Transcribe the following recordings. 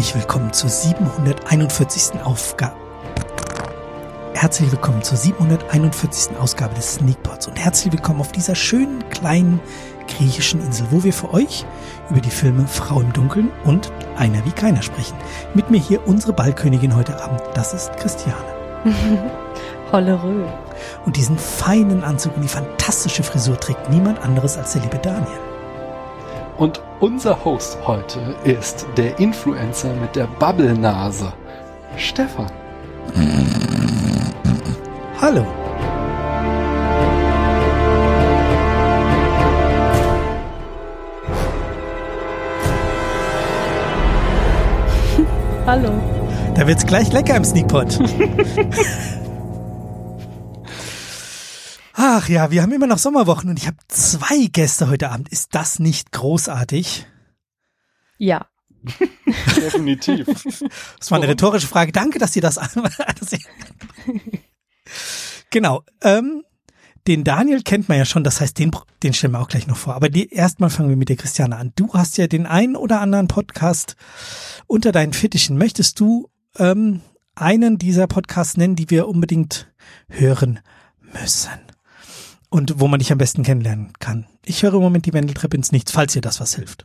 Herzlich willkommen zur 741. Aufgabe. Herzlich willkommen zur 741. Ausgabe des Sneakpots und herzlich willkommen auf dieser schönen kleinen griechischen Insel, wo wir für euch über die Filme Frau im Dunkeln und Einer wie keiner sprechen. Mit mir hier unsere Ballkönigin heute Abend, das ist Christiane. Hollerö. Und diesen feinen Anzug und die fantastische Frisur trägt niemand anderes als der liebe Daniel. Und unser Host heute ist der Influencer mit der Bubble-Nase, Stefan. Hallo. Hallo. Da wird's gleich lecker im Sneakpot. Ach ja, wir haben immer noch Sommerwochen und ich habe zwei Gäste heute Abend. Ist das nicht großartig? Ja. Definitiv. Das war eine rhetorische Frage. Danke, dass ihr das. dass ihr genau. Ähm, den Daniel kennt man ja schon, das heißt, den, den stellen wir auch gleich noch vor. Aber die, erstmal fangen wir mit der Christiane an. Du hast ja den einen oder anderen Podcast unter deinen Fittichen. Möchtest du ähm, einen dieser Podcasts nennen, die wir unbedingt hören müssen? Und wo man dich am besten kennenlernen kann. Ich höre im Moment die Wendeltreppe ins Nichts, falls ihr das was hilft.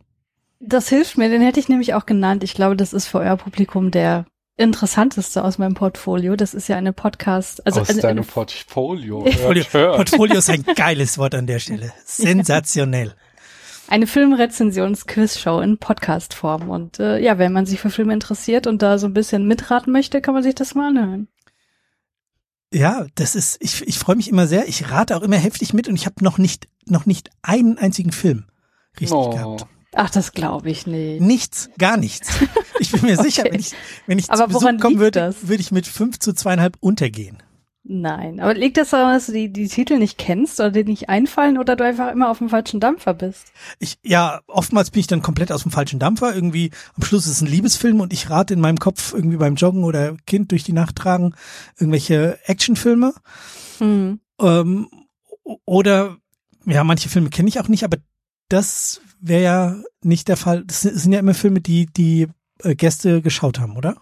Das hilft mir, den hätte ich nämlich auch genannt. Ich glaube, das ist für euer Publikum der interessanteste aus meinem Portfolio. Das ist ja eine Podcast, also Aus eine, deinem eine, Portfolio. Portfolio. Portfolio ist ein geiles Wort an der Stelle. Sensationell. eine Filmrezensions-Quizshow in Podcast-Form. Und äh, ja, wenn man sich für Filme interessiert und da so ein bisschen mitraten möchte, kann man sich das mal anhören. Ja, das ist, ich, ich freue mich immer sehr. Ich rate auch immer heftig mit und ich habe noch nicht, noch nicht einen einzigen Film richtig Oh. gehabt. Ach, das glaube ich nicht. Nichts, gar nichts. Ich bin mir sicher, wenn ich, wenn ich zu Aber Besuch woran kommen würde, das? würde ich mit fünf zu zweieinhalb untergehen. Nein. Aber liegt das daran, dass du die, die Titel nicht kennst oder dir nicht einfallen oder du einfach immer auf dem falschen Dampfer bist? Ich, ja, oftmals bin ich dann komplett aus dem falschen Dampfer. Irgendwie, am Schluss ist es ein Liebesfilm und ich rate in meinem Kopf irgendwie beim Joggen oder Kind durch die Nacht tragen irgendwelche Actionfilme. Hm. Ähm, oder, ja, manche Filme kenne ich auch nicht, aber das wäre ja nicht der Fall. Das sind ja immer Filme, die die äh, Gäste geschaut haben, oder?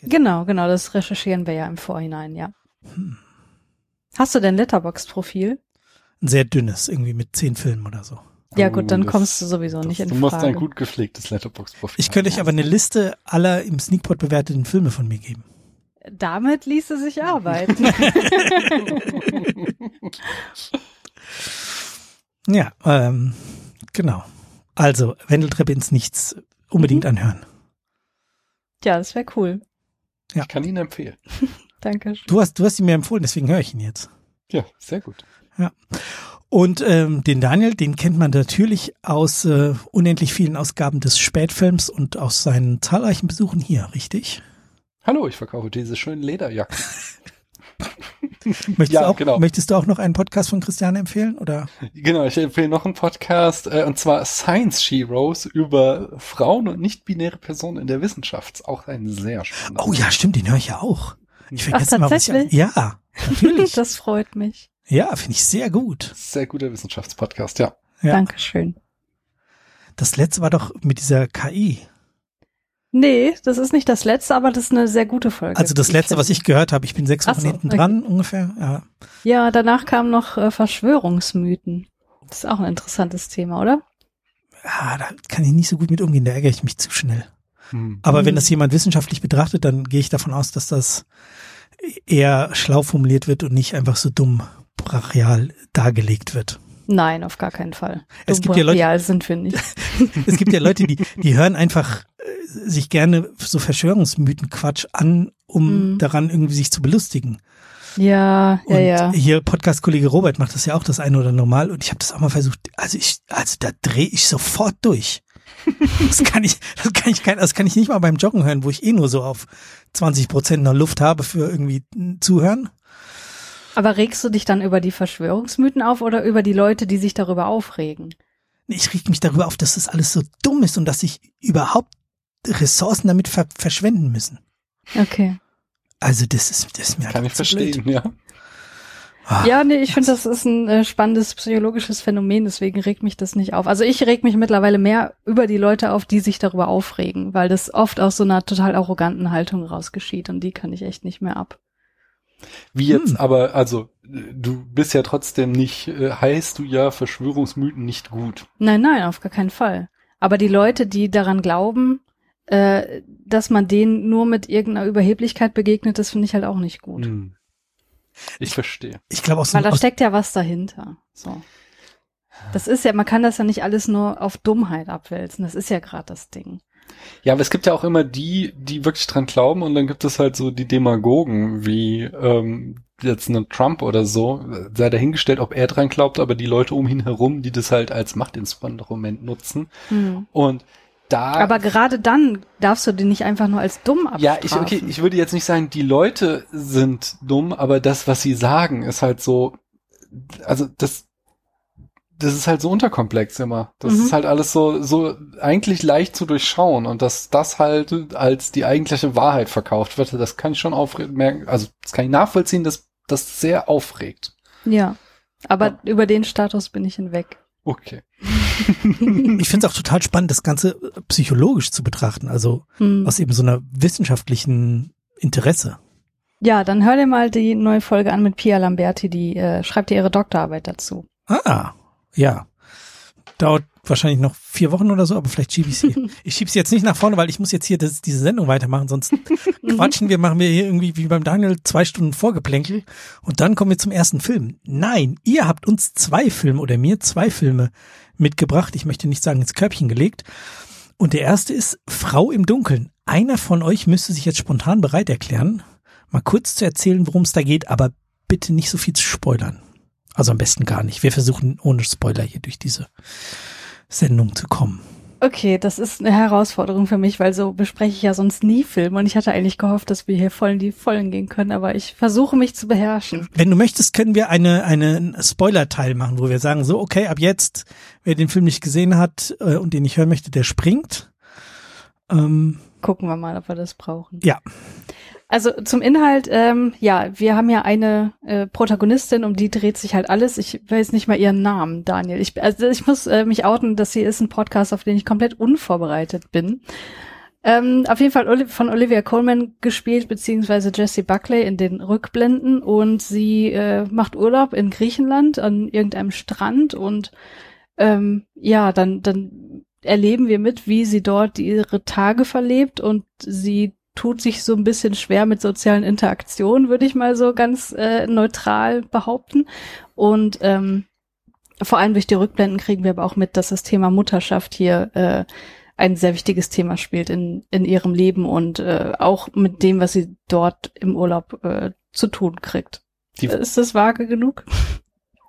Genau, genau, das recherchieren wir ja im Vorhinein, ja. Hm. Hast du denn Letterbox-Profil? Ein sehr dünnes, irgendwie mit zehn Filmen oder so. Ja Oh, gut, dann das- kommst du sowieso Das, nicht in du musst Frage. ein gut gepflegtes Letterbox-Profil Ich könnte euch aber eine Liste aller im Sneakpot bewerteten Filme von mir geben. Damit ließe sich arbeiten. Ja, ähm, genau. Also, Wendeltreppe ins Nichts unbedingt Mhm. anhören. ja, das wäre cool. Ich kann ihn empfehlen. Danke. Du hast, du hast ihn mir empfohlen, deswegen höre ich ihn jetzt. Ja, sehr gut. Und ähm, den Daniel, den kennt man natürlich aus äh, unendlich vielen Ausgaben des Spätfilms und aus seinen zahlreichen Besuchen hier, richtig? Hallo, ich verkaufe diese schönen Lederjacken. Möchtest, Ja, du auch, genau. möchtest du auch noch einen Podcast von Christiane empfehlen? Oder? Genau, ich empfehle noch einen Podcast, äh, und zwar Science Heroes über Frauen und nicht-binäre Personen in der Wissenschaft. Auch ein sehr spannender. Oh ja, stimmt, den höre ich ja auch. Ich Ach, vergesse mal, was ich. tatsächlich? Ja, natürlich. Das freut mich. ja, finde ich sehr gut. Sehr guter Wissenschaftspodcast, ja. Ja. Dankeschön. Das letzte war doch mit dieser KI. Nee, das ist nicht das letzte, aber das ist eine sehr gute Folge. Also das letzte, finde. was ich gehört habe, ich bin sechs Ach Wochen so, hinten okay. dran ungefähr. Ja. Ja, danach kamen noch äh, Verschwörungsmythen. Das ist auch ein interessantes Thema, oder? ja, da kann ich nicht so gut mit umgehen, da ärgere ich mich zu schnell. Hm. Aber wenn Mhm. das jemand wissenschaftlich betrachtet, dann gehe ich davon aus, dass das eher schlau formuliert wird und nicht einfach so dumm brachial dargelegt wird. Nein, auf gar keinen Fall. Es gibt ja Leute- sind wir nicht. Es gibt ja Leute, die, die hören einfach äh, sich gerne so Verschwörungsmythen-Quatsch an, um Mhm. daran irgendwie sich zu belustigen. Ja, Und ja, ja. hier Podcast-Kollege Robert macht das ja auch das eine oder andere Mal und ich habe das auch mal versucht. Also ich, also da drehe ich sofort durch. Das kann ich, das kann ich das kann ich nicht mal beim Joggen hören, wo ich eh nur so auf 20 Prozent noch Luft habe für irgendwie ein Zuhören. Aber regst du dich dann über die Verschwörungsmythen auf oder über die Leute, die sich darüber aufregen? Ich reg mich darüber auf, dass das alles so dumm ist und dass sich überhaupt Ressourcen damit ver verschwenden müssen. Okay. Also das ist, das ist mir Kann ich zu blöd. verstehen, ja. Ja, nee, ich finde, das ist ein äh, spannendes psychologisches Phänomen, deswegen regt mich das nicht auf. Also ich reg mich mittlerweile mehr über die Leute auf, die sich darüber aufregen, weil das oft aus so einer total arroganten Haltung rausgeschieht und die kann ich echt nicht mehr ab. Wie jetzt Hm. aber, also du bist ja trotzdem nicht, äh, heißt du ja Verschwörungsmythen nicht gut. Nein, nein, auf gar keinen Fall. Aber die Leute, die daran glauben, äh, dass man denen nur mit irgendeiner Überheblichkeit begegnet, das finde ich halt auch nicht gut. Hm. Ich verstehe. Ich glaube aus, Weil da steckt ja was dahinter. So. Das ist ja, man kann das ja nicht alles nur auf Dummheit abwälzen. Das ist ja gerade das Ding. Ja, aber es gibt ja auch immer die, die wirklich dran glauben und dann gibt es halt so die Demagogen wie ähm, jetzt einen Trump oder so, sei dahingestellt, ob er dran glaubt, aber die Leute um ihn herum, die das halt als Machtinstrument nutzen. Hm. Und da Aber gerade dann darfst du den nicht einfach nur als dumm abstrafen. Ja, ich, okay, ich würde jetzt nicht sagen, die Leute sind dumm, aber das, was sie sagen, ist halt so, also das, das ist halt so unterkomplex immer. Das Mhm. ist halt alles so, so eigentlich leicht zu durchschauen und dass das halt als die eigentliche Wahrheit verkauft wird, das kann ich schon aufmerken, also das kann ich nachvollziehen, dass das sehr aufregt. Ja. Aber über den Status bin ich hinweg. Okay. ich finde es auch total spannend, das Ganze äh, psychologisch zu betrachten, also Hm. aus eben so einer wissenschaftlichen Interesse. Ja, dann hör dir mal die neue Folge an mit Pia Lamberti, die äh, schreibt dir ihre Doktorarbeit dazu. Ah, ja. Dauert wahrscheinlich noch vier Wochen oder so, aber vielleicht schiebe ich sie. ich schiebe sie jetzt nicht nach vorne, weil ich muss jetzt hier das, diese Sendung weitermachen, sonst quatschen wir, machen wir hier irgendwie wie beim Daniel zwei Stunden Vorgeplänkel und dann kommen wir zum ersten Film. Nein, ihr habt uns zwei Filme oder mir zwei Filme mitgebracht. Ich möchte nicht sagen ins Körbchen gelegt. Und der erste ist Frau im Dunkeln. Einer von euch müsste sich jetzt spontan bereit erklären, mal kurz zu erzählen, worum es da geht, aber bitte nicht so viel zu spoilern. Also am besten gar nicht. Wir versuchen ohne Spoiler hier durch diese Sendung zu kommen. Okay, das ist eine Herausforderung für mich, weil so bespreche ich ja sonst nie Filme und ich hatte eigentlich gehofft, dass wir hier voll in die Vollen gehen können, aber ich versuche mich zu beherrschen. Wenn du möchtest, können wir eine, einen Spoiler-Teil machen, wo wir sagen, so, okay, ab jetzt, wer den Film nicht gesehen hat äh, und den nicht hören möchte, der springt. Ähm, Gucken wir mal, ob wir das brauchen. Ja. Also zum Inhalt, ähm, ja, wir haben ja eine äh, Protagonistin, um die dreht sich halt alles. Ich weiß nicht mal ihren Namen, Daniel. Ich, also ich muss äh, mich outen, dass sie ist ein Podcast, auf den ich komplett unvorbereitet bin. Ähm, auf jeden Fall von Olivia Coleman gespielt, beziehungsweise Jessie Buckley in den Rückblenden und sie äh, macht Urlaub in Griechenland an irgendeinem Strand und ähm, ja, dann, dann erleben wir mit, wie sie dort ihre Tage verlebt und sie tut sich so ein bisschen schwer mit sozialen Interaktionen, würde ich mal so ganz äh, neutral behaupten. Und ähm, vor allem durch die Rückblenden kriegen wir aber auch mit, dass das Thema Mutterschaft hier äh, ein sehr wichtiges Thema spielt in, in ihrem Leben und äh, auch mit dem, was sie dort im Urlaub äh, zu tun kriegt. Die- Ist das vage genug?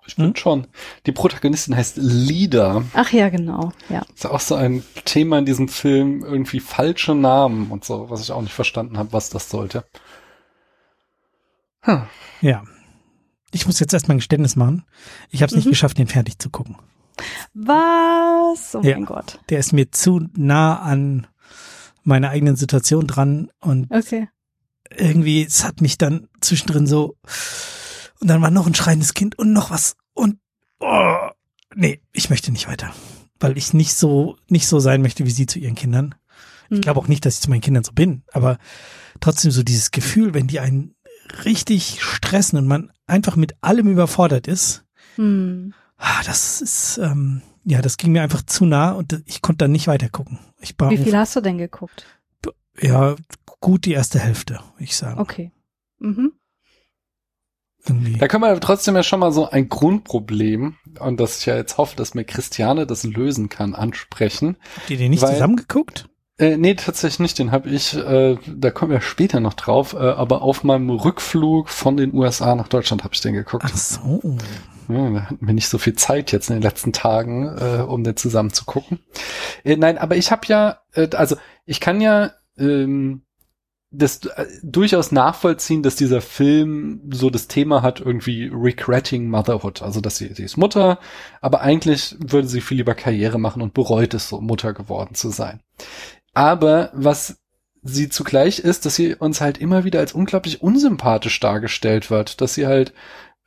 Stimmt schon. Die Protagonistin heißt Lida. Ach ja, genau, ja. Ist auch so ein Thema in diesem Film, irgendwie falsche Namen und so, was ich auch nicht verstanden habe, was das sollte. Hm. ja. Ich muss jetzt erstmal ein Geständnis machen. Ich habe es nicht Mhm. geschafft, den fertig zu gucken. Was? Oh Ja. mein Gott. Der ist mir zu nah an meiner eigenen Situation dran und Okay. irgendwie, es hat mich dann zwischendrin so, und dann war noch ein schreiendes Kind und noch was oh, nee, ich möchte nicht weiter, weil ich nicht so, nicht so sein möchte wie sie zu ihren Kindern. Ich Hm. glaube auch nicht, dass ich zu meinen Kindern so bin, aber trotzdem so dieses Gefühl, wenn die einen richtig stressen und man einfach mit allem überfordert ist, Hm. ah, das ist, ähm, ja, das ging mir einfach zu nah und ich konnte dann nicht weiter gucken. Wie viel hast du denn geguckt? ja gut die erste Hälfte, würde ich sagen. Okay. Mhm. Irgendwie. Da können wir trotzdem ja schon mal so ein Grundproblem, und das ich ja jetzt hoffe, dass mir Christiane das lösen kann, ansprechen. Habt ihr den nicht weil- zusammengeguckt? Äh, nee, tatsächlich nicht. Den habe ich, äh, da kommen wir später noch drauf, äh, aber auf meinem Rückflug von den USA nach Deutschland habe ich den geguckt. Ach so. Ja, da hatten wir nicht so viel Zeit jetzt in den letzten Tagen, äh, um den zusammen zu gucken. Äh, nein, aber ich habe ja, äh, also ich kann ja ähm, das äh, durchaus nachvollziehen, dass dieser Film so das Thema hat, irgendwie regretting motherhood. Also, dass sie, sie ist Mutter, aber eigentlich würde sie viel lieber Karriere machen und bereut es so, Mutter geworden zu sein. Aber was sie zugleich ist, dass sie uns halt immer wieder als unglaublich unsympathisch dargestellt wird, dass sie halt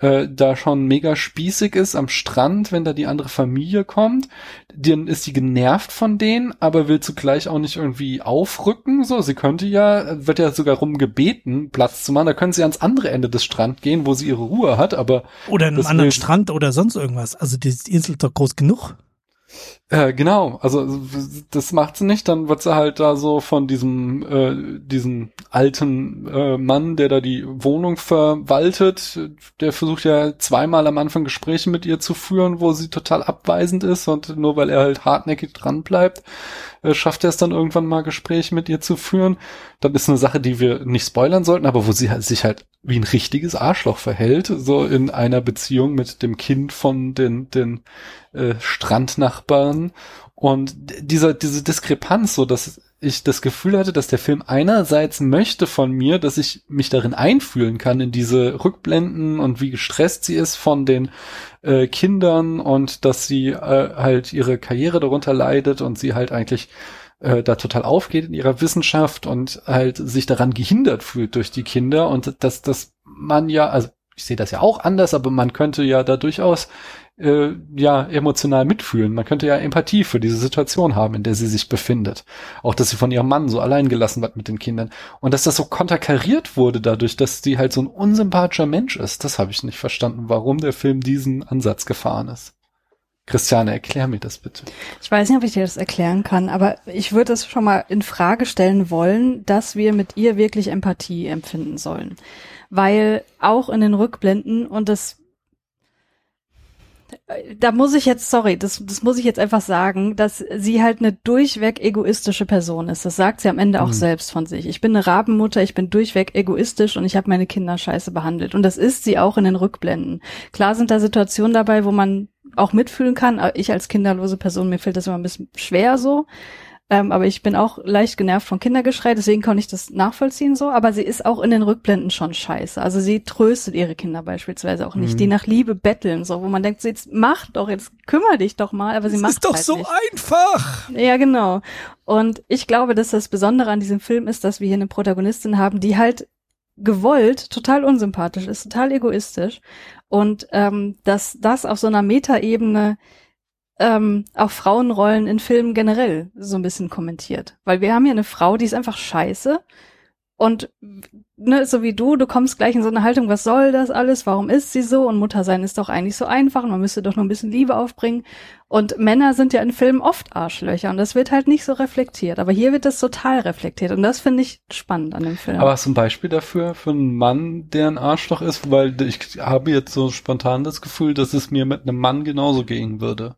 äh, da schon mega spießig ist am Strand, wenn da die andere Familie kommt. Dann ist sie genervt von denen, aber will zugleich auch nicht irgendwie aufrücken. So, sie könnte ja, wird ja sogar rumgebeten, Platz zu machen. Da können sie ans andere Ende des Strands gehen, wo sie ihre Ruhe hat, aber. Oder einem anderen Strand oder sonst irgendwas. Also die Insel ist doch groß genug. Äh, genau, also das macht sie nicht, dann wird sie halt da so von diesem äh, diesem alten äh, Mann, der da die Wohnung verwaltet, der versucht ja zweimal am Anfang Gespräche mit ihr zu führen, wo sie total abweisend ist und nur weil er halt hartnäckig dran bleibt, äh, schafft er es dann irgendwann mal Gespräche mit ihr zu führen. Dann ist eine Sache, die wir nicht spoilern sollten, aber wo sie halt, sich halt wie ein richtiges Arschloch verhält, so in einer Beziehung mit dem Kind von den den äh, Strandnachbarn und dieser diese Diskrepanz, so dass ich das Gefühl hatte, dass der Film einerseits möchte von mir, dass ich mich darin einfühlen kann in diese Rückblenden und wie gestresst sie ist von den äh, Kindern und dass sie äh, halt ihre Karriere darunter leidet und sie halt eigentlich äh, da total aufgeht in ihrer Wissenschaft und halt sich daran gehindert fühlt durch die Kinder und dass dass man ja, also ich sehe das ja auch anders, aber man könnte ja da durchaus äh, ja emotional mitfühlen. Man könnte ja Empathie für diese Situation haben, in der sie sich befindet. Auch, dass sie von ihrem Mann so allein gelassen wird mit den Kindern. Und dass das so konterkariert wurde dadurch, dass sie halt so ein unsympathischer Mensch ist. Das habe ich nicht verstanden, warum der Film diesen Ansatz gefahren ist. Christiane, erklär mir das bitte. Ich weiß nicht, ob ich dir das erklären kann, aber ich würde es schon mal in Frage stellen wollen, dass wir mit ihr wirklich Empathie empfinden sollen. Weil auch in den Rückblenden, und das da muss ich jetzt, sorry, das, das muss ich jetzt einfach sagen, dass sie halt eine durchweg egoistische Person ist. Das sagt sie am Ende auch mhm. selbst von sich. Ich bin eine Rabenmutter, ich bin durchweg egoistisch und ich habe meine Kinder scheiße behandelt. Und das ist sie auch in den Rückblenden. Klar sind da Situationen dabei, wo man auch mitfühlen kann. Ich als kinderlose Person, mir fällt das immer ein bisschen schwer so. Ähm, aber ich bin auch leicht genervt von Kindergeschrei, deswegen kann ich das nachvollziehen so. Aber sie ist auch in den Rückblenden schon scheiße. Also sie tröstet ihre Kinder beispielsweise auch nicht, mhm. die nach Liebe betteln, so, wo man denkt, so, jetzt mach doch, jetzt kümmere dich doch mal, aber sie das macht ist doch halt so nicht. einfach. Ja, genau. Und ich glaube, dass das Besondere an diesem Film ist, dass wir hier eine Protagonistin haben, die halt gewollt total unsympathisch ist, total egoistisch und ähm, dass das auf so einer Metaebene ähm, auch Frauenrollen in Filmen generell so ein bisschen kommentiert. Weil wir haben hier eine Frau, die ist einfach scheiße. Und ne, so wie du, du kommst gleich in so eine Haltung, was soll das alles? Warum ist sie so? Und Mutter sein ist doch eigentlich so einfach und man müsste doch nur ein bisschen Liebe aufbringen. Und Männer sind ja in Filmen oft Arschlöcher und das wird halt nicht so reflektiert. Aber hier wird das total reflektiert und das finde ich spannend an dem Film. Aber hast du ein Beispiel dafür, für einen Mann, der ein Arschloch ist? Weil ich habe jetzt so spontan das Gefühl, dass es mir mit einem Mann genauso gehen würde.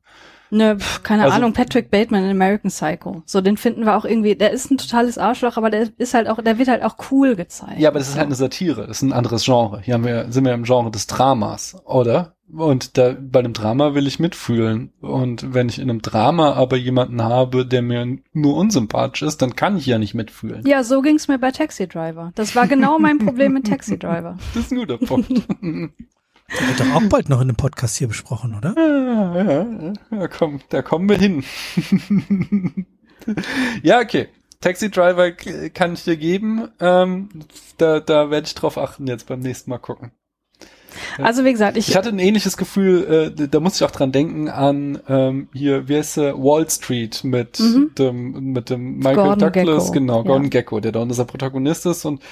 Ne, pf, keine also, Ahnung, Patrick Bateman in American Psycho. So, den finden wir auch irgendwie, der ist ein totales Arschloch, aber der ist halt auch, der wird halt auch cool gezeigt. Ja, aber das ist halt eine Satire, das ist ein anderes Genre. Hier haben wir, sind wir im Genre des Dramas, oder? Und da, bei einem Drama will ich mitfühlen. Und wenn ich in einem Drama aber jemanden habe, der mir nur unsympathisch ist, dann kann ich ja nicht mitfühlen. Ja, so ging's mir bei Taxi Driver. Das war genau mein Problem mit Taxi Driver. Das ist ein guter Punkt. Der wird doch auch bald noch in einem Podcast hier besprochen, oder? Ja, ja, ja komm, da kommen wir hin. ja, okay. Taxi Driver kann ich dir geben. Ähm, da da werde ich drauf achten jetzt beim nächsten Mal gucken. Also wie gesagt, ich, ich hatte ein ähnliches Gefühl, äh, da musste ich auch dran denken an ähm, hier, wie heißt der, Wall Street mit mhm. dem mit dem Michael Gordon Douglas, Gecko. genau, Gordon ja. Gecko, der da unser Protagonist ist und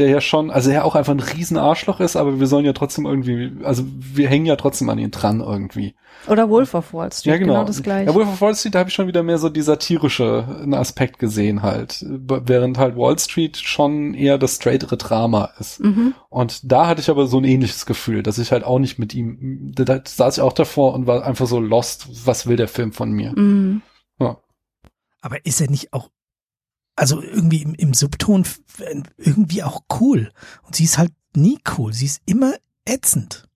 der ja schon, also er auch einfach ein riesen Arschloch ist, aber wir sollen ja trotzdem irgendwie, also wir hängen ja trotzdem an ihn dran irgendwie. Oder Wolf of Wall Street, ja, genau. genau das gleiche. Ja, Wolf of Wall Street, da habe ich schon wieder mehr so die satirische Aspekt gesehen halt, während halt Wall Street schon eher das straightere Drama ist. Mhm. Und da hatte ich aber so ein ähnliches Gefühl, dass ich halt auch nicht mit ihm, da saß ich auch davor und war einfach so lost, was will der Film von mir? Mhm. Ja. Aber ist er nicht auch also irgendwie im, im Subton irgendwie auch cool. Und sie ist halt nie cool. Sie ist immer ätzend.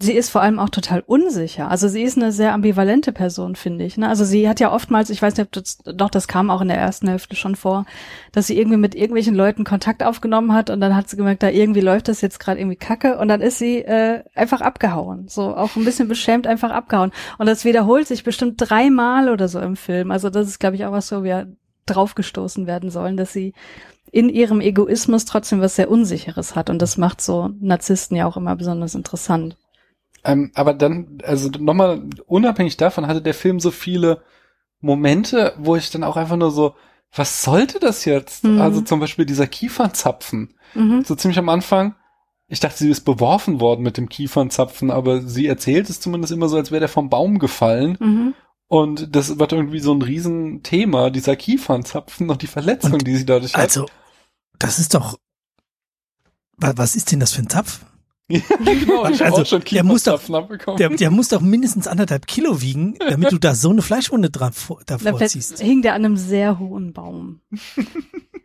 Sie ist vor allem auch total unsicher. Also sie ist eine sehr ambivalente Person, finde ich. Ne? Also sie hat ja oftmals, ich weiß nicht, ob das, doch, das kam auch in der ersten Hälfte schon vor, dass sie irgendwie mit irgendwelchen Leuten Kontakt aufgenommen hat und dann hat sie gemerkt, da irgendwie läuft das jetzt gerade irgendwie kacke und dann ist sie äh, einfach abgehauen. So auch ein bisschen beschämt einfach abgehauen. Und das wiederholt sich bestimmt dreimal oder so im Film. Also das ist, glaube ich, auch was so, wie draufgestoßen werden sollen, dass sie in ihrem Egoismus trotzdem was sehr Unsicheres hat. Und das macht so Narzissten ja auch immer besonders interessant. Ähm, aber dann, also nochmal unabhängig davon hatte der Film so viele Momente, wo ich dann auch einfach nur so, was sollte das jetzt? Mhm. Also zum Beispiel dieser Kiefernzapfen. Mhm. So ziemlich am Anfang. Ich dachte, sie ist beworfen worden mit dem Kiefernzapfen, aber sie erzählt es zumindest immer so, als wäre der vom Baum gefallen. Mhm. Und das wird irgendwie so ein Riesenthema, dieser Kiefernzapfen und die Verletzung, Und die sie dadurch hat. Also, das ist doch. wa- Was ist denn das für ein Zapf? Genau, ich Also, auch schon der muss doch- Kiefernzapfen abbekommen. Der, der muss doch mindestens anderthalb Kilo wiegen, damit du da so eine Fleischwunde dran davor vielleicht ziehst. hing der an einem sehr hohen Baum.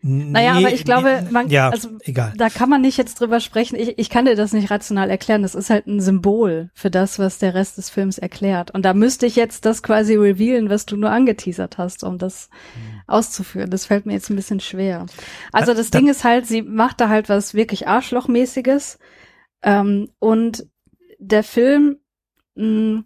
Naja, Nee, aber ich glaube, nee, man- ja, also- egal. Da kann man nicht jetzt drüber sprechen. Ich, ich kann dir das nicht rational erklären. Das ist halt ein Symbol für das, was der Rest des Films erklärt. Und da müsste ich jetzt das quasi revealen, was du nur angeteasert hast, um das auszuführen. Das fällt mir jetzt ein bisschen schwer. Also das Da- Ding ist halt, sie macht da halt was wirklich Arschlochmäßiges. Ähm, und der Film, mh,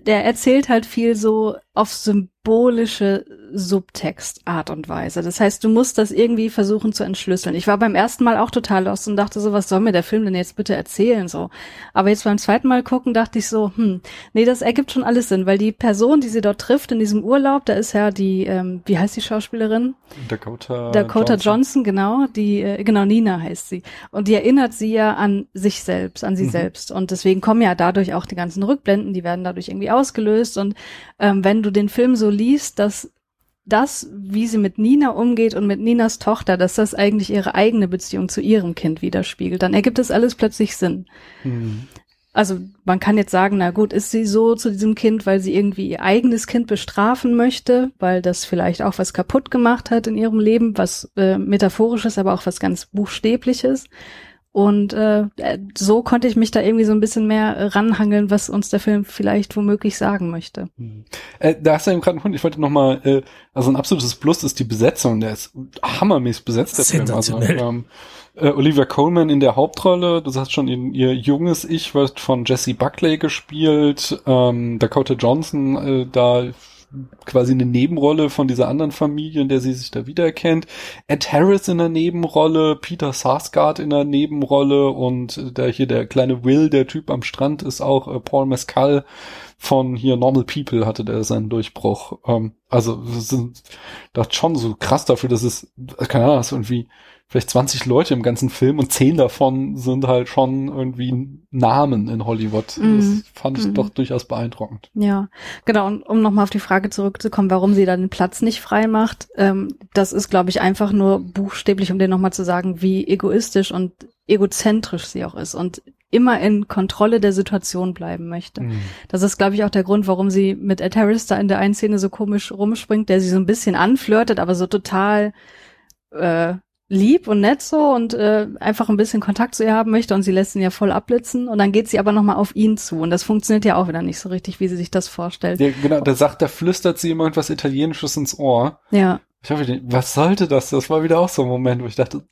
der erzählt halt viel so auf symbolische Subtextart und Weise. Das heißt, du musst das irgendwie versuchen zu entschlüsseln. Ich war beim ersten Mal auch total lost und dachte so, was soll mir der Film denn jetzt bitte erzählen so? Aber jetzt beim zweiten Mal gucken dachte ich so, hm, nee, das ergibt schon alles Sinn, weil die Person, die sie dort trifft in diesem Urlaub, da ist ja die, ähm, wie heißt die Schauspielerin? Dakota, Dakota Johnson. genau, die, äh, genau, Nina heißt sie. Und die erinnert sie ja an sich selbst, an sie Mhm. selbst. Und deswegen kommen ja dadurch auch die ganzen Rückblenden, die werden dadurch irgendwie ausgelöst. Und ähm, wenn du den Film so liest, dass das, wie sie mit Nina umgeht und mit Ninas Tochter, dass das eigentlich ihre eigene Beziehung zu ihrem Kind widerspiegelt, dann ergibt es alles plötzlich Sinn. Hm. Also man kann jetzt sagen, na gut, ist sie so zu diesem Kind, weil sie irgendwie ihr eigenes Kind bestrafen möchte, weil das vielleicht auch was kaputt gemacht hat in ihrem Leben, was äh, metaphorisches, aber auch was ganz buchstäbliches. Und äh, äh, so konnte ich mich da irgendwie so ein bisschen mehr äh, ranhangeln, was uns der Film vielleicht womöglich sagen möchte. Äh, da hast du eben gerade einen Punkt. Ich wollte noch mal, äh, also ein absolutes Plus ist die Besetzung. Der ist hammermäßig besetzt, der Film. Also, Sensationell. ähm, äh, Olivia Colman in der Hauptrolle. Du sagst schon, ihr, ihr junges Ich wird von Jesse Buckley gespielt. Ähm, Dakota Johnson äh, da quasi eine Nebenrolle von dieser anderen Familie, in der sie sich da wiedererkennt. Ed Harris in der Nebenrolle, Peter Sarsgaard in der Nebenrolle und äh, der hier der kleine Will, der Typ am Strand, ist auch äh, Paul Mescal von hier Normal People hatte der seinen Durchbruch. Ähm, also das sind das ist schon so krass dafür, dass es, keine Ahnung, ist irgendwie vielleicht 20 Leute im ganzen Film und 10 davon sind halt schon irgendwie Namen in Hollywood. Mhm. Das fand ich Mhm. doch durchaus beeindruckend. Ja, genau. Und um nochmal auf die Frage zurückzukommen, warum sie da den Platz nicht frei macht, ähm, das ist, glaube ich, einfach nur buchstäblich, um dir nochmal zu sagen, wie egoistisch und egozentrisch sie auch ist und immer in Kontrolle der Situation bleiben möchte. Mhm. Das ist, glaube ich, auch der Grund, warum sie mit Ed Harris da in der einen Szene so komisch rumspringt, der sie so ein bisschen anflirtet, aber so total äh, lieb und nett so und äh, einfach ein bisschen Kontakt zu ihr haben möchte und sie lässt ihn ja voll abblitzen und dann geht sie aber nochmal auf ihn zu und das funktioniert ja auch wieder nicht so richtig, wie sie sich das vorstellt. Ja, genau, da sagt, da flüstert sie ihm irgendwas Italienisches ins Ohr. Ja. Ich hoffe, was sollte das? Das war wieder auch so ein Moment, wo ich dachte,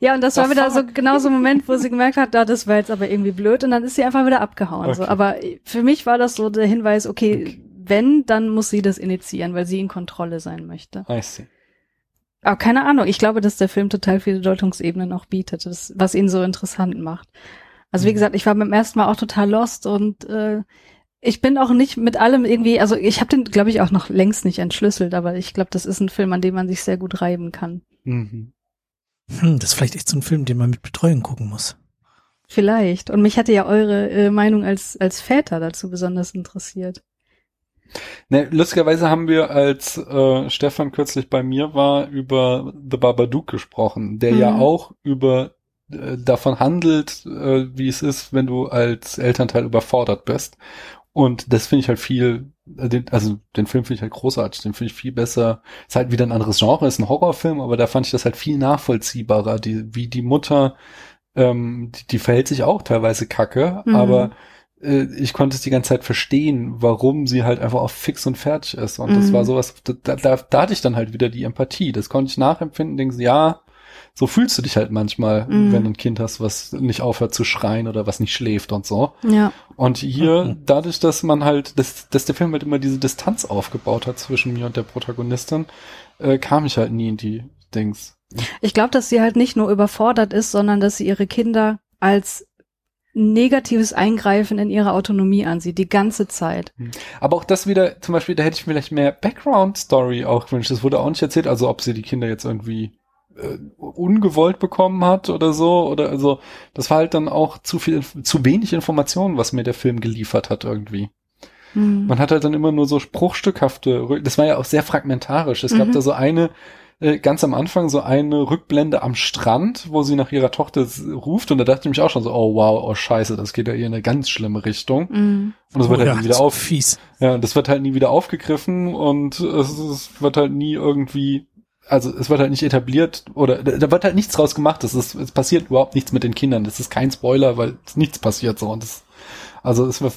Ja, und das war wieder so fuck? genau so ein Moment, wo sie gemerkt hat, da, das war jetzt aber irgendwie blöd und dann ist sie einfach wieder abgehauen. So. Okay. Aber für mich war das so der Hinweis, okay, wenn, dann muss sie das initiieren, weil sie in Kontrolle sein möchte. I see. Aber keine Ahnung, ich glaube, dass der Film total viele Deutungsebenen auch bietet, das, was ihn so interessant macht. Also wie Mhm. gesagt, ich war beim ersten Mal auch total lost und äh, ich bin auch nicht mit allem irgendwie, also ich habe den, glaube ich, auch noch längst nicht entschlüsselt, aber ich glaube, das ist ein Film, an dem man sich sehr gut reiben kann. Mhm. Hm, das ist vielleicht echt so ein Film, den man mit Betreuung gucken muss. Vielleicht. Und mich hatte ja eure äh, Meinung als, als Väter dazu besonders interessiert. Ne, lustigerweise haben wir, als äh, Stefan kürzlich bei mir war, über The Babadook gesprochen, der ja Mhm. auch über äh, davon handelt, äh, wie es ist, wenn du als Elternteil überfordert bist. Und das finde ich halt viel, äh, den, also den Film finde ich halt großartig, den finde ich viel besser. Ist halt wieder ein anderes Genre, ist ein Horrorfilm, aber da fand ich das halt viel nachvollziehbarer, die, wie die Mutter, ähm, die, die verhält sich auch teilweise kacke, Mhm. aber ich konnte es die ganze Zeit verstehen, warum sie halt einfach auf fix und fertig ist. Und das Mhm. war sowas, da, da, da hatte ich dann halt wieder die Empathie. Das konnte ich nachempfinden, denken sie, ja, so fühlst du dich halt manchmal, Mhm. wenn du ein Kind hast, was nicht aufhört zu schreien oder was nicht schläft und so. Ja. Und hier, Mhm. dadurch, dass man halt, dass, dass der Film halt immer diese Distanz aufgebaut hat zwischen mir und der Protagonistin, äh, kam ich halt nie in die Dings. Ich glaube, dass sie halt nicht nur überfordert ist, sondern dass sie ihre Kinder als negatives Eingreifen in ihre Autonomie ansieht, die ganze Zeit. Aber auch das wieder, zum Beispiel, da hätte ich vielleicht mehr Background-Story auch gewünscht. Das wurde auch nicht erzählt, also ob sie die Kinder jetzt irgendwie äh, ungewollt bekommen hat oder so, oder also, das war halt dann auch zu viel, zu wenig Informationen, was mir der Film geliefert hat irgendwie. Hm. Man hat halt dann immer nur so spruchstückhafte, das war ja auch sehr fragmentarisch. Es gab Mhm. da so eine, äh, ganz am Anfang so eine Rückblende am Strand, wo sie nach ihrer Tochter ruft und da dachte ich mich auch schon so, oh wow, oh scheiße, das geht ja hier in eine ganz schlimme Richtung. Hm. Und es wird Oh halt ja, nie wieder auf, fies. ja, und das wird halt nie wieder aufgegriffen und es, es wird halt nie irgendwie, also es wird halt nicht etabliert oder da da wird halt nichts draus gemacht. Es ist, es passiert überhaupt nichts mit den Kindern. Das ist kein Spoiler, weil nichts passiert so und das, also es wird-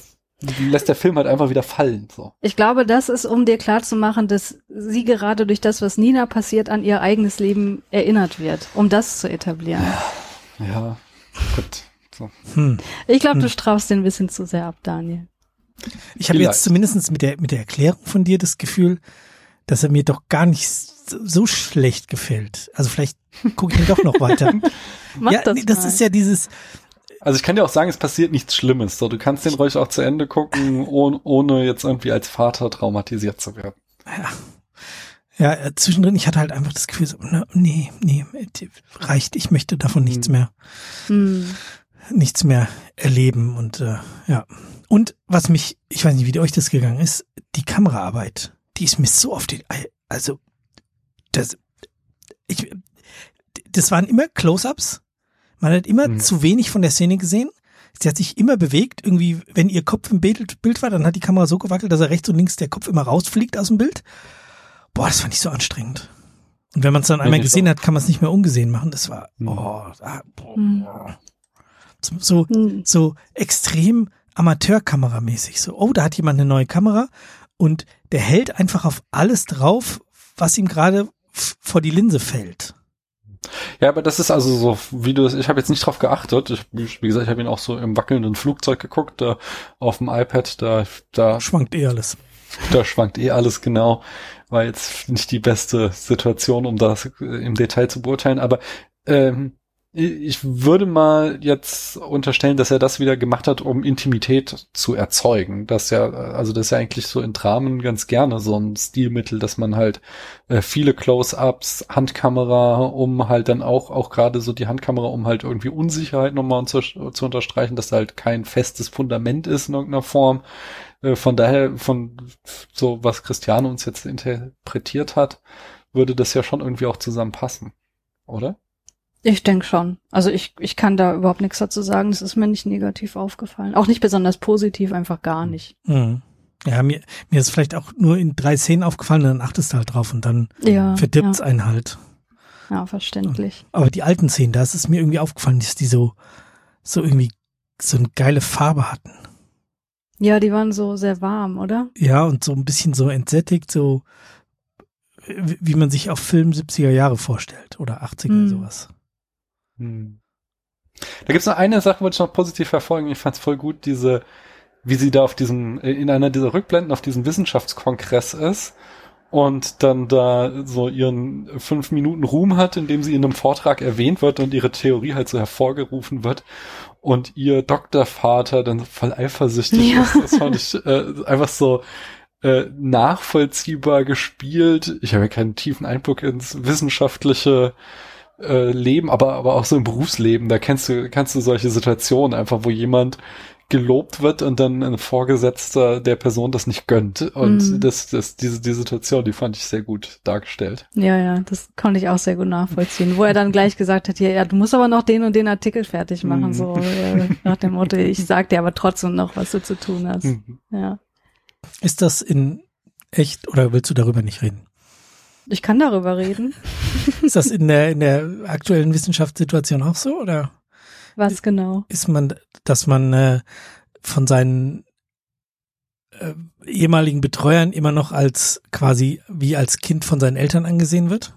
lässt der Film halt einfach wieder fallen so. Ich glaube, das ist, um dir klarzumachen, dass sie gerade durch das, was Nina passiert, an ihr eigenes Leben erinnert wird, um das zu etablieren. Ja, gut. So. Hm. Ich glaube, du Hm. strafst den ein bisschen zu sehr ab, Daniel. Ich habe jetzt zumindest mit der, mit der Erklärung von dir das Gefühl, dass er mir doch gar nicht so, so schlecht gefällt. Also vielleicht gucke ich ihn doch noch weiter. Mach ja, das, nee, das mal. ist ja dieses, Also ich kann dir auch sagen, es passiert nichts Schlimmes. So, du kannst den ruhig auch zu Ende gucken, ohne, ohne jetzt irgendwie als Vater traumatisiert zu werden. ja, äh, zwischendrin, ich hatte halt einfach das Gefühl, so, na, nee, nee, reicht, ich möchte davon nichts Hm. mehr, Hm. nichts mehr erleben und äh, ja. Und was mich, ich weiß nicht, wie euch das gegangen ist, die Kameraarbeit, die ist mir so auf die, also das, ich, das waren immer Close-ups. Man hat immer Hm. zu wenig von der Szene gesehen. Sie hat sich immer bewegt. Irgendwie, wenn ihr Kopf im Bild, Bild war, dann hat die Kamera so gewackelt, dass er rechts und links der Kopf immer rausfliegt aus dem Bild. Boah, das fand ich so anstrengend. Und wenn man es dann einmal gesehen auch. hat, kann man es nicht mehr ungesehen machen. Das war, Hm. oh, ah, boah, Hm. so, so, Hm. so extrem Amateurkameramäßig. So, oh, da hat jemand eine neue Kamera und der hält einfach auf alles drauf, was ihm gerade vor die Linse fällt. Ja, aber das ist also so, wie du es, ich habe jetzt nicht drauf geachtet. Ich, wie gesagt, ich habe ihn auch so im wackelnden Flugzeug geguckt, da auf dem iPad, da, da, Schwankt eh alles. da schwankt eh alles genau. War jetzt nicht die beste Situation, um das äh, im Detail zu beurteilen, aber ähm, ich würde mal jetzt unterstellen, dass er das wieder gemacht hat, um Intimität zu erzeugen. Das ja, also das ist ja eigentlich so in Dramen ganz gerne so ein Stilmittel, dass man halt äh, viele Close-ups, Handkamera, um halt dann auch, auch gerade so die Handkamera, um halt irgendwie Unsicherheit nochmal zu, zu unterstreichen, dass da halt kein festes Fundament ist in irgendeiner Form. Äh, von daher, von so was Christiane uns jetzt interpretiert hat, würde das ja schon irgendwie auch zusammenpassen. Oder? Ich denke schon. Also ich, ich kann da überhaupt nichts dazu sagen. Das ist mir nicht negativ aufgefallen. Auch nicht besonders positiv, einfach gar nicht. Mhm. Ja, mir, mir ist vielleicht auch nur in drei Szenen aufgefallen, dann achtest du halt drauf und dann Ja. verdirbt's ja, einen halt. ja, verständlich. Aber die alten Szenen, da ist es mir irgendwie aufgefallen, dass die so, so irgendwie so eine geile Farbe hatten. Ja, die waren so sehr warm, oder? Ja, und so ein bisschen so entsättigt, so wie man sich auf Film 70er Jahre vorstellt oder 80er Hm. sowas. Hm. Da gibt's noch eine Sache, wollte ich noch positiv verfolgen. Ich fand's voll gut, diese, wie sie da auf diesem, in einer dieser Rückblenden auf diesem Wissenschaftskongress ist und dann da so ihren fünf Minuten Ruhm hat, indem sie in einem Vortrag erwähnt wird und ihre Theorie halt so hervorgerufen wird und ihr Doktorvater dann voll eifersüchtig Ja. ist. Das fand ich äh, einfach so äh, nachvollziehbar gespielt. Ich habe ja keinen tiefen Einblick ins wissenschaftliche äh, Leben, aber, aber auch so im Berufsleben, da kennst du, kannst du solche Situationen einfach, wo jemand gelobt wird und dann ein Vorgesetzter der Person das nicht gönnt. Und Mhm. das, das, diese, die Situation, die fand ich sehr gut dargestellt. Ja, ja, das konnte ich auch sehr gut nachvollziehen. Wo er dann gleich gesagt hat, ja, ja, du musst aber noch den und den Artikel fertig machen, Mhm. so äh, nach dem Motto, ich sag dir aber trotzdem noch, was du zu tun hast. Mhm. Ja. Ist das in echt oder willst du darüber nicht reden? Ich kann darüber reden. Ist das in der, in der aktuellen Wissenschaftssituation auch so oder Was genau? ist man, dass man äh, von seinen äh, ehemaligen Betreuern immer noch als quasi wie als Kind von seinen Eltern angesehen wird?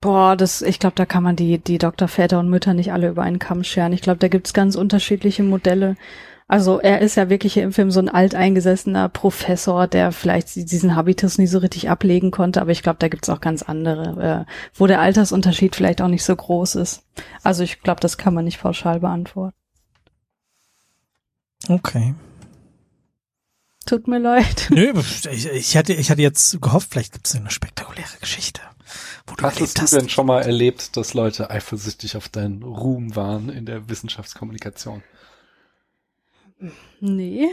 Boah, das, ich glaube, da kann man die, die Doktorväter und Mütter nicht alle über einen Kamm scheren. Ich glaube, da gibt's ganz unterschiedliche Modelle. Also er ist ja wirklich hier im Film so ein alteingesessener Professor, der vielleicht diesen Habitus nie so richtig ablegen konnte, aber ich glaube, da gibt's auch ganz andere, äh, wo der Altersunterschied vielleicht auch nicht so groß ist. Also ich glaube, das kann man nicht pauschal beantworten. Okay. Tut mir leid. Nö, ich, ich hatte, ich hatte jetzt gehofft, vielleicht gibt es eine spektakuläre Geschichte. Wo du Hast erlebt du hast. denn schon mal erlebt, dass Leute eifersüchtig auf deinen Ruhm waren in der Wissenschaftskommunikation? Nee,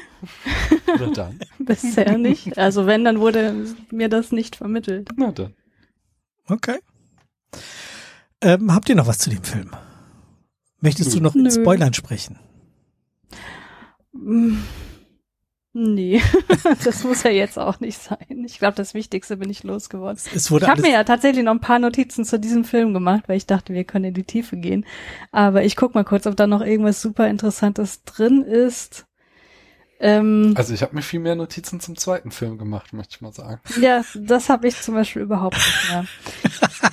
Na dann. bisher nicht. Also wenn, dann wurde mir das nicht vermittelt. Na dann. Okay. Ähm, habt ihr noch was zu dem Film? Möchtest du noch in Nö. Spoilern sprechen? Nee, das muss ja jetzt auch nicht sein. Ich glaube, das Wichtigste bin ich losgeworden. Es wurde Ich habe mir ja tatsächlich noch ein paar Notizen zu diesem Film gemacht, weil ich dachte, wir können in die Tiefe gehen. Aber ich guck mal kurz, ob da noch irgendwas super Interessantes drin ist. Ähm, Also ich habe mir viel mehr Notizen zum zweiten Film gemacht, möchte ich mal sagen. ja, das habe ich zum Beispiel überhaupt nicht mehr.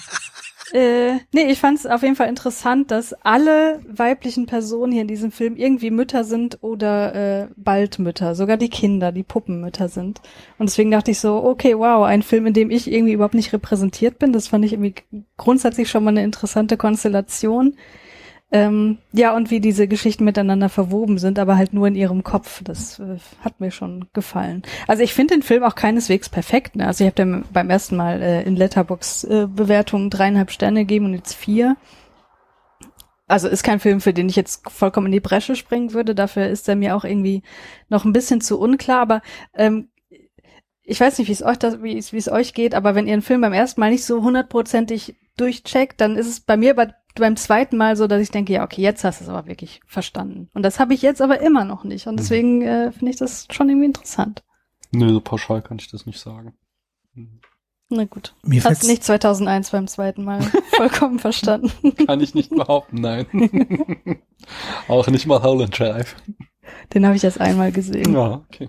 äh, nee, ich fand es auf jeden Fall interessant, dass alle weiblichen Personen hier in diesem Film irgendwie Mütter sind oder äh, bald Mütter, sogar die Kinder, die Puppenmütter sind. Und deswegen dachte ich so, okay, wow, ein Film, in dem ich irgendwie überhaupt nicht repräsentiert bin. Das fand ich irgendwie grundsätzlich schon mal eine interessante Konstellation. Ähm, ja, und wie diese Geschichten miteinander verwoben sind, aber halt nur in ihrem Kopf. Das äh, hat mir schon gefallen. Also ich finde den Film auch keineswegs perfekt. Ne? Also ich habe dem beim ersten Mal äh, in Letterbox äh, Bewertungen dreieinhalb Sterne gegeben und jetzt vier. Also ist kein Film, für den ich jetzt vollkommen in die Bresche springen würde. Dafür ist er mir auch irgendwie noch ein bisschen zu unklar. Aber ähm, ich weiß nicht, wie es euch das, wie es, euch geht, aber wenn ihr einen Film beim ersten Mal nicht so hundertprozentig durchcheckt, dann ist es bei mir bei, beim zweiten Mal so, dass ich denke, ja, okay, jetzt hast du es aber wirklich verstanden. Und das habe ich jetzt aber immer noch nicht. Und deswegen äh, finde ich das schon irgendwie interessant. Nö, so pauschal kann ich das nicht sagen. Hm. Na gut. mir Hast nicht 2001 beim zweiten Mal vollkommen verstanden. Kann ich nicht behaupten, nein. Auch nicht mal Howland Drive. Den habe ich erst einmal gesehen. Ja, okay.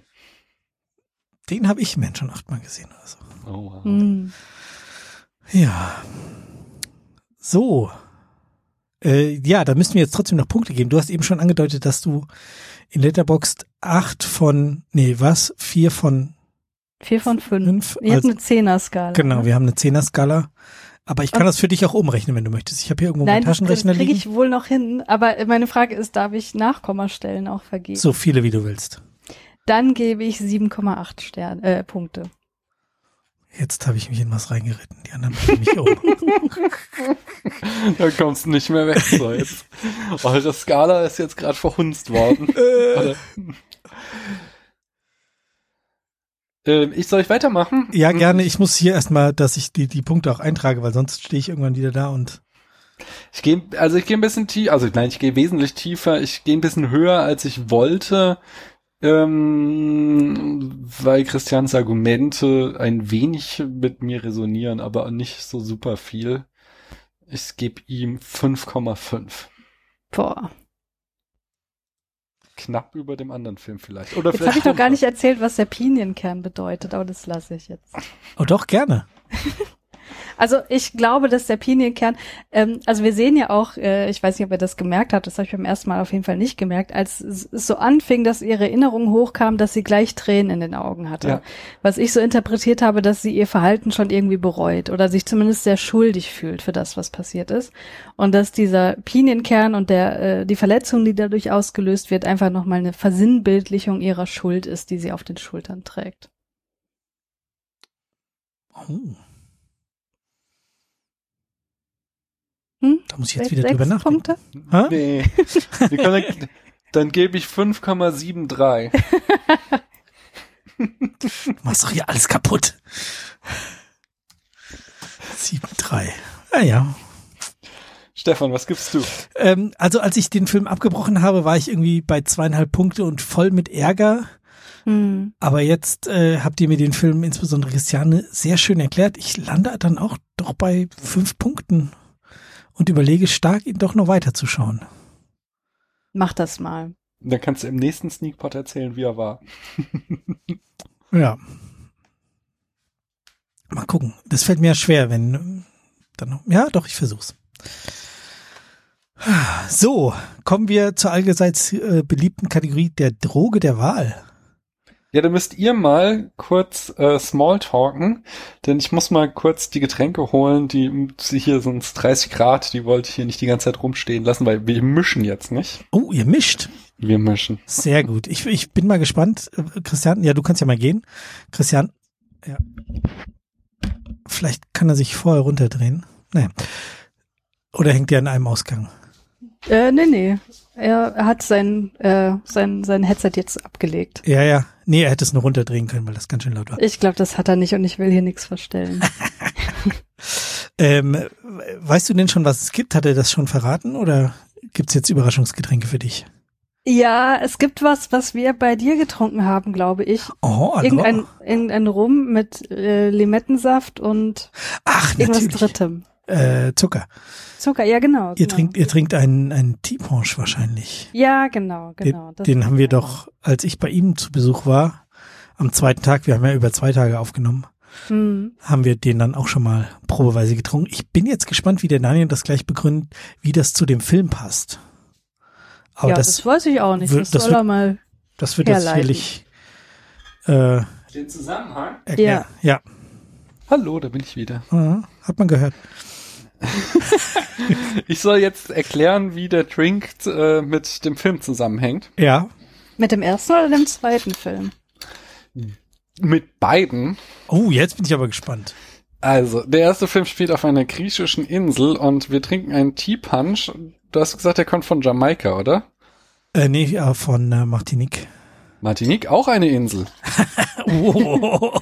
den habe ich Mensch schon achtmal gesehen. Also. Oh, wow. Hm. Ja. So. Äh, ja, da müssten wir jetzt trotzdem noch Punkte geben. Du hast eben schon angedeutet, dass du in Letterboxd acht von, nee, was? Vier von Vier von fünf. fünf. Ihr habt Also, eine Zehner-Skala. genau, ne? wir haben eine Zehner-Skala. Aber ich kann das für dich auch umrechnen, wenn du möchtest. Ich habe hier irgendwo Nein, meinen das Taschenrechner kriege liegen. ich wohl noch hin. Aber meine Frage ist, darf ich Nachkommastellen auch vergeben? So viele, wie du willst. Dann gebe ich 7,8 Sterne, äh, Punkte. Jetzt habe ich mich in was reingeritten. Die anderen bringen mich um. Da kommst du nicht mehr weg. So, jetzt. Eure Skala ist jetzt gerade verhunzt worden. Oder? Ähm, ich soll ich weitermachen? Ja, gerne. Ich muss hier erstmal, dass ich die, die Punkte auch eintrage, weil sonst stehe ich irgendwann wieder da und Ich gehe, also ich gehe ein bisschen tiefer, also nein, ich gehe wesentlich tiefer. Ich gehe ein bisschen höher, als ich wollte, ähm, weil Christians Argumente ein wenig mit mir resonieren, aber nicht so super viel. Ich gebe ihm 5,5. Boah. Knapp über dem anderen Film vielleicht. Oder Jetzt habe ich noch gar nicht erzählt, was der Pinienkern bedeutet, aber das lasse ich jetzt. Oh doch, gerne. Also ich glaube, dass der Pinienkern, ähm, also wir sehen ja auch, äh, ich weiß nicht, ob ihr das gemerkt habt, das habe ich beim ersten Mal auf jeden Fall nicht gemerkt, als es so anfing, dass ihre Erinnerung hochkam, dass sie gleich Tränen in den Augen hatte. Ja. Was ich so interpretiert habe, dass sie ihr Verhalten schon irgendwie bereut oder sich zumindest sehr schuldig fühlt für das, was passiert ist. Und dass dieser Pinienkern und der äh, die Verletzung, die dadurch ausgelöst wird, einfach nochmal eine Versinnbildlichung ihrer Schuld ist, die sie auf den Schultern trägt. Oh, Hm? da muss ich jetzt wieder drüber nachdenken. Punkte? Hä? Nee. Wir können, dann gebe ich 5,73. Du machst doch hier alles kaputt. 7-3. Ja, ja. Stefan, was gibst du? Ähm, also als ich den Film abgebrochen habe, war ich irgendwie bei zweieinhalb Punkte und voll mit Ärger. Hm. Aber jetzt äh, habt ihr mir den Film, insbesondere Christiane, sehr schön erklärt. Ich lande dann auch doch bei fünf Punkten und überlege stark, ihn doch noch weiterzuschauen. Mach das mal. Dann kannst du im nächsten Sneakpot erzählen, wie er war. Ja. Mal gucken. Das fällt mir ja schwer, wenn dann noch. Ja, doch, ich versuch's. So, kommen wir zur allgeseits äh, beliebten Kategorie der Droge der Wahl. Ja, dann müsst ihr mal kurz äh, Smalltalken, denn ich muss mal kurz die Getränke holen, die sie hier sind 30 Grad, die wollte ich hier nicht die ganze Zeit rumstehen lassen, weil wir mischen jetzt nicht. Oh, ihr mischt. Wir mischen. Sehr gut. Ich, ich bin mal gespannt. Christian, ja, du kannst ja mal gehen. Christian, ja. Vielleicht kann er sich vorher runterdrehen. Naja. Oder hängt er an einem Ausgang? Äh, nee, nee. Er hat sein, äh, sein, sein Headset jetzt abgelegt. Ja, ja. Nee, er hätte es nur runterdrehen können, weil das ganz schön laut war. Ich glaube, das hat er nicht und ich will hier nichts verstellen. ähm, weißt du denn schon, was es gibt? Hat er das schon verraten oder gibt's jetzt Überraschungsgetränke für dich? Ja, es gibt was, was wir bei dir getrunken haben, glaube ich. Oh, also. Irgendein, irgendein Rum mit äh, Limettensaft und Ach, irgendwas natürlich. Drittem. Äh, Zucker. Zucker, ja genau. Ihr genau. trinkt, ihr trinkt einen, einen Teepunsch wahrscheinlich. Ja, genau, genau. Den, den haben wir doch, als ich bei ihm zu Besuch war, am zweiten Tag, wir haben ja über zwei Tage aufgenommen, Hm. haben wir den dann auch schon mal probeweise getrunken. Ich bin jetzt gespannt, wie der Daniel das gleich begründet, wie das zu dem Film passt. Aber ja, das, das, weiß ich auch nicht. wird- Das, das soll wird- er mal. das wird jetzt sicherlich äh, Den Zusammenhang? erklären. Ja, Hallo, da bin ich wieder. ja. hat man gehört. Ich soll jetzt erklären, wie der Drink äh, mit dem Film zusammenhängt. Ja. Mit dem ersten oder dem zweiten Film? Mit beiden. Oh, jetzt bin ich aber gespannt. Also, der erste Film spielt auf einer griechischen Insel und wir trinken einen Tea Punch. Du hast gesagt, der kommt von Jamaika, oder? Äh, nee, ja, von äh, Martinique. Martinique, auch eine Insel. Oh.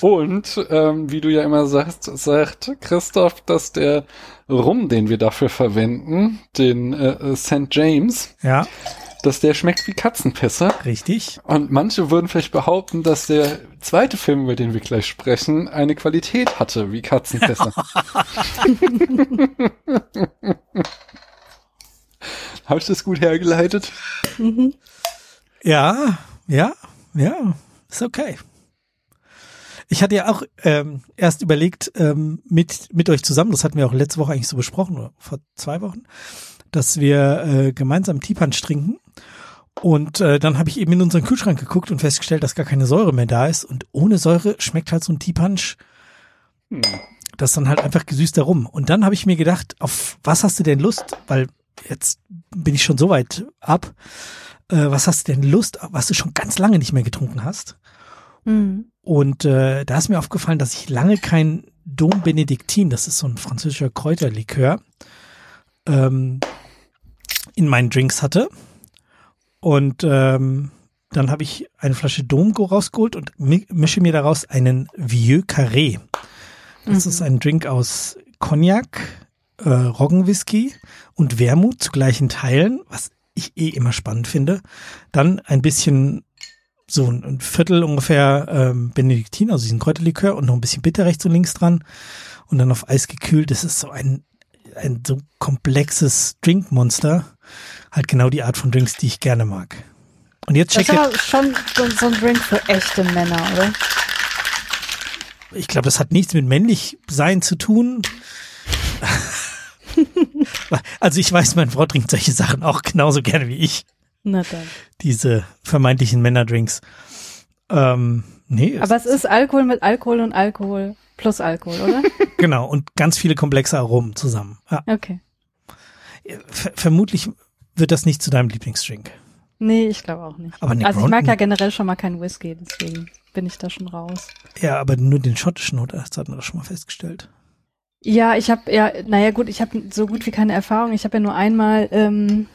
Und ähm, wie du ja immer sagst, sagt Christoph, dass der Rum, den wir dafür verwenden, den äh, St. James, ja, dass der schmeckt wie Katzenpisse. richtig. Und manche würden vielleicht behaupten, dass der zweite Film, über den wir gleich sprechen, eine Qualität hatte wie Katzenpisse. Habe ich das gut hergeleitet? Mhm. Ja, ja, ja, ist okay. Ich hatte ja auch ähm, erst überlegt, ähm, mit, mit euch zusammen, das hatten wir auch letzte Woche eigentlich so besprochen, oder vor zwei Wochen, dass wir äh, gemeinsam Teepunch trinken. Und äh, dann habe ich eben in unseren Kühlschrank geguckt und festgestellt, dass gar keine Säure mehr da ist. Und ohne Säure schmeckt halt so ein Teepunch, Hm. das ist dann halt einfach gesüßter rum. Und dann habe ich mir gedacht, auf was hast du denn Lust? Weil jetzt bin ich schon so weit ab. Äh, was hast du denn Lust, was du schon ganz lange nicht mehr getrunken hast? Mhm. Und äh, da ist mir aufgefallen, dass ich lange kein Dom Benediktin, das ist so ein französischer Kräuterlikör, ähm, in meinen Drinks hatte. Und ähm, dann habe ich eine Flasche Domgo rausgeholt und mi mische mir daraus einen Vieux Carré. Das Mhm. ist ein Drink aus Cognac, äh, Roggenwhisky und Wermut zu gleichen Teilen, was ich eh immer spannend finde. Dann ein bisschen so ein ein Viertel ungefähr ähm, Benediktin, also diesen Kräuterlikör und noch ein bisschen Bitter rechts und links dran und dann auf Eis gekühlt. Das ist so ein, ein so komplexes Drinkmonster. Halt genau die Art von Drinks, die ich gerne mag. Und jetzt Das check ist aber schon so, so ein Drink für echte Männer, oder? Ich glaube, das hat nichts mit männlich sein zu tun. also ich weiß, meine Frau trinkt solche Sachen auch genauso gerne wie ich. Na dann. Diese vermeintlichen Männerdrinks. Ähm, nee, Aber es ist Alkohol mit Alkohol und Alkohol plus Alkohol, oder? genau. Und ganz viele komplexe Aromen zusammen. Ja. Okay. Ver vermutlich wird das nicht zu deinem Lieblingsdrink. Nee, ich glaube auch nicht. Aber also ich mag ja generell schon mal keinen Whisky, deswegen bin ich da schon raus. Ja, aber nur den schottischen, oder? Das hatten wir doch schon mal festgestellt. Ja, ich habe ja, naja gut, ich habe so gut wie keine Erfahrung. Ich habe ja nur einmal, ähm,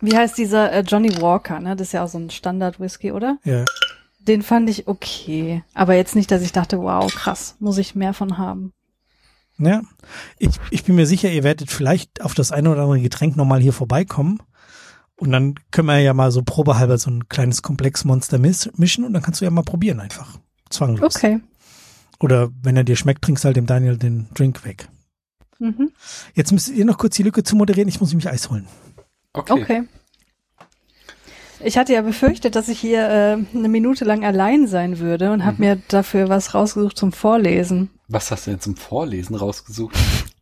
wie heißt dieser äh, Johnny Walker, ne? Das ist ja auch so ein Standard-Whisky, oder? Ja. Den fand ich okay. Aber jetzt nicht, dass ich dachte, wow, krass, muss ich mehr von haben. Ja. Ich, ich bin mir sicher, ihr werdet vielleicht auf das eine oder andere Getränk nochmal hier vorbeikommen. Und dann können wir ja mal so probehalber so ein kleines Komplexmonster mis mischen und dann kannst du ja mal probieren einfach. Zwanglos. Okay. Oder wenn er dir schmeckt, trinkst halt dem Daniel den Drink weg. Mhm. Jetzt müsst ihr noch kurz die Lücke zu moderieren. Ich muss nämlich Eis holen. Okay. Okay. Ich hatte ja befürchtet, dass ich hier äh, eine Minute lang allein sein würde und habe Mhm. mir dafür was rausgesucht zum Vorlesen. Was hast du denn zum Vorlesen rausgesucht?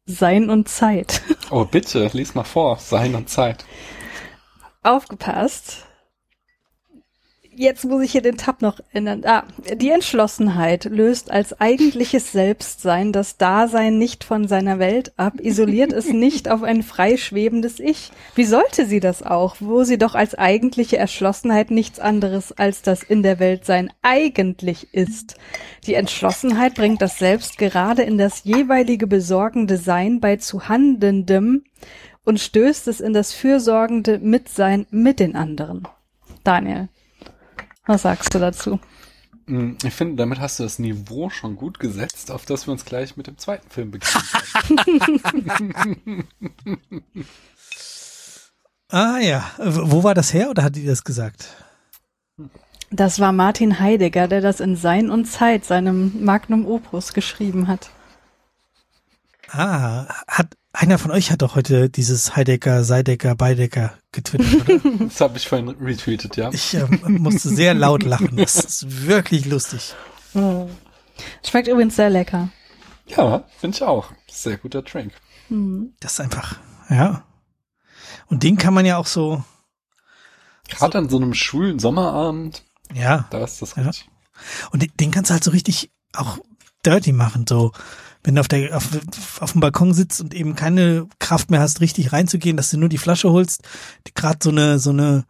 Sein und Zeit. Oh, bitte, lies mal vor. Sein und Zeit. Aufgepasst. Jetzt muss ich hier den Tab noch ändern. Ah, die Entschlossenheit löst als eigentliches Selbstsein das Dasein nicht von seiner Welt ab, isoliert es nicht auf ein freischwebendes Ich. Wie sollte sie das auch, wo sie doch als eigentliche Erschlossenheit nichts anderes als das in der Welt sein eigentlich ist? Die Entschlossenheit bringt das Selbst gerade in das jeweilige besorgende Sein bei zu Handelndem und stößt es in das fürsorgende Mitsein mit den anderen. Daniel. Was sagst du dazu? Hm, ich finde, damit hast du das Niveau schon gut gesetzt, auf das wir uns gleich mit dem zweiten Film beginnen. ah ja, wo war das her oder hat die das gesagt? Das war Martin Heidegger, der das in Sein und Zeit, seinem Magnum Opus, geschrieben hat. Ah, hat einer von euch hat doch heute dieses Heidecker, Seidecker, Beidecker getwittert, oder? das habe ich vorhin retweetet, ja. Ich äh, musste sehr laut lachen. Das ist wirklich lustig. Schmeckt übrigens sehr lecker. Ja, finde ich auch. Sehr guter Drink. Mhm. Das ist einfach, ja. Und den kann man ja auch so. Gerade so, an so einem schwulen Sommerabend. Ja. Da ist das richtig. Ja. Und den, den kannst du halt so richtig auch dirty machen, so wenn du auf, der, auf, auf dem Balkon sitzt und eben keine Kraft mehr hast, richtig reinzugehen, dass du nur die Flasche holst, die gerade so eine, so eine,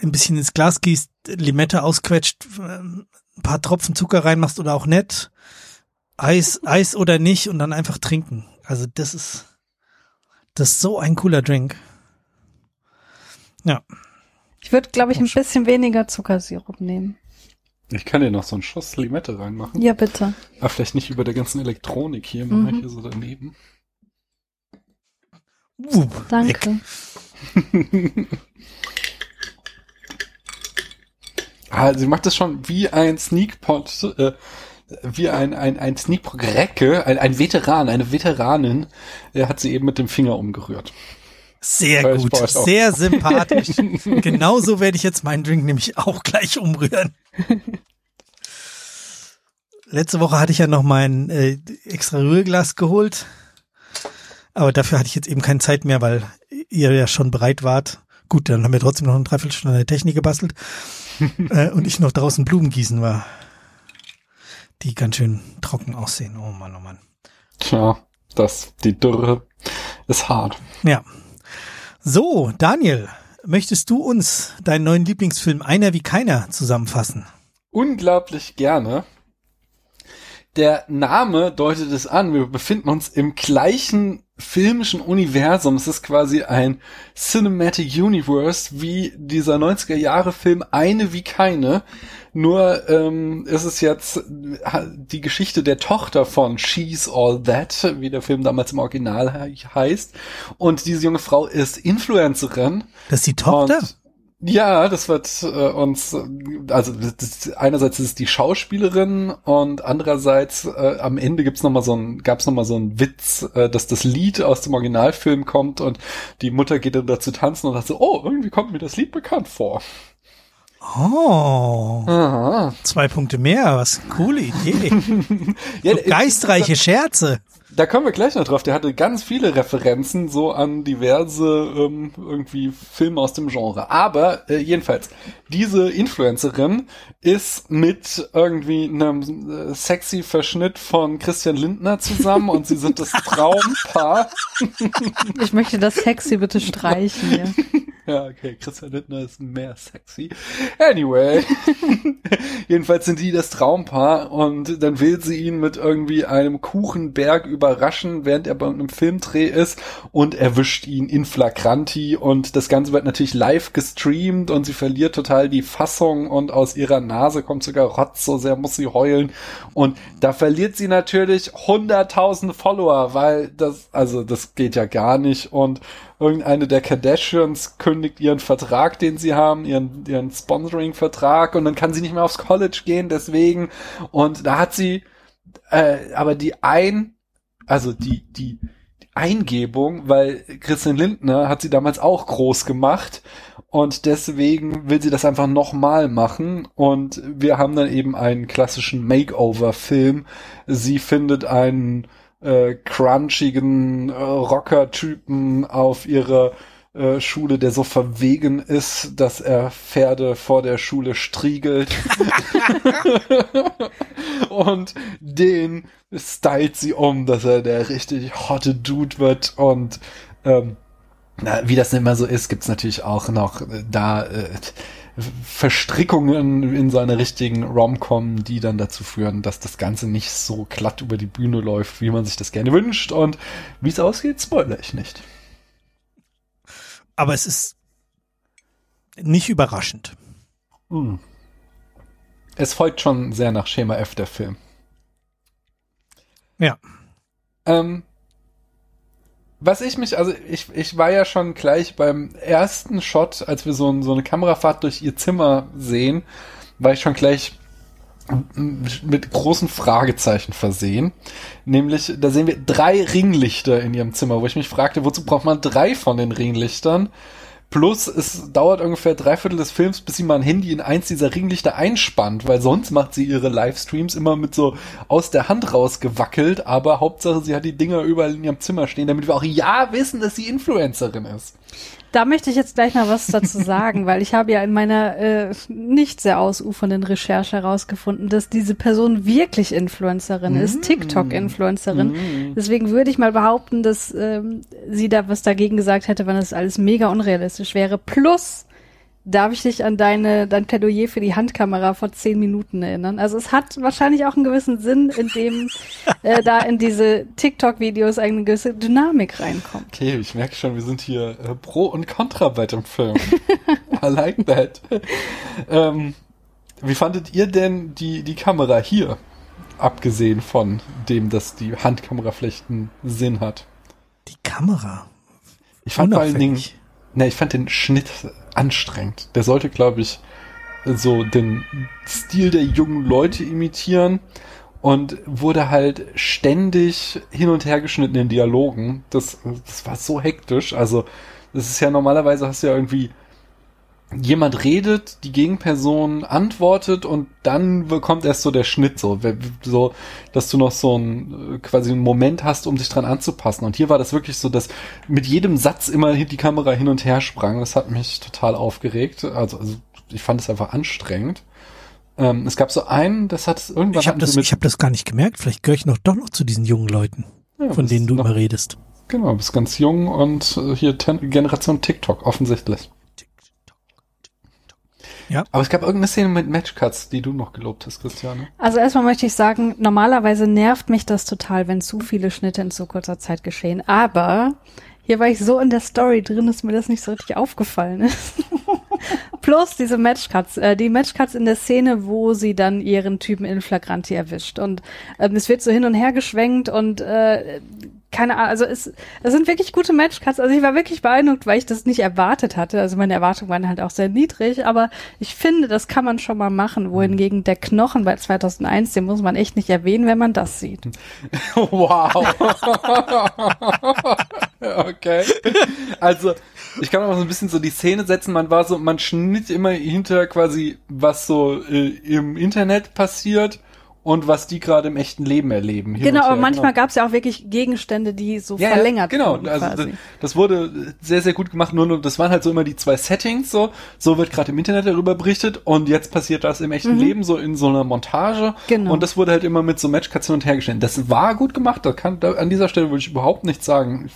ein bisschen ins Glas gießt, Limette ausquetscht, ein paar Tropfen Zucker reinmachst oder auch nett, Eis, Eis oder nicht und dann einfach trinken. Also das ist, das ist so ein cooler Drink. Ja. Ich würde, glaube ich, ein bisschen weniger Zuckersirup nehmen. Ich kann dir noch so einen Schuss Limette reinmachen. Ja, bitte. Aber vielleicht nicht über der ganzen Elektronik hier, mhm. mache ich hier so daneben. Uh, Danke. ah, sie macht das schon wie ein Sneakpot, äh, wie ein, ein, ein Sneakpot-Recke, ein, ein Veteran, eine Veteranin, äh, hat sie eben mit dem Finger umgerührt. Sehr gut, sehr sympathisch. Genauso werde ich jetzt meinen Drink nämlich auch gleich umrühren. Letzte Woche hatte ich ja noch mein äh, extra Rührglas geholt. Aber dafür hatte ich jetzt eben keine Zeit mehr, weil ihr ja schon bereit wart. Gut, dann haben wir trotzdem noch eine Dreiviertelstunde an der Technik gebastelt. äh, und ich noch draußen Blumen gießen war. Die ganz schön trocken aussehen. Oh Mann, oh Mann. Tja, das, die Dürre ist hart. Ja, so, Daniel, möchtest du uns deinen neuen Lieblingsfilm Einer wie keiner zusammenfassen? Unglaublich gerne. Der Name deutet es an. Wir befinden uns im gleichen filmischen Universum. Es ist quasi ein Cinematic Universe wie dieser 90er Jahre Film Eine wie keine. Nur ähm, ist es jetzt die Geschichte der Tochter von She's All That, wie der Film damals im Original heißt. Und diese junge Frau ist Influencerin. Das ist die Tochter? Ja, das wird äh, uns, also das, einerseits ist es die Schauspielerin und andererseits äh, am Ende gibt's noch mal so ein, gab's noch mal so ein Witz, äh, dass das Lied aus dem Originalfilm kommt und die Mutter geht dann dazu tanzen und sagt so, oh, irgendwie kommt mir das Lied bekannt vor. Oh. Aha. Zwei Punkte mehr, was coole Idee. ja, so geistreiche Scherze. Da kommen wir gleich noch drauf. Der hatte ganz viele Referenzen so an diverse ähm, irgendwie Filme aus dem Genre. Aber äh, jedenfalls, diese Influencerin ist mit irgendwie einem äh, sexy Verschnitt von Christian Lindner zusammen und sie sind das Traumpaar. Ich möchte das sexy bitte streichen. Ja. Ja, okay, Christian Lindner ist mehr sexy. Anyway. Jedenfalls sind die das Traumpaar und dann will sie ihn mit irgendwie einem Kuchenberg überraschen, während er bei einem Filmdreh ist und erwischt ihn in flagranti und das Ganze wird natürlich live gestreamt und sie verliert total die Fassung und aus ihrer Nase kommt sogar Rotz, so sehr muss sie heulen und da verliert sie natürlich hunderttausend Follower, weil das, also das geht ja gar nicht und irgendeine der Kardashians kündigt ihren Vertrag, den sie haben, ihren, ihren Sponsoring-Vertrag und dann kann sie nicht mehr aufs College gehen, deswegen. Und da hat sie, äh, aber die ein, also die, die, Eingebung, weil Christian Lindner hat sie damals auch groß gemacht und deswegen will sie das einfach nochmal machen und wir haben dann eben einen klassischen Makeover-Film. Sie findet einen äh, crunchigen äh, Rocker-Typen auf ihre äh, Schule, der so verwegen ist, dass er Pferde vor der Schule striegelt. und den stylt sie um, dass er der richtig hotte Dude wird und ähm, na, wie das immer so ist, gibt's natürlich auch noch äh, da äh, Verstrickungen in seine richtigen Rom-Com, die dann dazu führen, dass das Ganze nicht so glatt über die Bühne läuft, wie man sich das gerne wünscht. Und wie es ausgeht, spoilere ich nicht. Aber es ist nicht überraschend. Hm. Es folgt schon sehr nach Schema F, der Film. Ja. Ähm, was ich mich, also ich, ich war ja schon gleich beim ersten Shot, als wir so, so eine Kamerafahrt durch ihr Zimmer sehen, war ich schon gleich mit großen Fragezeichen versehen. Nämlich, da sehen wir drei Ringlichter in ihrem Zimmer, wo ich mich fragte, wozu braucht man drei von den Ringlichtern? Plus, es dauert ungefähr drei Viertel des Films, bis sie mal ein Handy in eins dieser Ringlichter einspannt, weil sonst macht sie ihre Livestreams immer mit so aus der Hand rausgewackelt, aber Hauptsache, sie hat die Dinger überall in ihrem Zimmer stehen, damit wir auch ja wissen, dass sie Influencerin ist. Da möchte ich jetzt gleich mal was dazu sagen, weil ich habe ja in meiner äh, nicht sehr ausufernden Recherche herausgefunden, dass diese Person wirklich Influencerin mm. ist, TikTok-Influencerin. Mm. Deswegen würde ich mal behaupten, dass ähm, sie da was dagegen gesagt hätte, wenn das alles mega unrealistisch wäre. Plus Darf ich dich an deine, dein Plädoyer für die Handkamera vor zehn Minuten erinnern? Also es hat wahrscheinlich auch einen gewissen Sinn, in dem äh, da in diese TikTok-Videos eine gewisse Dynamik reinkommt. Okay, ich merke schon, wir sind hier äh, pro und contra bei dem Film. I like that. ähm, wie fandet ihr denn die, die Kamera hier? Abgesehen von dem, dass die Handkamera vielleicht einen Sinn hat. Die Kamera? Ich fand vor allen Dingen, ne, ich fand den Schnitt anstrengend. Der sollte, glaube ich, so den Stil der jungen Leute imitieren und wurde halt ständig hin und her geschnitten in Dialogen. Das, das war so hektisch. Also, das ist ja normalerweise hast du ja irgendwie jemand redet, die Gegenperson antwortet und dann kommt erst so der Schnitt so, so, dass du noch so ein quasi einen Moment hast, um dich dran anzupassen. Und hier war das wirklich so, dass mit jedem Satz immer die Kamera hin und her sprang. Das hat mich total aufgeregt. Also, also ich fand es einfach anstrengend. Ähm, es gab so einen, das hat irgendwann. Ich habe das, ich hab das gar nicht gemerkt. Vielleicht gehöre ich noch doch noch zu diesen jungen Leuten, ja, von denen du noch, immer redest. Genau, bist ganz jung und äh, hier Ten Generation TikTok offensichtlich. Ja. Aber es gab irgendeine Szene mit Matchcuts, die du noch gelobt hast, Christiane. Also erstmal möchte ich sagen, normalerweise nervt mich das total, wenn zu viele Schnitte in so kurzer Zeit geschehen. Aber hier war ich so in der Story drin, dass mir das nicht so richtig aufgefallen ist. Plus diese Matchcuts, äh, die Matchcuts in der Szene, wo sie dann ihren Typen in Flagranti erwischt. Und ähm, es wird so hin und her geschwenkt und äh, keine Ahnung, also es, es sind wirklich gute Matchcuts. Also ich war wirklich beeindruckt, weil ich das nicht erwartet hatte. Also meine Erwartungen waren halt auch sehr niedrig, aber ich finde, das kann man schon mal machen. Wohingegen der Knochen bei 2001, den muss man echt nicht erwähnen, wenn man das sieht. Wow. okay. Also ich kann auch so ein bisschen so die Szene setzen. Man war so, man schnitt immer hinter quasi, was so äh, im Internet passiert und was die gerade im echten Leben erleben. Genau, aber manchmal genau. gab es ja auch wirklich Gegenstände, die so ja, verlängert ja, genau. wurden. Genau, also das, das, wurde sehr, sehr gut gemacht. Nur, nur das waren halt so immer die zwei Settings. So, so wird gerade im Internet darüber berichtet und jetzt passiert das im echten mhm. Leben so in so einer Montage. Genau. Und das wurde halt immer mit so Matchcuts hin und her gestellt. Das war gut gemacht. Da kann, da, an dieser Stelle würde ich überhaupt nichts sagen.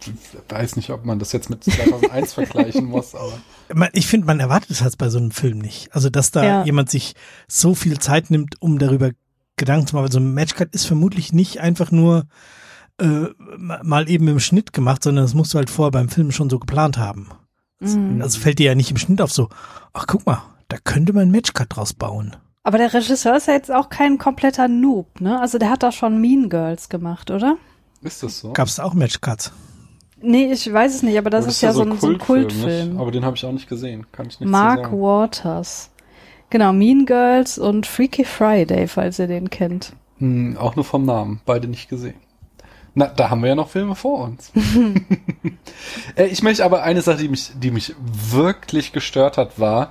Ich weiß nicht, ob man das jetzt mit 2001 vergleichen muss, aber. Ich finde, man erwartet es halt bei so einem Film nicht. Also, dass da ja. jemand sich so viel Zeit nimmt, um darüber Gedanken zu machen. Also ein Matchcut ist vermutlich nicht einfach nur äh, mal eben im Schnitt gemacht, sondern das musst du halt vorher beim Film schon so geplant haben. Mhm. Also fällt dir ja nicht im Schnitt auf so, ach guck mal, da könnte man ein Matchcut draus bauen. Aber der Regisseur ist ja jetzt auch kein kompletter Noob, ne? Also der hat doch schon Mean Girls gemacht, oder? Ist das so? Gab es auch Matchcuts? Nee, ich weiß es nicht, aber das, das ist, ja so, ein, so ein Kultfilm. Aber den habe ich auch nicht gesehen, kann ich nicht Mark Waters. Genau, Mean Girls und Freaky Friday, falls ihr den kennt. Hm, auch nur vom Namen, beide nicht gesehen. Na, da haben wir ja noch Filme vor uns. Äh, ich möchte aber eine Sache, die mich, die mich wirklich gestört hat, war,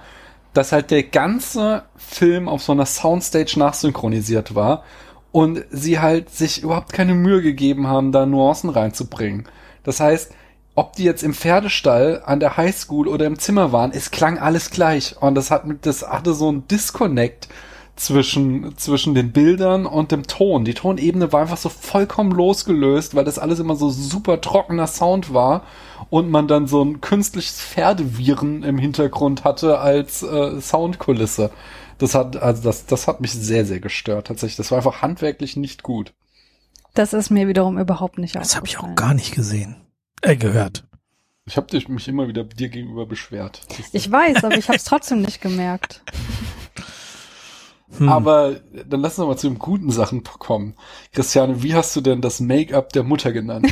dass halt der ganze Film auf so einer Soundstage nachsynchronisiert war und sie halt sich überhaupt keine Mühe gegeben haben, da Nuancen reinzubringen. Das heißt, ob die jetzt im Pferdestall, an der Highschool oder im Zimmer waren, es klang alles gleich. Und das hat, das hatte so ein Disconnect zwischen, zwischen den Bildern und dem Ton. Die Tonebene war einfach so vollkommen losgelöst, weil das alles immer so super trockener Sound war und man dann so ein künstliches Pferdeviren im Hintergrund hatte als äh, Soundkulisse. Das hat, also das, das hat mich sehr, sehr gestört tatsächlich. Das war einfach handwerklich nicht gut. Das ist mir wiederum überhaupt nicht Das habe ich auch gar nicht gesehen. Äh, gehört. Ich habe mich immer wieder dir gegenüber beschwert. Ich weiß, aber ich habe es trotzdem nicht gemerkt. Hm. Aber dann lass uns mal zu den guten Sachen kommen. Christiane, wie hast du denn das Make-up der Mutter genannt?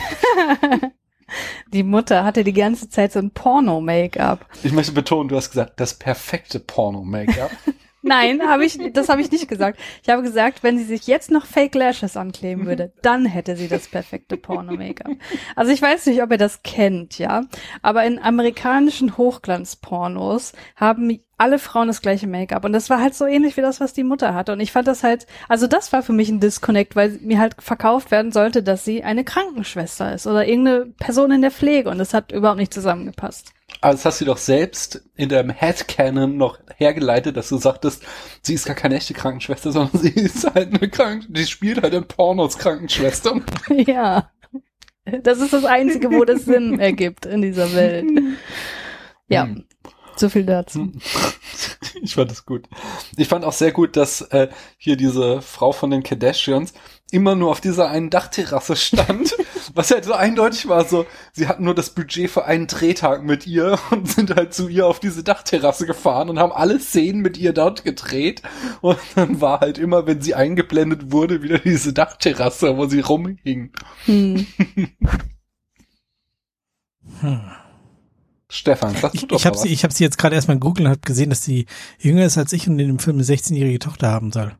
die Mutter hatte die ganze Zeit so ein Porno-Make-up. Ich möchte betonen, du hast gesagt, das perfekte Porno-Make-up. Nein, habe ich, das habe ich nicht gesagt. Ich habe gesagt, wenn sie sich jetzt noch Fake Lashes ankleben würde, dann hätte sie das perfekte Porno-Make-up. Also ich weiß nicht, ob ihr das kennt, ja. Aber in amerikanischen Hochglanz-Pornos haben alle Frauen das gleiche Make-up. Und das war halt so ähnlich wie das, was die Mutter hatte. Und ich fand das halt, also das war für mich ein Disconnect, weil mir halt verkauft werden sollte, dass sie eine Krankenschwester ist oder irgendeine Person in der Pflege. Und das hat überhaupt nicht zusammengepasst. Aber das hast du doch selbst in deinem Headcanon noch hergeleitet, dass du sagtest, sie ist gar keine echte Krankenschwester, sondern sie ist halt eine Krank die spielt halt in Pornos Krankenschwester. ja. Das ist das Einzige, wo das Sinn ergibt in dieser Welt. Ja. Hm. So viel dazu. Hm. Ich fand das gut. Ich fand auch sehr gut, dass äh, hier diese Frau von den Kardashians immer nur auf dieser einen Dachterrasse stand, was halt so eindeutig war, so, sie hatten nur das Budget für einen Drehtag mit ihr und sind halt zu ihr auf diese Dachterrasse gefahren und haben alle Szenen mit ihr dort gedreht und dann war halt immer, wenn sie eingeblendet wurde, wieder diese Dachterrasse, wo sie rumhing. Hm. hm. Stefan, sag du ich, doch ich habe sie, ich habe sie jetzt gerade erstmal googeln und habe gesehen, dass sie jünger ist als ich und in dem Film eine 16-jährige Tochter haben soll.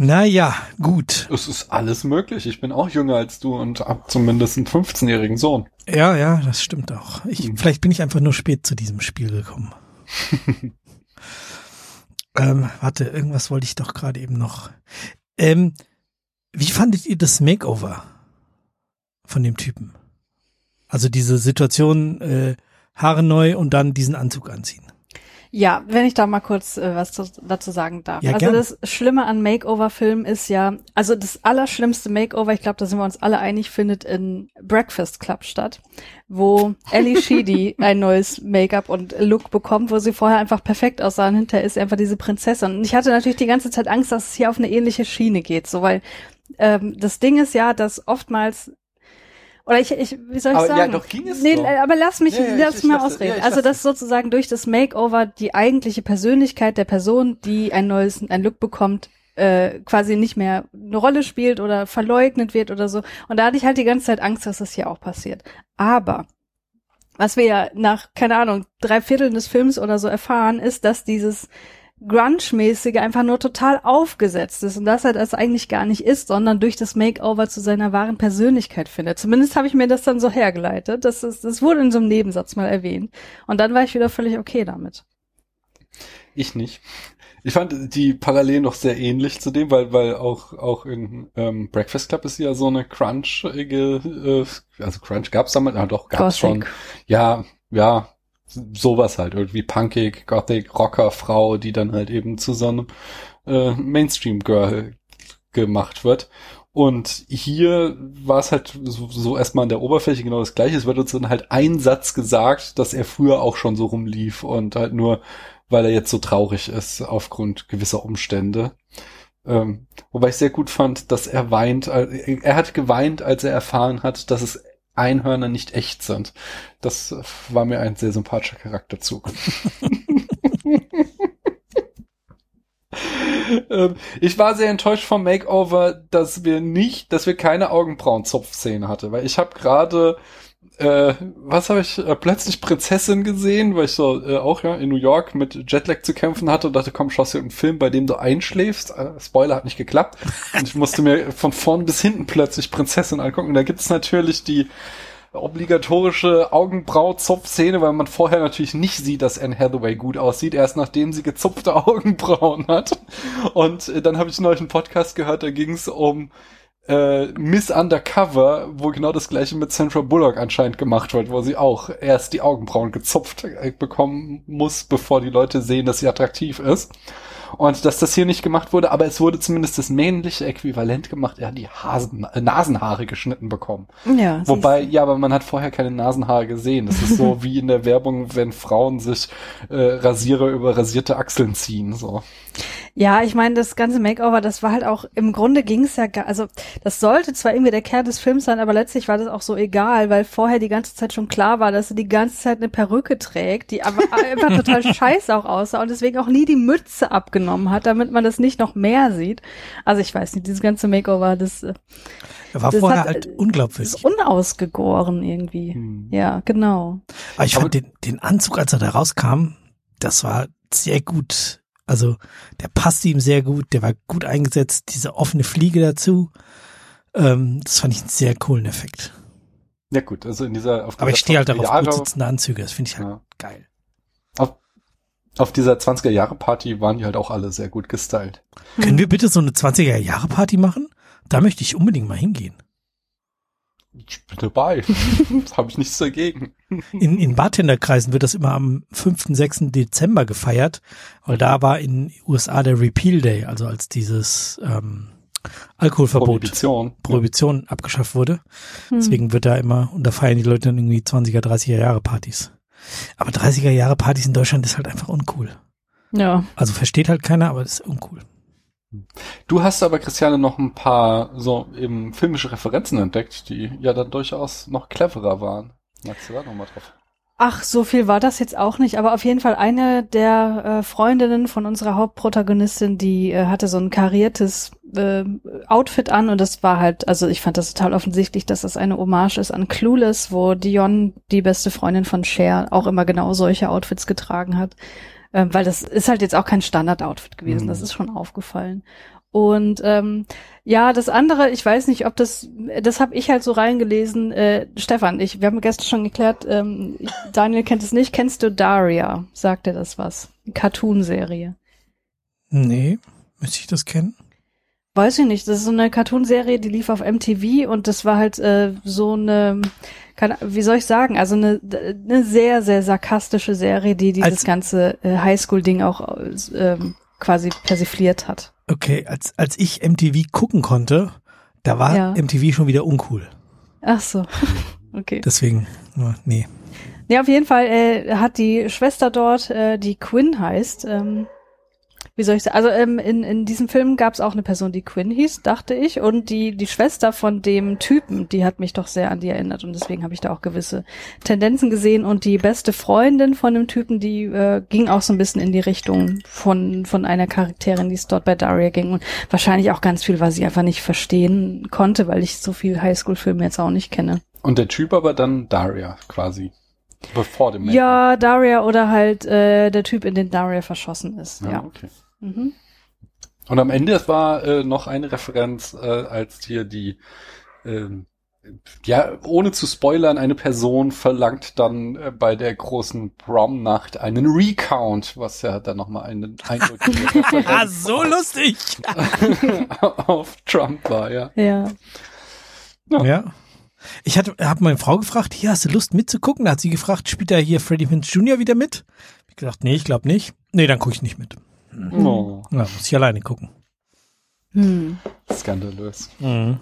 Naja, gut. Es ist alles möglich. Ich bin auch jünger als du und hab zumindest einen 15-jährigen Sohn. Ja, ja, das stimmt auch. Ich, hm. Vielleicht bin ich einfach nur spät zu diesem Spiel gekommen. ähm, warte, irgendwas wollte ich doch gerade eben noch. Ähm, wie fandet ihr das Makeover von dem Typen? Also diese Situation, äh, Haare neu und dann diesen Anzug anziehen. Ja, wenn ich da mal kurz äh, was zu, dazu sagen darf. Ja, also gern. das Schlimme an Makeover-Filmen ist ja, also das allerschlimmste Makeover, ich glaube, da sind wir uns alle einig, findet in Breakfast Club statt, wo Ellie Sheedy ein neues Make-up und Look bekommt, wo sie vorher einfach perfekt aussah und hinterher ist einfach diese Prinzessin. Und ich hatte natürlich die ganze Zeit Angst, dass es hier auf eine ähnliche Schiene geht, so weil ähm, das Ding ist ja, dass oftmals oder ich, ich wie soll ich aber, sagen? Ja, doch ging es nee, doch. aber lass mich, ja, lass ich, mal ausreden. Ja, also dass sozusagen durch das Makeover die eigentliche Persönlichkeit der Person, die ein neues, ein Look bekommt, äh, quasi nicht mehr eine Rolle spielt oder verleugnet wird oder so. Und da hatte ich halt die ganze Zeit Angst, dass das hier auch passiert. Aber was wir ja nach, keine Ahnung, drei Vierteln des Films oder so erfahren, ist, dass dieses Grunge-mäßige einfach nur total aufgesetzt ist und dass er das eigentlich gar nicht ist, sondern durch das Makeover zu seiner wahren Persönlichkeit findet. Zumindest habe ich mir das dann so hergeleitet. Das, ist, das wurde in so einem Nebensatz mal erwähnt. Und dann war ich wieder völlig okay damit. Ich nicht. Ich fand die Parallelen noch sehr ähnlich zu dem, weil, weil auch, auch in ähm, Breakfast Club ist ja so eine crunchige, äh, also Crunch gab's damals, ja doch, gab's Gothic. schon. Ja, ja, sowas halt, irgendwie punkig, gothic, Rocker, Frau, die dann halt eben zu so einem äh, Mainstream-Girl gemacht wird. Und hier war es halt so, so erstmal an der Oberfläche genau das gleiche. Es wird uns dann halt ein Satz gesagt, dass er früher auch schon so rumlief und halt nur, weil er jetzt so traurig ist aufgrund gewisser Umstände. Ähm, wobei ich sehr gut fand, dass er weint. Er hat geweint, als er erfahren hat, dass es Einhörner nicht echt sind. Das war mir ein sehr sympathischer Charakterzug. Ähm, ich war sehr enttäuscht vom Makeover, dass wir nicht, dass wir keine Augenbrauenzopfszene hatte, weil ich habe gerade äh, was habe ich äh, plötzlich Prinzessin gesehen, weil ich so äh, auch ja in New York mit Jetlag zu kämpfen hatte und dachte, komm, schaust du einen Film, bei dem du einschläfst. Äh, Spoiler hat nicht geklappt und ich musste mir von vorn bis hinten plötzlich Prinzessin angucken. Und da gibt es natürlich die obligatorische Augenbrau-Zopf-Szene, weil man vorher natürlich nicht sieht, dass Anne Hathaway gut aussieht, erst nachdem sie gezupfte Augenbrauen hat. Und äh, dann habe ich neulich einen Podcast gehört, da ging es um äh, Miss Undercover, wo genau das gleiche mit Sandra Bullock anscheinend gemacht wird, wo sie auch erst die Augenbrauen gezupft äh, bekommen muss, bevor die Leute sehen, dass sie attraktiv ist. Und dass das hier nicht gemacht wurde, aber es wurde zumindest das männliche Äquivalent gemacht. Er hat die Hasen, äh, Nasenhaare geschnitten bekommen. Ja. Wobei, ja, aber man hat vorher keine Nasenhaare gesehen. Das ist so wie in der Werbung, wenn Frauen sich äh, Rasierer über rasierte Achseln ziehen. So. Ja, ich meine, das ganze Makeover, das war halt auch, im Grunde ging es ja, gar, also das sollte zwar irgendwie der Kern des Films sein, aber letztlich war das auch so egal, weil vorher die ganze Zeit schon klar war, dass er die ganze Zeit eine Perücke trägt, die aber einfach total scheiße auch aussah und deswegen auch nie die Mütze abgenommen hat, damit man das nicht noch mehr sieht. Also ich weiß nicht, dieses ganze Makeover, das, er war das vorher hat- halt unglaubwürdig. ist unausgegoren irgendwie. Hm. Ja, genau. Aber ich Aber- fand den, den Anzug, als er da rauskam, das war sehr gut. Also der passte ihm sehr gut, der war gut eingesetzt, diese offene Fliege dazu. Ähm, das fand ich einen sehr coolen Effekt. Ja gut, also in dieser auf Aber ich dieser stehe halt darauf, 20er gut Jahre, sitzende Anzüge, das finde ich halt ja. geil. auf dieser 20er Jahre Party waren die halt auch alle sehr gut gestylt. Können wir bitte so eine 20er Jahre Party machen? Da möchte ich unbedingt mal hingehen. Ich bin dabei. das habe ich nichts dagegen. In, in Bartenderkreisen wird das immer am 5., 6. Dezember gefeiert, weil da war in USA der Repeal Day, also als dieses ähm, Alkoholverbot, Prohibition. Prohibition abgeschafft wurde. Hm. Deswegen wird da immer, und da feiern die Leute dann irgendwie 20er, 30er Jahre Partys. Aber 30er Jahre Partys in Deutschland ist halt einfach uncool. Ja. Also versteht halt keiner, aber das ist uncool. Du hast aber, Christiane, noch ein paar so eben filmische Referenzen entdeckt, die ja dann durchaus noch cleverer waren. Magst du da nochmal drauf? Ach, so viel war das jetzt auch nicht, aber auf jeden Fall eine der äh, Freundinnen von unserer Hauptprotagonistin, die äh, hatte so ein kariertes äh, Outfit an und das war halt, also ich fand das total offensichtlich, dass das eine Hommage ist an Clueless, wo Dion, die beste Freundin von Cher, auch immer genau solche Outfits getragen hat. Ähm, weil das ist halt jetzt auch kein Standard-Outfit gewesen, Mhm. das ist schon aufgefallen. Und ähm, ja, das andere, ich weiß nicht, ob das, das habe ich halt so reingelesen. Äh, Stefan, ich, wir haben gestern schon geklärt, ähm, Daniel kennt es nicht. Kennst du Daria? Sagt dir das was? Cartoon-Serie. Nee, müsste ich das kennen? Weiß ich nicht. Das ist so eine Cartoon-Serie, die lief auf MTV und das war halt äh, so eine, keine, wie soll ich sagen, also eine, eine sehr, sehr sarkastische Serie, die dieses Als- ganze äh, Highschool-Ding auch äh, quasi persifliert hat. Okay, als, als ich MTV gucken konnte, da war Ja. MTV schon wieder uncool. Ach so. okay. Deswegen, nee. Ja, auf jeden Fall äh, hat die Schwester dort, äh, die Quinn heißt, ähm, wie soll ich sagen, also ähm, in, in diesem Film gab es auch eine Person, die Quinn hieß, dachte ich, und die, die Schwester von dem Typen, die hat mich doch sehr an die erinnert und deswegen habe ich da auch gewisse Tendenzen gesehen und die beste Freundin von dem Typen, die äh, ging auch so ein bisschen in die Richtung von, von einer Charakterin, die es dort bei Daria ging und wahrscheinlich auch ganz viel, was ich einfach nicht verstehen konnte, weil ich so viel Highschool-Filme jetzt auch nicht kenne. Und der Typ aber dann Daria quasi. Bevor dem. Ja, Daria oder halt äh, der Typ, in den Daria verschossen ist. ja. Ja. okay. Mhm. Und am Ende es war äh, noch eine Referenz, äh, als hier die, ähm, ja, ohne zu spoilern, eine Person verlangt dann äh, bei der großen Prom-Nacht einen Recount, was ja dann nochmal eine eindeutige Ah, Referenz so lustig! auf Trump war, ja. Ja. Ja. Ich hatte, habe meine Frau gefragt, hier hast du Lust mitzugucken? Da hat sie gefragt, spielt da hier Freddie Prinze Jr. wieder mit? Ich gesagt, nee, ich glaube nicht. Nee, dann gucke ich nicht mit. Oh, Ja, muss ich alleine gucken. Hm. skandalös. Mhm.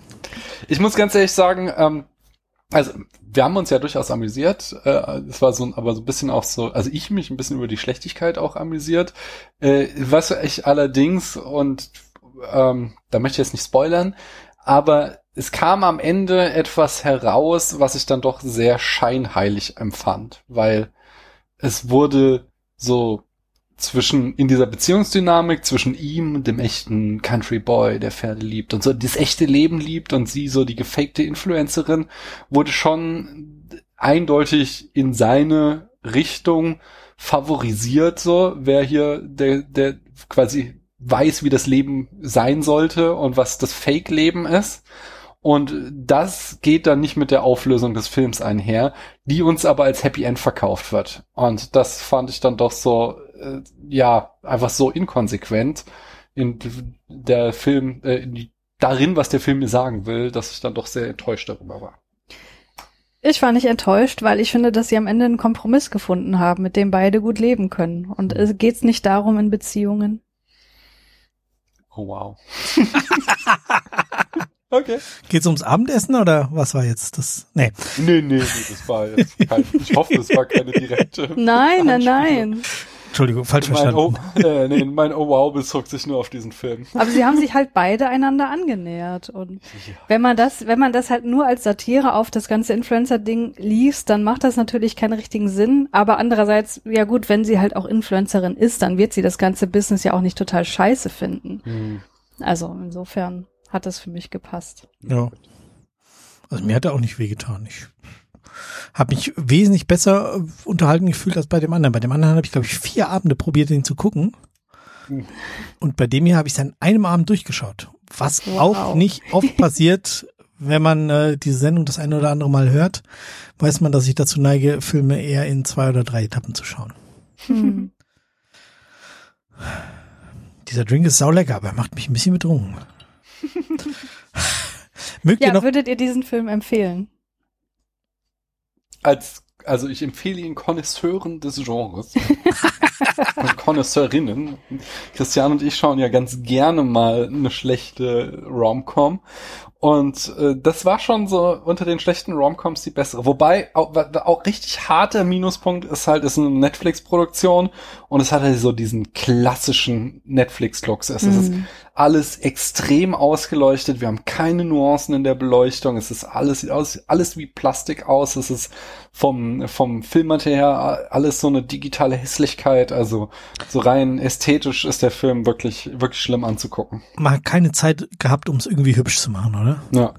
Ich muss ganz ehrlich sagen, ähm, also wir haben uns ja durchaus amüsiert. Äh, es war so, ein- aber so ein bisschen auch so, also ich mich ein bisschen über die Schlechtigkeit auch amüsiert. Äh, was ich allerdings und ähm, da möchte ich jetzt nicht spoilern, aber es kam am Ende etwas heraus, was ich dann doch sehr scheinheilig empfand, weil es wurde so zwischen, in dieser Beziehungsdynamik zwischen ihm, dem echten Country Boy, der Pferde liebt und so das echte Leben liebt und sie so die gefakte Influencerin, wurde schon eindeutig in seine Richtung favorisiert, so, wer hier der, der quasi weiß, wie das Leben sein sollte und was das Fake-Leben ist. Und das geht dann nicht mit der Auflösung des Films einher, die uns aber als Happy End verkauft wird. Und das fand ich dann doch so, äh, ja, einfach so inkonsequent. In der Film, äh, in die darin, was der Film mir sagen will, dass ich dann doch sehr enttäuscht darüber war. Ich war nicht enttäuscht, weil ich finde, dass sie am Ende einen Kompromiss gefunden haben, mit dem beide gut leben können. Und es geht's nicht darum in Beziehungen. Oh wow. okay. Geht's ums Abendessen oder was war jetzt das? Nee. Nee, nee, nee das war jetzt kein, ich hoffe, es war keine direkte. Nein, nein, nein. Entschuldigung, falsch mein verstanden. Oh, äh, nee, mein Oh wow bezog sich nur auf diesen Film. Aber sie haben sich halt beide einander angenähert. Und ja. wenn man das, wenn man das halt nur als Satire auf das ganze Influencer-Ding liest, dann macht das natürlich keinen richtigen Sinn. Aber andererseits, ja gut, wenn sie halt auch Influencerin ist, dann wird sie das ganze Business ja auch nicht total scheiße finden. Hm. Also insofern hat das für mich gepasst. Ja. Also mir hat er auch nicht wehgetan. Ich habe mich wesentlich besser äh, unterhalten gefühlt als bei dem anderen. Bei dem anderen habe ich, glaube ich, vier Abende probiert, den zu gucken. Hm. Und bei dem hier habe ich es an einem Abend durchgeschaut. Was wow. auch nicht oft passiert, wenn man äh, diese Sendung das eine oder andere Mal hört, weiß man, dass ich dazu neige, Filme eher in zwei oder drei Etappen zu schauen. Hm. Dieser Drink ist saulecker, aber er macht mich ein bisschen betrunken. Mögt ja, ihr noch würdet ihr diesen Film empfehlen? Als, also ich empfehle ihn Konnoisseuren des Genres. und Konnoisseurinnen. Christian und ich schauen ja ganz gerne mal eine schlechte Rom-Com. Und äh, das war schon so unter den schlechten Romcoms die bessere. Wobei auch, auch richtig harter Minuspunkt ist halt, ist eine Netflix-Produktion und es hat halt so diesen klassischen Netflix-Looks. Es mhm. ist alles extrem ausgeleuchtet. Wir haben keine Nuancen in der Beleuchtung. Es ist alles, sieht aus, alles wie Plastik aus. Es ist vom, vom Filmmaterial alles so eine digitale Hässlichkeit. Also so rein ästhetisch ist der Film wirklich, wirklich schlimm anzugucken. Man hat keine Zeit gehabt, um es irgendwie hübsch zu machen, oder? Ja.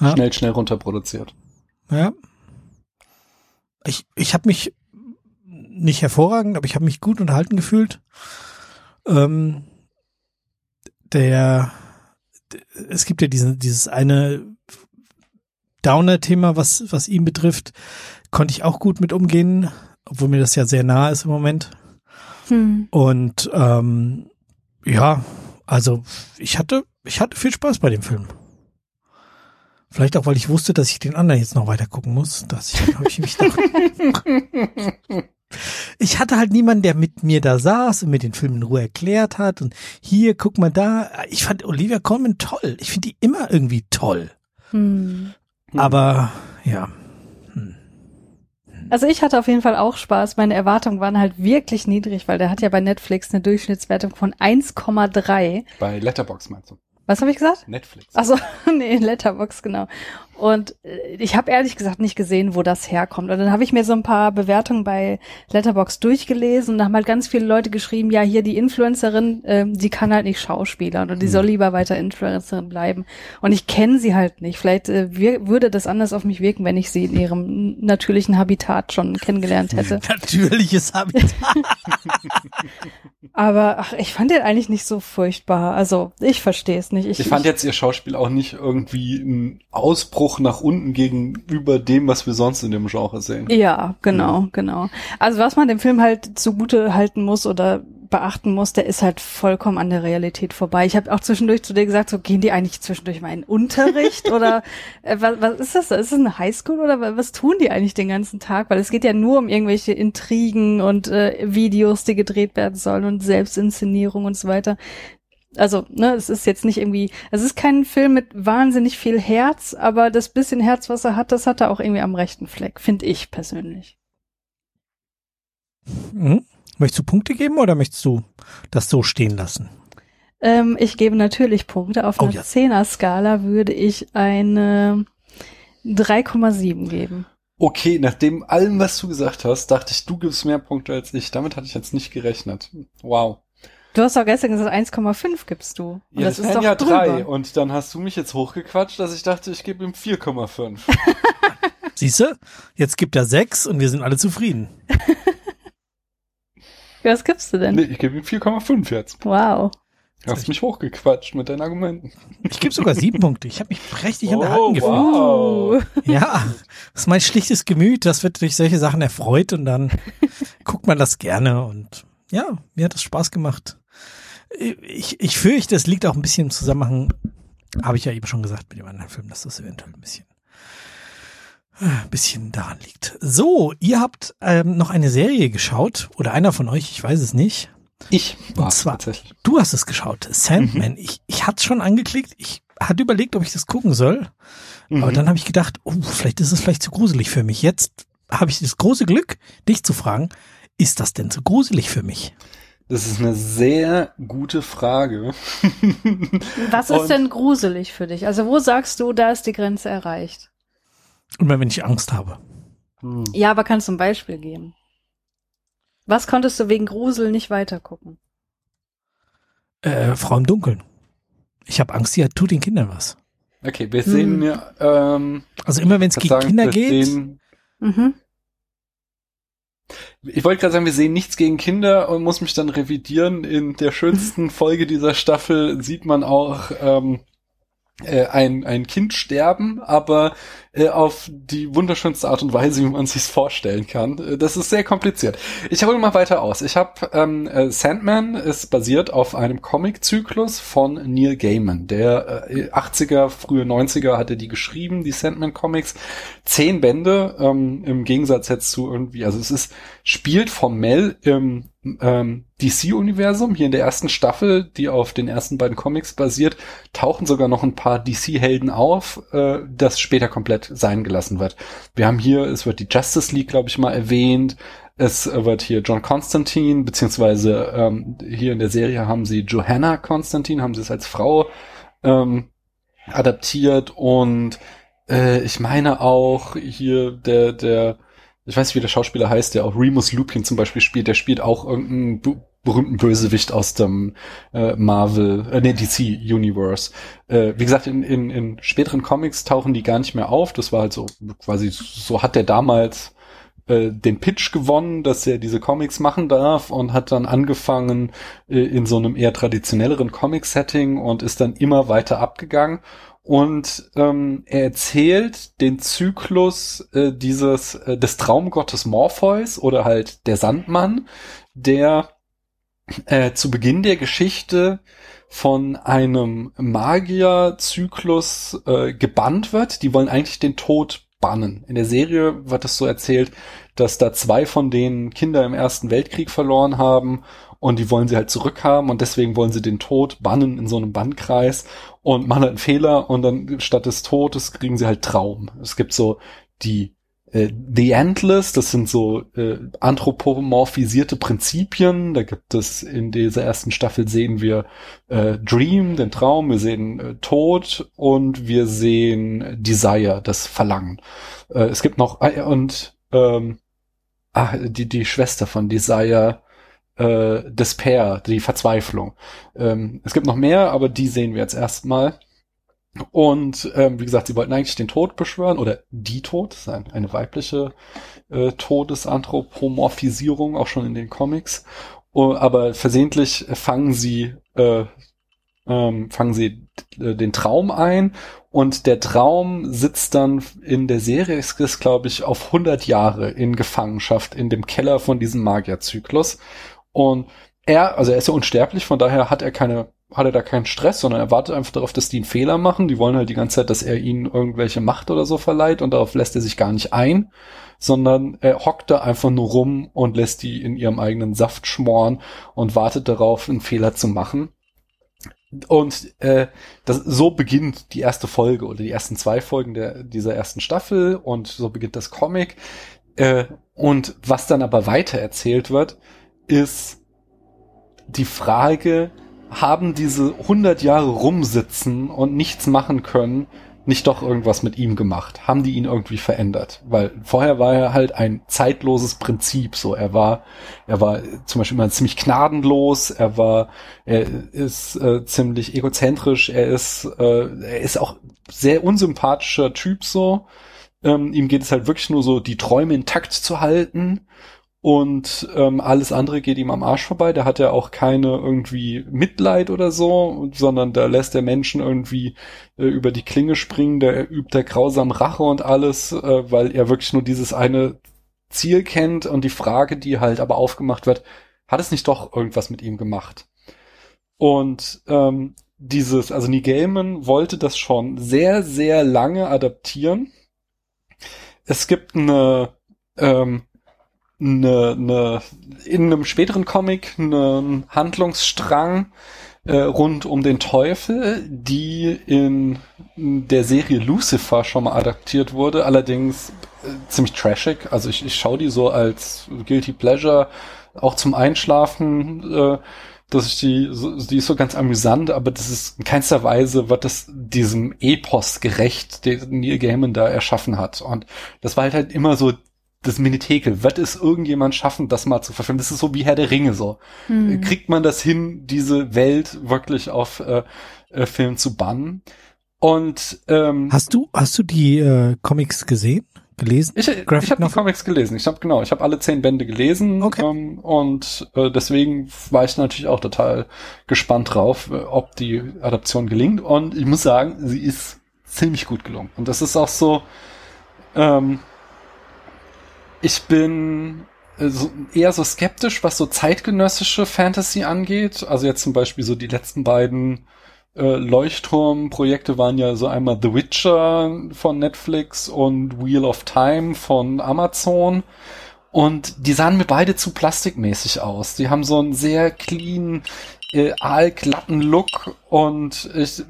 ja. Schnell, schnell runterproduziert. Ja. Ich, ich habe mich nicht hervorragend, aber ich habe mich gut unterhalten gefühlt. Ähm, der, es gibt ja diesen, dieses eine Downer-Thema, was, was ihn betrifft, konnte ich auch gut mit umgehen, obwohl mir das ja sehr nah ist im Moment. Hm. Und ähm, ja, also ich hatte, ich hatte viel Spaß bei dem Film. Vielleicht auch, weil ich wusste, dass ich den anderen jetzt noch weiter gucken muss. Das habe ich mich doch. ich hatte halt niemanden, der mit mir da saß und mir den Film in Ruhe erklärt hat. Und hier, guck mal da. Ich fand Olivia Colman toll. Ich finde die immer irgendwie toll. Hm. Aber ja. Hm. Also ich hatte auf jeden Fall auch Spaß. Meine Erwartungen waren halt wirklich niedrig, weil der hat ja bei Netflix eine Durchschnittswertung von 1,3. Bei Letterbox meinst du? Was habe ich gesagt? Netflix. Also nee, Letterbox genau. Und äh, ich habe ehrlich gesagt nicht gesehen, wo das herkommt. Und dann habe ich mir so ein paar Bewertungen bei Letterbox durchgelesen und da haben halt ganz viele Leute geschrieben, ja, hier die Influencerin, äh, die kann halt nicht Schauspielern und die hm. soll lieber weiter Influencerin bleiben. Und ich kenne sie halt nicht. Vielleicht äh, würde das anders auf mich wirken, wenn ich sie in ihrem natürlichen Habitat schon kennengelernt hätte. Natürliches Habitat. Aber ach, ich fand den eigentlich nicht so furchtbar. Also ich verstehe es nicht. Ich, ich fand ich, jetzt ihr Schauspiel auch nicht irgendwie ein Ausbruch nach unten gegenüber dem, was wir sonst in dem Genre sehen. Ja, genau, mhm. genau. Also was man dem Film halt zugute halten muss oder beachten muss, der ist halt vollkommen an der Realität vorbei. Ich habe auch zwischendurch zu dir gesagt, so gehen die eigentlich zwischendurch mal in Unterricht oder äh, was, was ist das? Ist das eine Highschool oder was tun die eigentlich den ganzen Tag? Weil es geht ja nur um irgendwelche Intrigen und äh, Videos, die gedreht werden sollen und Selbstinszenierung und so weiter. Also, ne, es ist jetzt nicht irgendwie, es ist kein Film mit wahnsinnig viel Herz, aber das bisschen Herz, was er hat, das hat er auch irgendwie am rechten Fleck, finde ich persönlich. Mhm. Möchtest du Punkte geben oder möchtest du das so stehen lassen? Ähm, ich gebe natürlich Punkte. Auf oh, einer ja. 10er-Skala würde ich eine 3,7 geben. Okay, nachdem allem, was du gesagt hast, dachte ich, du gibst mehr Punkte als ich. Damit hatte ich jetzt nicht gerechnet. Wow. Du hast doch gestern gesagt, 1,5 gibst du. Und ja, das, das ist doch ja drei. Und dann hast du mich jetzt hochgequatscht, dass ich dachte, ich gebe ihm 4,5. Siehst du? Jetzt gibt er 6 und wir sind alle zufrieden. Was gibst du denn? Nee, ich gebe ihm 4,5 jetzt. Wow. Du hast mich hochgequatscht mit deinen Argumenten. Ich gebe sogar sieben Punkte. Ich habe mich prächtig oh, in der Hand oh, gefühlt. Wow. Ja, das ist mein schlichtes Gemüt. Das wird durch solche Sachen erfreut und dann guckt man das gerne. Und ja, mir hat das Spaß gemacht. Ich, ich fürchte, es liegt auch ein bisschen im Zusammenhang, habe ich ja eben schon gesagt mit dem anderen Film, dass das eventuell ein bisschen ein bisschen daran liegt. So, ihr habt ähm, noch eine Serie geschaut oder einer von euch, ich weiß es nicht. Ich war Und zwar. Du hast es geschaut, Sandman. Mhm. Ich, ich hatte schon angeklickt. Ich hatte überlegt, ob ich das gucken soll. Mhm. Aber dann habe ich gedacht, oh, vielleicht ist es vielleicht zu gruselig für mich. Jetzt habe ich das große Glück, dich zu fragen, ist das denn zu gruselig für mich? Das ist eine sehr gute Frage. Was ist denn gruselig für dich? Also wo sagst du, da ist die Grenze erreicht? Immer wenn ich Angst habe. Hm. Ja, aber kannst du ein Beispiel geben? Was konntest du wegen Grusel nicht weitergucken? Äh, Frau im Dunkeln. Ich habe Angst, sie tut den Kindern was. Okay, wir sehen hm. ja. Ähm, also immer wenn es gegen Kinder geht. Sehen, mhm. Ich wollte gerade sagen, wir sehen nichts gegen Kinder und muss mich dann revidieren. In der schönsten Folge dieser Staffel sieht man auch ähm, äh, ein, ein Kind sterben, aber äh, auf die wunderschönste Art und Weise, wie man sich vorstellen kann. Äh, das ist sehr kompliziert. Ich hole mal weiter aus. Ich habe ähm, äh, Sandman ist basiert auf einem Comic-Zyklus von Neil Gaiman. Der äh, 80er, frühe 90er hatte die geschrieben, die Sandman-Comics. Zehn Bände, ähm, im Gegensatz jetzt zu irgendwie, also es ist, spielt formell im ähm, DC-Universum. Hier in der ersten Staffel, die auf den ersten beiden Comics basiert, tauchen sogar noch ein paar DC-Helden auf, äh, das später komplett sein gelassen wird. Wir haben hier, es wird die Justice League, glaube ich, mal erwähnt. Es wird hier John Constantine, beziehungsweise ähm, hier in der Serie haben sie Johanna Constantine, haben sie es als Frau ähm, adaptiert und äh, ich meine auch hier der, der ich weiß nicht, wie der Schauspieler heißt, der auch Remus Lupin zum Beispiel spielt, der spielt auch irgendeinen berühmten Bösewicht aus dem äh, Marvel, äh, nee, DC Universe. Äh, wie gesagt, in, in, in späteren Comics tauchen die gar nicht mehr auf. Das war halt so, quasi, so hat der damals äh, den Pitch gewonnen, dass er diese Comics machen darf und hat dann angefangen äh, in so einem eher traditionelleren Comic-Setting und ist dann immer weiter abgegangen. Und ähm, er erzählt den Zyklus äh, dieses äh, des Traumgottes Morpheus oder halt der Sandmann, der äh, zu Beginn der Geschichte von einem Magierzyklus äh, gebannt wird. Die wollen eigentlich den Tod bannen. In der Serie wird es so erzählt, dass da zwei von denen Kinder im Ersten Weltkrieg verloren haben und die wollen sie halt zurückhaben und deswegen wollen sie den Tod bannen in so einem Bannkreis und machen halt einen Fehler und dann statt des Todes kriegen sie halt Traum. Es gibt so die The Endless, das sind so äh, anthropomorphisierte Prinzipien. Da gibt es in dieser ersten Staffel sehen wir äh, Dream, den Traum, wir sehen äh, Tod und wir sehen Desire, das Verlangen. Äh, es gibt noch äh, und ähm, ah, die die Schwester von Desire äh, Despair, die Verzweiflung. Ähm, es gibt noch mehr, aber die sehen wir jetzt erstmal. Und ähm, wie gesagt, sie wollten eigentlich den Tod beschwören oder die Tod, das eine weibliche äh, Todesanthropomorphisierung, auch schon in den Comics. Uh, aber versehentlich fangen sie äh, ähm, fangen sie äh, den Traum ein und der Traum sitzt dann in der Serie, ist, ist glaube ich, auf 100 Jahre in Gefangenschaft in dem Keller von diesem Magierzyklus. Und er, also er ist ja unsterblich, von daher hat er keine hat er da keinen Stress, sondern er wartet einfach darauf, dass die einen Fehler machen. Die wollen halt die ganze Zeit, dass er ihnen irgendwelche Macht oder so verleiht und darauf lässt er sich gar nicht ein, sondern er hockt da einfach nur rum und lässt die in ihrem eigenen Saft schmoren und wartet darauf, einen Fehler zu machen. Und äh, das, so beginnt die erste Folge oder die ersten zwei Folgen der, dieser ersten Staffel und so beginnt das Comic. Äh, und was dann aber weiter erzählt wird, ist die Frage, haben diese 100 Jahre rumsitzen und nichts machen können, nicht doch irgendwas mit ihm gemacht? Haben die ihn irgendwie verändert? Weil vorher war er halt ein zeitloses Prinzip. So, er war, er war zum Beispiel immer ziemlich gnadenlos. Er war, er ist äh, ziemlich egozentrisch. Er ist, äh, er ist auch sehr unsympathischer Typ. So, ähm, ihm geht es halt wirklich nur so, die Träume intakt zu halten und ähm, alles andere geht ihm am Arsch vorbei. Da hat er auch keine irgendwie Mitleid oder so, sondern da lässt der Menschen irgendwie äh, über die Klinge springen, der übt der grausam Rache und alles, äh, weil er wirklich nur dieses eine Ziel kennt und die Frage, die halt aber aufgemacht wird, hat es nicht doch irgendwas mit ihm gemacht? Und ähm, dieses, also Neil wollte das schon sehr, sehr lange adaptieren. Es gibt eine, ähm, eine, eine in einem späteren Comic einen Handlungsstrang äh, rund um den Teufel, die in der Serie Lucifer schon mal adaptiert wurde, allerdings äh, ziemlich trashig. Also ich, ich schaue die so als Guilty Pleasure, auch zum Einschlafen. Äh, dass ich die, so, die ist so ganz amüsant, aber das ist in keinster Weise, wird das diesem Epos gerecht, den Neil Gaiman da erschaffen hat. Und das war halt, halt immer so das Minitekel. Wird es irgendjemand schaffen, das mal zu verfilmen? Das ist so wie Herr der Ringe so. Hm. Kriegt man das hin, diese Welt wirklich auf äh, äh, Film zu bannen? Und ähm, hast du hast du die äh, Comics gesehen? gelesen? Ich, ich habe die Comics gelesen. Ich habe genau, ich habe alle zehn Bände gelesen okay. ähm, und äh, deswegen war ich natürlich auch total gespannt drauf, äh, ob die Adaption gelingt. Und ich muss sagen, sie ist ziemlich gut gelungen. Und das ist auch so. Ähm, ich bin äh, eher so skeptisch, was so zeitgenössische Fantasy angeht. Also jetzt zum Beispiel so die letzten beiden äh, Leuchtturmprojekte waren ja so einmal The Witcher von Netflix und Wheel of Time von Amazon. Und die sahen mir beide zu plastikmäßig aus. Die haben so einen sehr clean, äh, aalglatten Look und ich,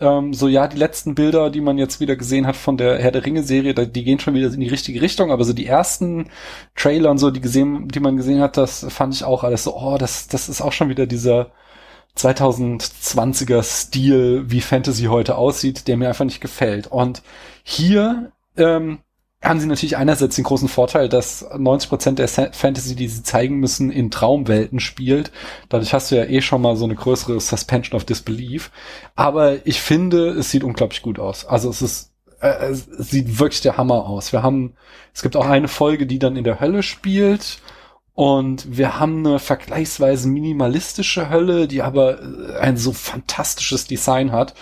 ähm, so ja, die letzten Bilder, die man jetzt wieder gesehen hat von der Herr der Ringe Serie, die gehen schon wieder in die richtige Richtung, aber so die ersten Trailer und so, die gesehen, die man gesehen hat, das fand ich auch alles so, oh, das, das ist auch schon wieder dieser 2020er Stil, wie Fantasy heute aussieht, der mir einfach nicht gefällt. Und hier ähm, haben sie natürlich einerseits den großen Vorteil, dass 90 Prozent der Fantasy, die sie zeigen müssen, in Traumwelten spielt. Dadurch hast du ja eh schon mal so eine größere Suspension of Disbelief. Aber ich finde, es sieht unglaublich gut aus. Also es ist, äh, es sieht wirklich der Hammer aus. Wir haben, es gibt auch eine Folge, die dann in der Hölle spielt und wir haben eine vergleichsweise minimalistische Hölle, die aber äh, ein so fantastisches Design hat.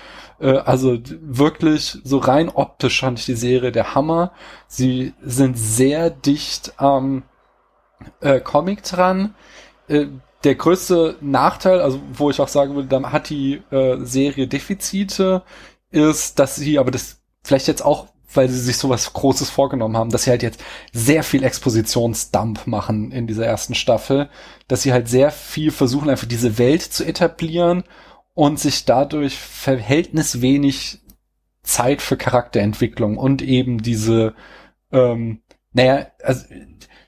Äh, also wirklich so rein optisch fand ich die Serie der Hammer. Sie sind sehr dicht am äh, Comic dran. Äh, der größte Nachteil, also wo ich auch sagen würde, dann hat die äh, Serie Defizite, ist, dass sie aber das vielleicht jetzt auch weil sie sich sowas Großes vorgenommen haben, dass sie halt jetzt sehr viel Expositionsdump machen in dieser ersten Staffel, dass sie halt sehr viel versuchen, einfach diese Welt zu etablieren und sich dadurch verhältnis wenig Zeit für Charakterentwicklung und eben diese, ähm, naja, also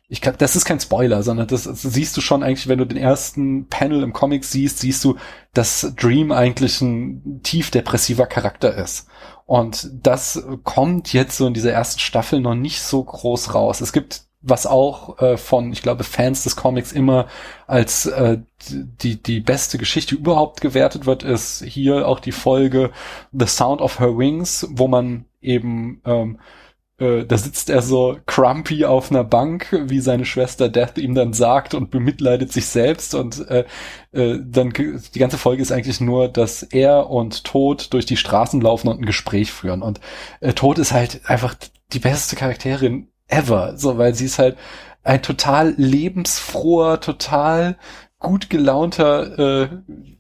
ich kann, das ist kein Spoiler, sondern das, das, siehst du schon eigentlich, wenn du den ersten Panel im Comic siehst, siehst du, dass Dream eigentlich ein tief depressiver Charakter ist. Und das kommt jetzt so in dieser ersten Staffel noch nicht so groß raus. Es gibt was auch äh, von, ich glaube, Fans des Comics immer als äh, die, die beste Geschichte überhaupt gewertet wird, ist hier auch die Folge The Sound of Her Wings, wo man eben ähm, äh, da sitzt er so crumpy auf einer Bank, wie seine Schwester Death ihm dann sagt und bemitleidet sich selbst und äh, äh, dann die ganze Folge ist eigentlich nur, dass er und Tod durch die Straßen laufen und ein Gespräch führen. Und äh, Tod ist halt einfach die beste Charakterin ever, so weil sie ist halt ein total lebensfroher, total gut gelaunter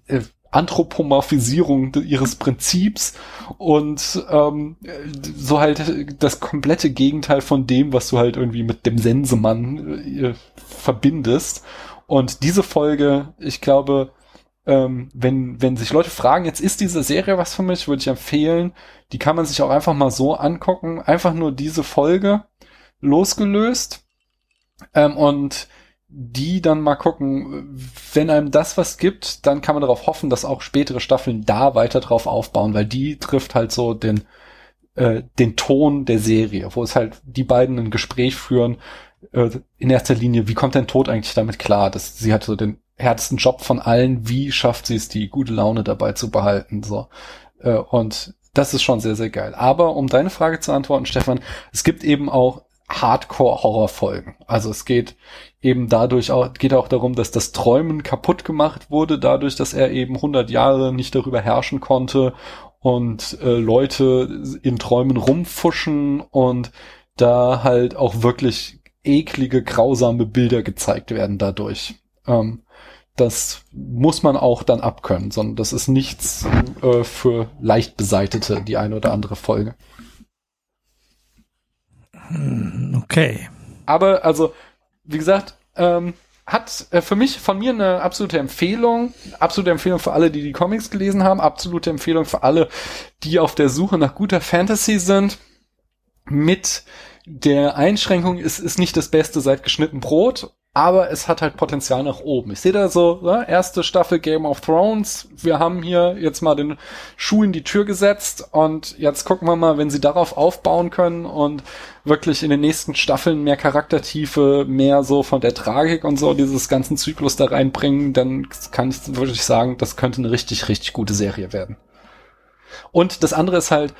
äh, äh Anthropomorphisierung ihres Prinzips und ähm, so halt das komplette Gegenteil von dem, was du halt irgendwie mit dem Sensemann äh, verbindest. Und diese Folge, ich glaube, ähm, wenn, wenn sich Leute fragen, jetzt ist diese Serie was für mich, würde ich empfehlen, die kann man sich auch einfach mal so angucken, einfach nur diese Folge losgelöst. Ähm, und die dann mal gucken, wenn einem das was gibt, dann kann man darauf hoffen, dass auch spätere Staffeln da weiter drauf aufbauen, weil die trifft halt so den, äh, den Ton der Serie, wo es halt die beiden ein Gespräch führen, äh, in erster Linie, wie kommt dein Tod eigentlich damit klar, dass sie hat so den härtesten Job von allen, wie schafft sie es, die gute Laune dabei zu behalten, so. Äh, und das ist schon sehr, sehr geil. Aber um deine Frage zu antworten, Stefan, es gibt eben auch Hardcore-Horror-Folgen. Also es geht eben dadurch auch, geht auch darum, dass das Träumen kaputt gemacht wurde, dadurch, dass er eben 100 Jahre nicht darüber herrschen konnte und äh, Leute in Träumen rumfuschen und da halt auch wirklich eklige, grausame Bilder gezeigt werden dadurch. Ähm, das muss man auch dann abkönnen, sondern das ist nichts äh, für leicht beseitete, die eine oder andere Folge. Hm, Okay. Aber also, wie gesagt, ähm, hat äh, für mich von mir eine absolute Empfehlung. Absolute Empfehlung für alle, die die Comics gelesen haben. Absolute Empfehlung für alle, die auf der Suche nach guter Fantasy sind. Mit der Einschränkung, es ist nicht das Beste seit geschnitten Brot, aber es hat halt Potenzial nach oben. Ich sehe da so, ne, erste Staffel Game of Thrones. Wir haben hier jetzt mal den Schuh in die Tür gesetzt und jetzt gucken wir mal, wenn sie darauf aufbauen können und wirklich in den nächsten Staffeln mehr Charaktertiefe, mehr so von der Tragik und so dieses ganzen Zyklus da reinbringen, dann kann ich wirklich sagen, das könnte eine richtig, richtig gute Serie werden. Und das andere ist halt,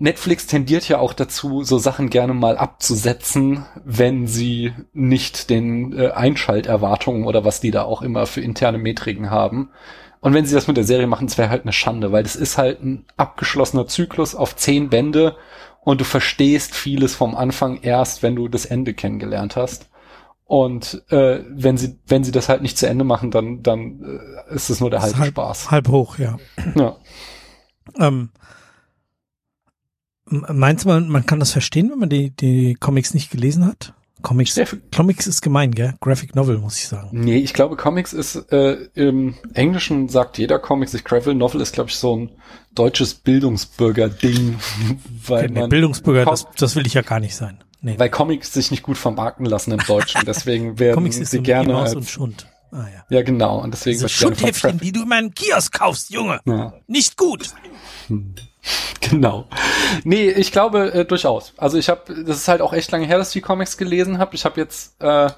Netflix tendiert ja auch dazu, so Sachen gerne mal abzusetzen, wenn sie nicht den äh, Einschalterwartungen oder was die da auch immer für interne Metriken haben. Und wenn sie das mit der Serie machen, es wäre halt eine Schande, weil das ist halt ein abgeschlossener Zyklus auf zehn Bände und du verstehst vieles vom Anfang erst, wenn du das Ende kennengelernt hast. Und äh, wenn sie wenn sie das halt nicht zu Ende machen, dann dann äh, ist es nur der halbe halb, Spaß. Halb hoch, ja. Ja. Ähm, meinst du, man, man kann das verstehen, wenn man die, die Comics nicht gelesen hat? Comics, Comics ist gemein, gell? Graphic Novel, muss ich sagen. Nee, ich glaube, Comics ist, äh, im Englischen sagt jeder Comics, ich Gravel Novel ist, glaube ich, so ein deutsches Bildungsbürger-Ding, weil Nee, man, Bildungsbürger, das, das will ich ja gar nicht sein. Nee. weil Comics sich nicht gut vermarkten lassen im Deutschen, deswegen werden Comics ist sie so gerne Maus als, und Schund. Ah, ja. ja genau, und deswegen Diese wird Traffic- die du in meinem Kiosk kaufst, Junge. ja, Nicht gut. genau. Nee, ich glaube äh, durchaus. Also ich habe, das ist halt auch echt lange her, dass ich die Comics gelesen habe. Ich habe jetzt, äh,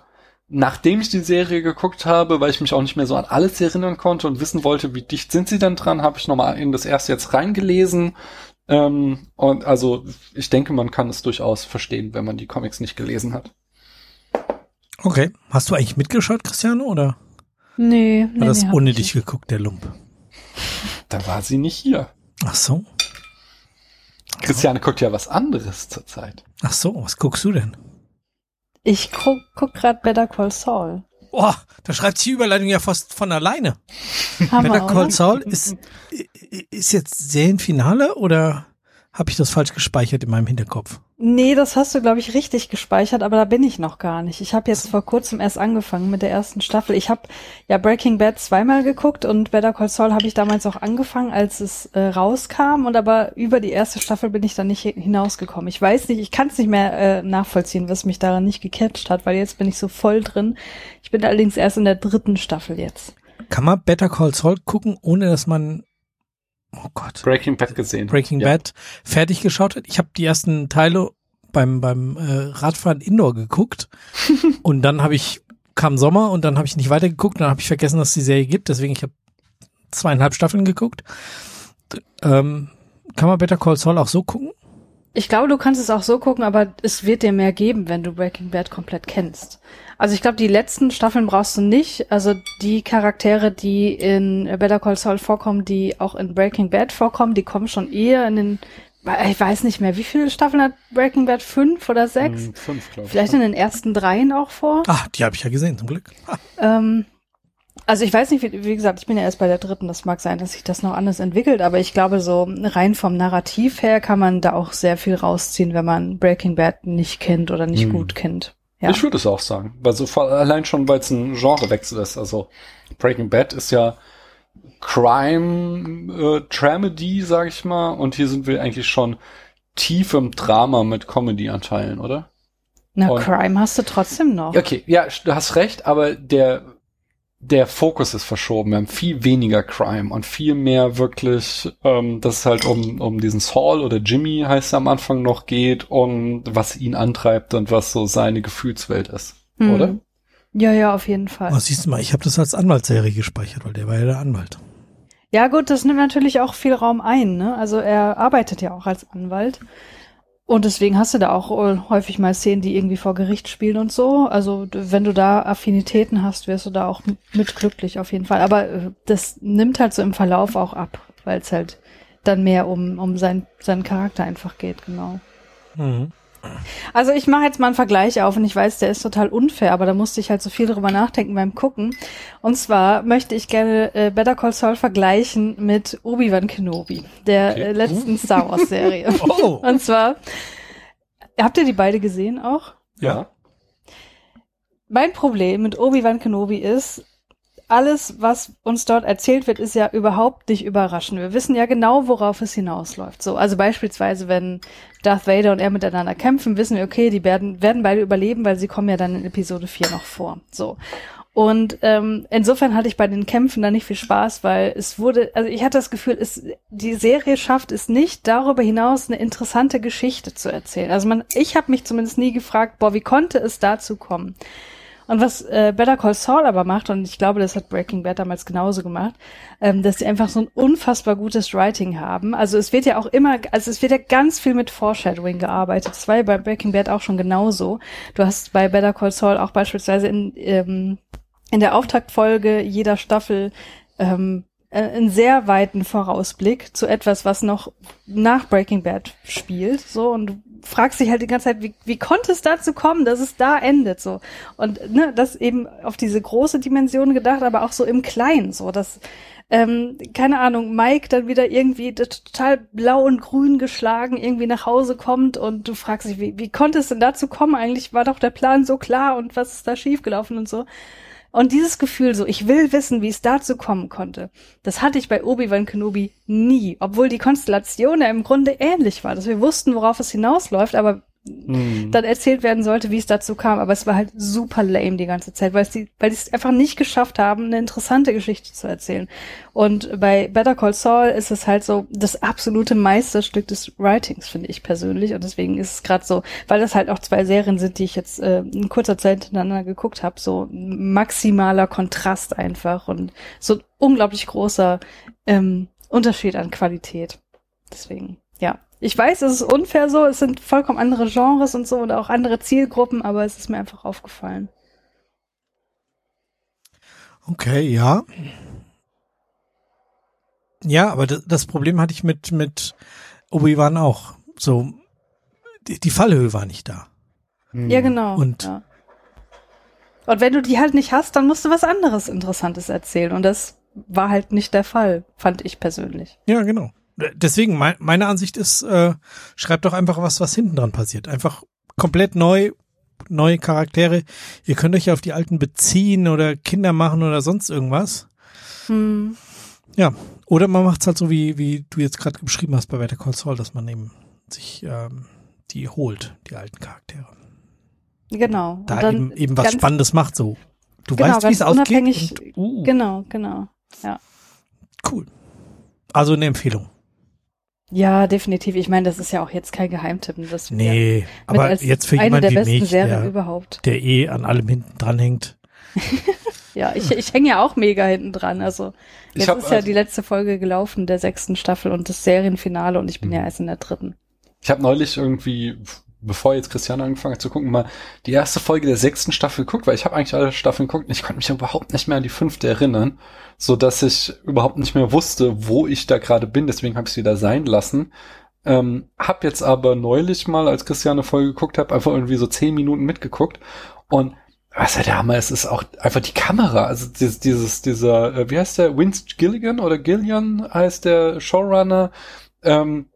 nachdem ich die Serie geguckt habe, weil ich mich auch nicht mehr so an alles erinnern konnte und wissen wollte, wie dicht sind sie denn dran, habe ich nochmal in das erste jetzt reingelesen. Ähm, und also ich denke, man kann es durchaus verstehen, wenn man die Comics nicht gelesen hat. Okay. Hast du eigentlich mitgeschaut, Cristiano, oder Nee, hat nee, das nee, ohne ich dich geguckt, der Lump? Da war sie nicht hier. Ach so. Christiane guckt ja was anderes zurzeit. Ach so, was guckst du denn? Ich guck, guck grad Better Call Saul. Boah, da schreibt sich die Überleitung ja fast von alleine. Hammer, Better Call oder? Saul ist, ist jetzt Serienfinale oder habe ich das falsch gespeichert in meinem Hinterkopf? Nee, das hast du, glaube ich, richtig gespeichert, aber da bin ich noch gar nicht. Ich habe jetzt vor kurzem erst angefangen mit der ersten Staffel. Ich habe ja Breaking Bad zweimal geguckt und Better Call Saul habe ich damals auch angefangen, als es äh, rauskam. Und aber über die erste Staffel bin ich dann nicht hi- hinausgekommen. Ich weiß nicht, ich kann es nicht mehr äh, nachvollziehen, was mich daran nicht gecatcht hat, weil jetzt bin ich so voll drin. Ich bin allerdings erst in der dritten Staffel jetzt. Kann man Better Call Saul gucken, ohne dass man, oh Gott, Breaking Bad gesehen. Breaking ja. Bad fertig geschaut hat? Ich habe die ersten Teile beim, beim äh, Radfahren Indoor geguckt und dann habe ich, kam Sommer und dann habe ich nicht weitergeguckt dann habe ich vergessen, dass es die Serie gibt, deswegen ich habe zweieinhalb Staffeln geguckt. Ähm, kann man Better Call Saul auch so gucken? Ich glaube, du kannst es auch so gucken, aber es wird dir mehr geben, wenn du Breaking Bad komplett kennst. Also ich glaube, die letzten Staffeln brauchst du nicht. Also die Charaktere, die in Better Call Saul vorkommen, die auch in Breaking Bad vorkommen, die kommen schon eher in den, ich weiß nicht mehr, wie viele Staffeln hat Breaking Bad? Fünf oder sechs? Hm, Fünf, glaube ich. Vielleicht in den ersten dreien auch vor. Ah, die habe ich ja gesehen, zum Glück. Ah, Ähm, also ich weiß nicht, wie, wie gesagt, ich bin ja erst bei der dritten. Das mag sein, dass sich das noch anders entwickelt, aber ich glaube, so rein vom Narrativ her kann man da auch sehr viel rausziehen, wenn man Breaking Bad nicht kennt oder nicht Hm. gut kennt. Ja. Ich würde es auch sagen. Weil so allein schon, weil es ein Genrewechsel ist. Also Breaking Bad ist ja Crime, äh, Tramedy, sag ich mal. Und hier sind wir eigentlich schon tief im Drama mit Comedy-Anteilen, oder? Na, und- Crime hast du trotzdem noch. Okay, ja, du hast recht, aber der, der Fokus ist verschoben. Wir haben viel weniger Crime und viel mehr wirklich, ähm, dass es halt um, um diesen Saul oder Jimmy heißt er am Anfang noch geht und was ihn antreibt und was so seine Gefühlswelt ist. Hm. Oder? Ja, ja, auf jeden Fall. Oh, siehst du mal, ich habe das als Anwaltsserie gespeichert, weil der war ja der Anwalt. Ja, gut, das nimmt natürlich auch viel Raum ein, ne? Also er arbeitet ja auch als Anwalt. Und deswegen hast du da auch äh, häufig mal Szenen, die irgendwie vor Gericht spielen und so. Also wenn du da Affinitäten hast, wirst du da auch mit glücklich auf jeden Fall. Aber äh, das nimmt halt so im Verlauf auch ab, weil es halt dann mehr um, um sein, seinen Charakter einfach geht, genau. Mhm. Also ich mache jetzt mal einen Vergleich auf und ich weiß, der ist total unfair, aber da musste ich halt so viel drüber nachdenken beim Gucken. Und zwar möchte ich gerne äh, Better Call Saul vergleichen mit Obi-Wan Kenobi, der Okay. äh, letzten Star Wars Serie. Oh. Und zwar, habt ihr die beide gesehen auch? Ja. Mein Problem mit Obi-Wan Kenobi ist, alles, was uns dort erzählt wird, ist ja überhaupt nicht überraschend. Wir wissen ja genau, worauf es hinausläuft. So, also beispielsweise, wenn Darth Vader und er miteinander kämpfen, wissen wir, okay, die werden, werden beide überleben, weil sie kommen ja dann in Episode 4 noch vor. So. Und ähm, insofern hatte ich bei den Kämpfen da nicht viel Spaß, weil es wurde, also ich hatte das Gefühl, es, die Serie schafft es nicht, darüber hinaus eine interessante Geschichte zu erzählen. Also man, ich habe mich zumindest nie gefragt, boah, wie konnte es dazu kommen? Und was äh, Better Call Saul aber macht, und ich glaube, das hat Breaking Bad damals genauso gemacht, ähm, dass sie einfach so ein unfassbar gutes Writing haben. Also es wird ja auch immer, also es wird ja ganz viel mit Foreshadowing gearbeitet. Das war ja bei Breaking Bad auch schon genauso. Du hast bei Better Call Saul auch beispielsweise in, ähm, in der Auftaktfolge jeder Staffel ähm, äh, einen sehr weiten Vorausblick zu etwas, was noch nach Breaking Bad spielt, so und fragst dich halt die ganze Zeit, wie, wie konnte es dazu kommen, dass es da endet, so und ne, das eben auf diese große Dimension gedacht, aber auch so im Kleinen, so dass ähm, keine Ahnung, Mike dann wieder irgendwie total blau und grün geschlagen irgendwie nach Hause kommt und du fragst dich, wie, wie konnte es denn dazu kommen? Eigentlich war doch der Plan so klar und was ist da schiefgelaufen und so. Und dieses Gefühl so, ich will wissen, wie es dazu kommen konnte, das hatte ich bei Obi-Wan Kenobi nie, obwohl die Konstellation ja im Grunde ähnlich war, dass wir wussten, worauf es hinausläuft, aber Hm. dann erzählt werden sollte, wie es dazu kam. Aber es war halt super lame die ganze Zeit, weil es die, weil es einfach nicht geschafft haben, eine interessante Geschichte zu erzählen. Und bei Better Call Saul ist es halt so das absolute Meisterstück des Writings, finde ich persönlich. Und deswegen ist es gerade so, weil das halt auch zwei Serien sind, die ich jetzt äh, in kurzer Zeit hintereinander geguckt habe, so maximaler Kontrast einfach und so ein unglaublich großer ähm, Unterschied an Qualität. Deswegen. Ich weiß, es ist unfair so, es sind vollkommen andere Genres und so und auch andere Zielgruppen, aber es ist mir einfach aufgefallen. Okay, ja. Ja, aber das, Problem hatte ich mit, mit Obi-Wan auch. So, die, die Fallhöhe war nicht da. Hm. Ja, genau. Und- ja. und wenn du die halt nicht hast, dann musst du was anderes Interessantes erzählen. Und das war halt nicht der Fall, fand ich persönlich. Ja, genau. Deswegen, mein, meine Ansicht ist, äh, schreibt doch einfach was, was hinten dran passiert. Einfach komplett neu, neue Charaktere. Ihr könnt euch ja auf die alten beziehen oder Kinder machen oder sonst irgendwas. Hm. Ja. Oder man macht's halt so, wie, wie du jetzt gerade beschrieben hast bei Better Call Saul, dass man eben sich ähm, die holt, die alten Charaktere. Genau. Da eben, eben was Spannendes macht so. Du Genau, weißt, wie es ausgeht. unabhängig- Und, uh, Genau, genau. cool. Also eine Empfehlung. Ja, definitiv. Ich meine, das ist ja auch jetzt kein Geheimtippen. Das wir Nee, aber als jetzt für eine jemanden der wie besten mich, Serien der, überhaupt. der eh an allem hinten dran hängt. Ja, ich, ich hänge ja auch mega hinten dran. Also jetzt hab ist ja also- die letzte Folge gelaufen der sechsten Staffel und das Serienfinale und ich bin Mhm. ja erst in der dritten. Ich habe neulich irgendwie, bevor jetzt Christiane angefangen hat zu gucken, mal die erste Folge der sechsten Staffel geguckt, weil ich habe eigentlich alle Staffeln geguckt und ich konnte mich überhaupt nicht mehr an die fünfte erinnern, so dass ich überhaupt nicht mehr wusste, wo ich da gerade bin. Deswegen habe ich es wieder sein lassen. Ähm, hab jetzt aber neulich mal, als Christiane eine Folge geguckt hat, einfach irgendwie so zehn Minuten mitgeguckt und was ja der Hammer ist, ist auch einfach die Kamera. Also dieses, dieses dieser, äh, wie heißt der, Vince Gilligan oder Gillian heißt der Showrunner. Ähm,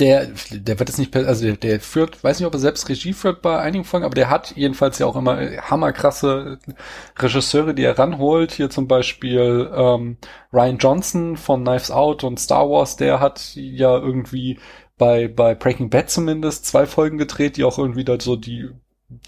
der, der wird jetzt nicht, also der, der führt, weiß nicht, ob er selbst Regie führt bei einigen Folgen, aber der hat jedenfalls ja auch immer hammerkrasse Regisseure, die er ranholt. Hier zum Beispiel ähm, Ryan Johnson von Knives Out und Star Wars, der hat ja irgendwie bei, bei Breaking Bad zumindest zwei Folgen gedreht, die auch irgendwie da so die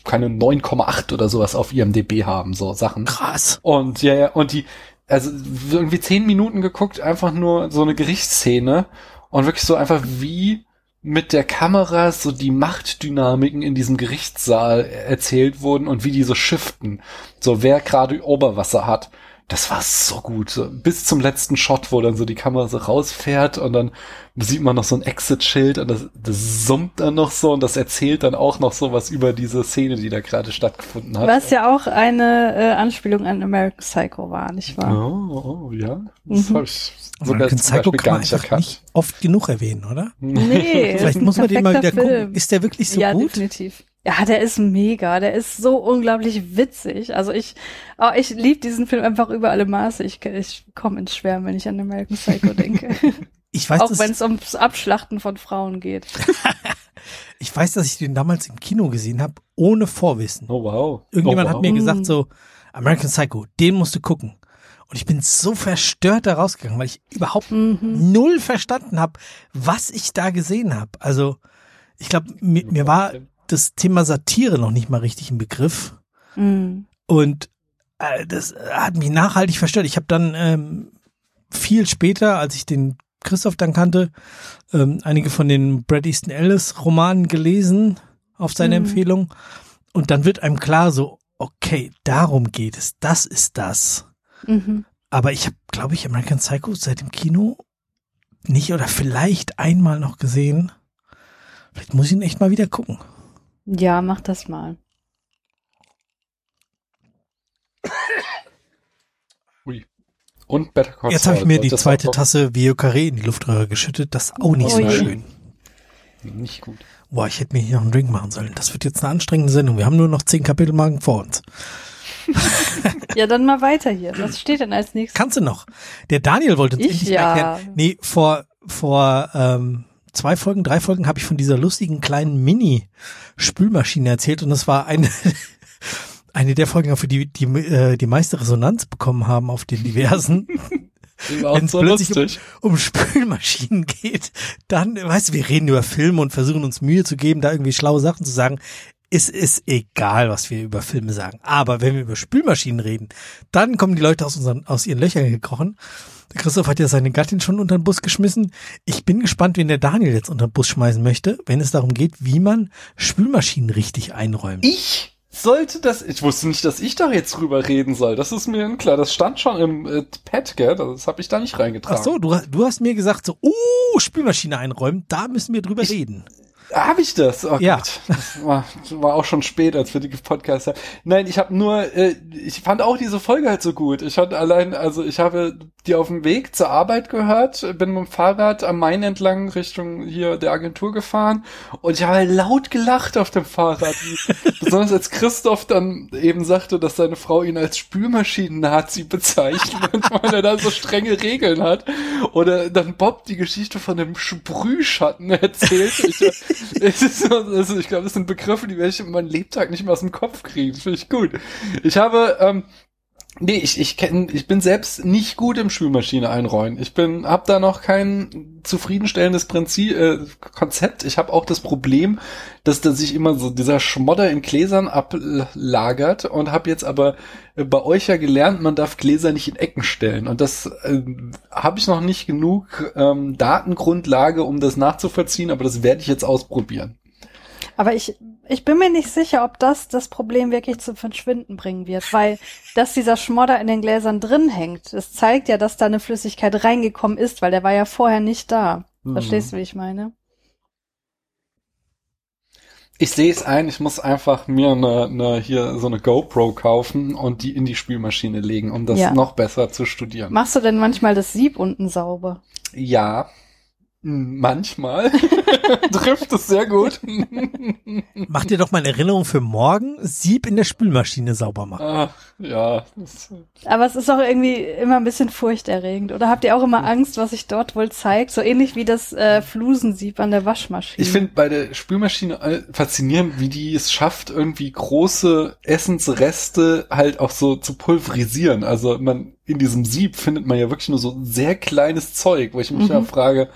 keine 9,8 oder sowas auf IMDB haben, so Sachen. Krass. Und ja, ja, und die, also irgendwie zehn Minuten geguckt, einfach nur so eine Gerichtsszene und wirklich so einfach wie mit der Kamera so die Machtdynamiken in diesem Gerichtssaal erzählt wurden und wie die so shiften. So wer gerade Oberwasser hat. Das war so gut. So, bis zum letzten Shot, wo dann so die Kamera so rausfährt und dann sieht man noch so ein Exit-Schild und das, das summt dann noch so und das erzählt dann auch noch so was über diese Szene, die da gerade stattgefunden hat. Was ja auch eine äh, Anspielung an American Psycho war, nicht wahr? Oh, oh ja. Das Mhm. habe ich sogar American Beispiel Psycho kann gar man nicht nicht oft genug erwähnen, oder? Nee, Vielleicht muss man den mal wieder perfekter gucken. Film. Ist der wirklich so ja, gut? definitiv. Ja, der ist mega. Der ist so unglaublich witzig. Also ich, oh, ich liebe diesen Film einfach über alle Maße. Ich, ich komme ins Schwärmen, wenn ich an American Psycho denke. Ich weiß, Auch dass, wenn es ums Abschlachten von Frauen geht. ich weiß, dass ich den damals im Kino gesehen habe, ohne Vorwissen. Oh wow. Irgendjemand oh, wow. hat mir Mhm. gesagt so, American Psycho, den musst du gucken. Und ich bin so verstört da rausgegangen, weil ich überhaupt Mhm. null verstanden habe, was ich da gesehen habe. Also ich glaube, mir, mir war das Thema Satire noch nicht mal richtig im Begriff. Mhm. Und äh, das hat mich nachhaltig verstört. Ich habe dann ähm, viel später, als ich den Christoph dann kannte, ähm, einige von den Brad Easton Ellis Romanen gelesen auf seine Mhm. Empfehlung. Und dann wird einem klar so, okay, darum geht es. Das ist das. Mhm. Aber ich habe, glaube ich, American Psycho seit dem Kino nicht oder vielleicht einmal noch gesehen. Vielleicht muss ich ihn echt mal wieder gucken. Ja, mach das mal. Ui. Und Better Call Jetzt habe ich mir die zweite Tasse Vio Carré in die Luftröhre geschüttet. Das ist auch nicht Oh so je. schön. Nicht gut. Boah, ich hätte mir hier noch einen Drink machen sollen. Das wird jetzt eine anstrengende Sendung. Wir haben nur noch zehn Kapitelmarken vor uns. Ja, dann mal weiter hier. Was steht denn als nächstes? Kannst du noch? Der Daniel wollte uns Ich endlich ja. erklären. Nee, vor, vor ähm, zwei Folgen, drei Folgen habe ich von dieser lustigen kleinen Mini-Spülmaschine erzählt und das war eine, eine der Folgen, für die die, äh, die meiste Resonanz bekommen haben auf den diversen. War Wenn's so plötzlich lustig. um Spülmaschinen geht, dann, weißt du, wir reden über Filme und versuchen uns Mühe zu geben, da irgendwie schlaue Sachen zu sagen. Es ist egal, was wir über Filme sagen. Aber wenn wir über Spülmaschinen reden, dann kommen die Leute aus, unseren, aus ihren Löchern gekrochen. Christoph hat ja seine Gattin schon unter den Bus geschmissen. Ich bin gespannt, wen der Daniel jetzt unter den Bus schmeißen möchte, wenn es darum geht, wie man Spülmaschinen richtig einräumt. Ich sollte das, ich wusste nicht, dass ich da jetzt drüber reden soll. Das ist mir klar. Das stand schon im äh, Pad, gell? Das habe ich da nicht reingetragen. Ach so, du, du hast mir gesagt so, oh, Spülmaschine einräumen, da müssen wir drüber Ich- reden. Habe ich das? Oh Ja. Gott. Das war, war auch schon spät, als wir die Podcast haben. Nein, ich habe nur, äh, ich fand auch diese Folge halt so gut. Ich hatte allein, also ich habe die auf dem Weg zur Arbeit gehört, bin mit dem Fahrrad am Main entlang Richtung hier der Agentur gefahren und ich habe halt laut gelacht auf dem Fahrrad. Besonders als Christoph dann eben sagte, dass seine Frau ihn als Spülmaschinen-Nazi bezeichnet, weil er da so strenge Regeln hat. Oder dann Bob die Geschichte von dem Sprühschatten erzählt. Ich, es ist so, also ich glaube, das sind Begriffe, die werde ich in meinem Lebtag nicht mehr aus dem Kopf kriegen. Finde ich gut. Ich habe, ähm, nee, ich, ich kenn, ich bin selbst nicht gut im Spülmaschine einräumen. Ich bin, hab da noch kein zufriedenstellendes Prinzip, äh, Konzept. Ich habe auch das Problem, dass da sich immer so dieser Schmodder in Gläsern ablagert und habe jetzt aber äh, bei euch ja gelernt, man darf Gläser nicht in Ecken stellen. Und das äh, habe ich noch nicht genug ähm, Datengrundlage, um das nachzuvollziehen, aber das werde ich jetzt ausprobieren. Aber ich, ich bin mir nicht sicher, ob das das Problem wirklich zum Verschwinden bringen wird, weil dass dieser Schmodder in den Gläsern drin hängt, das zeigt ja, dass da eine Flüssigkeit reingekommen ist, weil der war ja vorher nicht da. Mhm. Verstehst du, wie ich meine? Ich sehe es ein, ich muss einfach mir eine, eine hier so eine GoPro kaufen und die in die Spülmaschine legen, um das Ja. noch besser zu studieren. Machst du denn manchmal das Sieb unten sauber? Ja, manchmal trifft es sehr gut. Mach dir doch mal eine Erinnerung für morgen, Sieb in der Spülmaschine sauber machen. Ach, ja, Aber es ist auch irgendwie immer ein bisschen furchterregend. Oder habt ihr auch immer Angst, was sich dort wohl zeigt? So ähnlich wie das äh, Flusensieb an der Waschmaschine. ich finde bei der Spülmaschine äh, faszinierend, wie die es schafft, irgendwie große Essensreste halt auch so zu pulverisieren. Also man in diesem Sieb findet man ja wirklich nur so sehr kleines Zeug, wo ich mich Mhm. ja frage,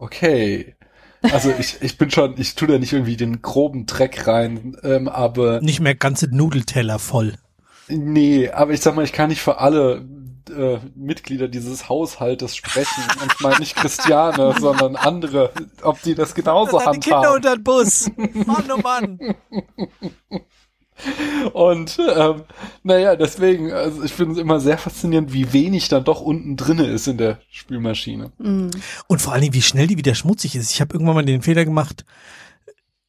okay. Also ich, ich bin schon, ich tue da nicht irgendwie den groben Dreck rein, ähm, aber Nicht mehr ganze Nudelteller voll. nee, aber ich sag mal, ich kann nicht für alle äh, Mitglieder dieses Haushaltes sprechen. Und ich meine nicht Christiane, sondern andere, ob die das genauso Deine Kinder unter den Bus. Mann, oh Mann. Und ähm, naja, deswegen, also ich finde es immer sehr faszinierend, wie wenig dann doch unten drinne ist in der Spülmaschine. Mm. Und vor allen Dingen, wie schnell die wieder schmutzig ist. Ich habe irgendwann mal den Fehler gemacht,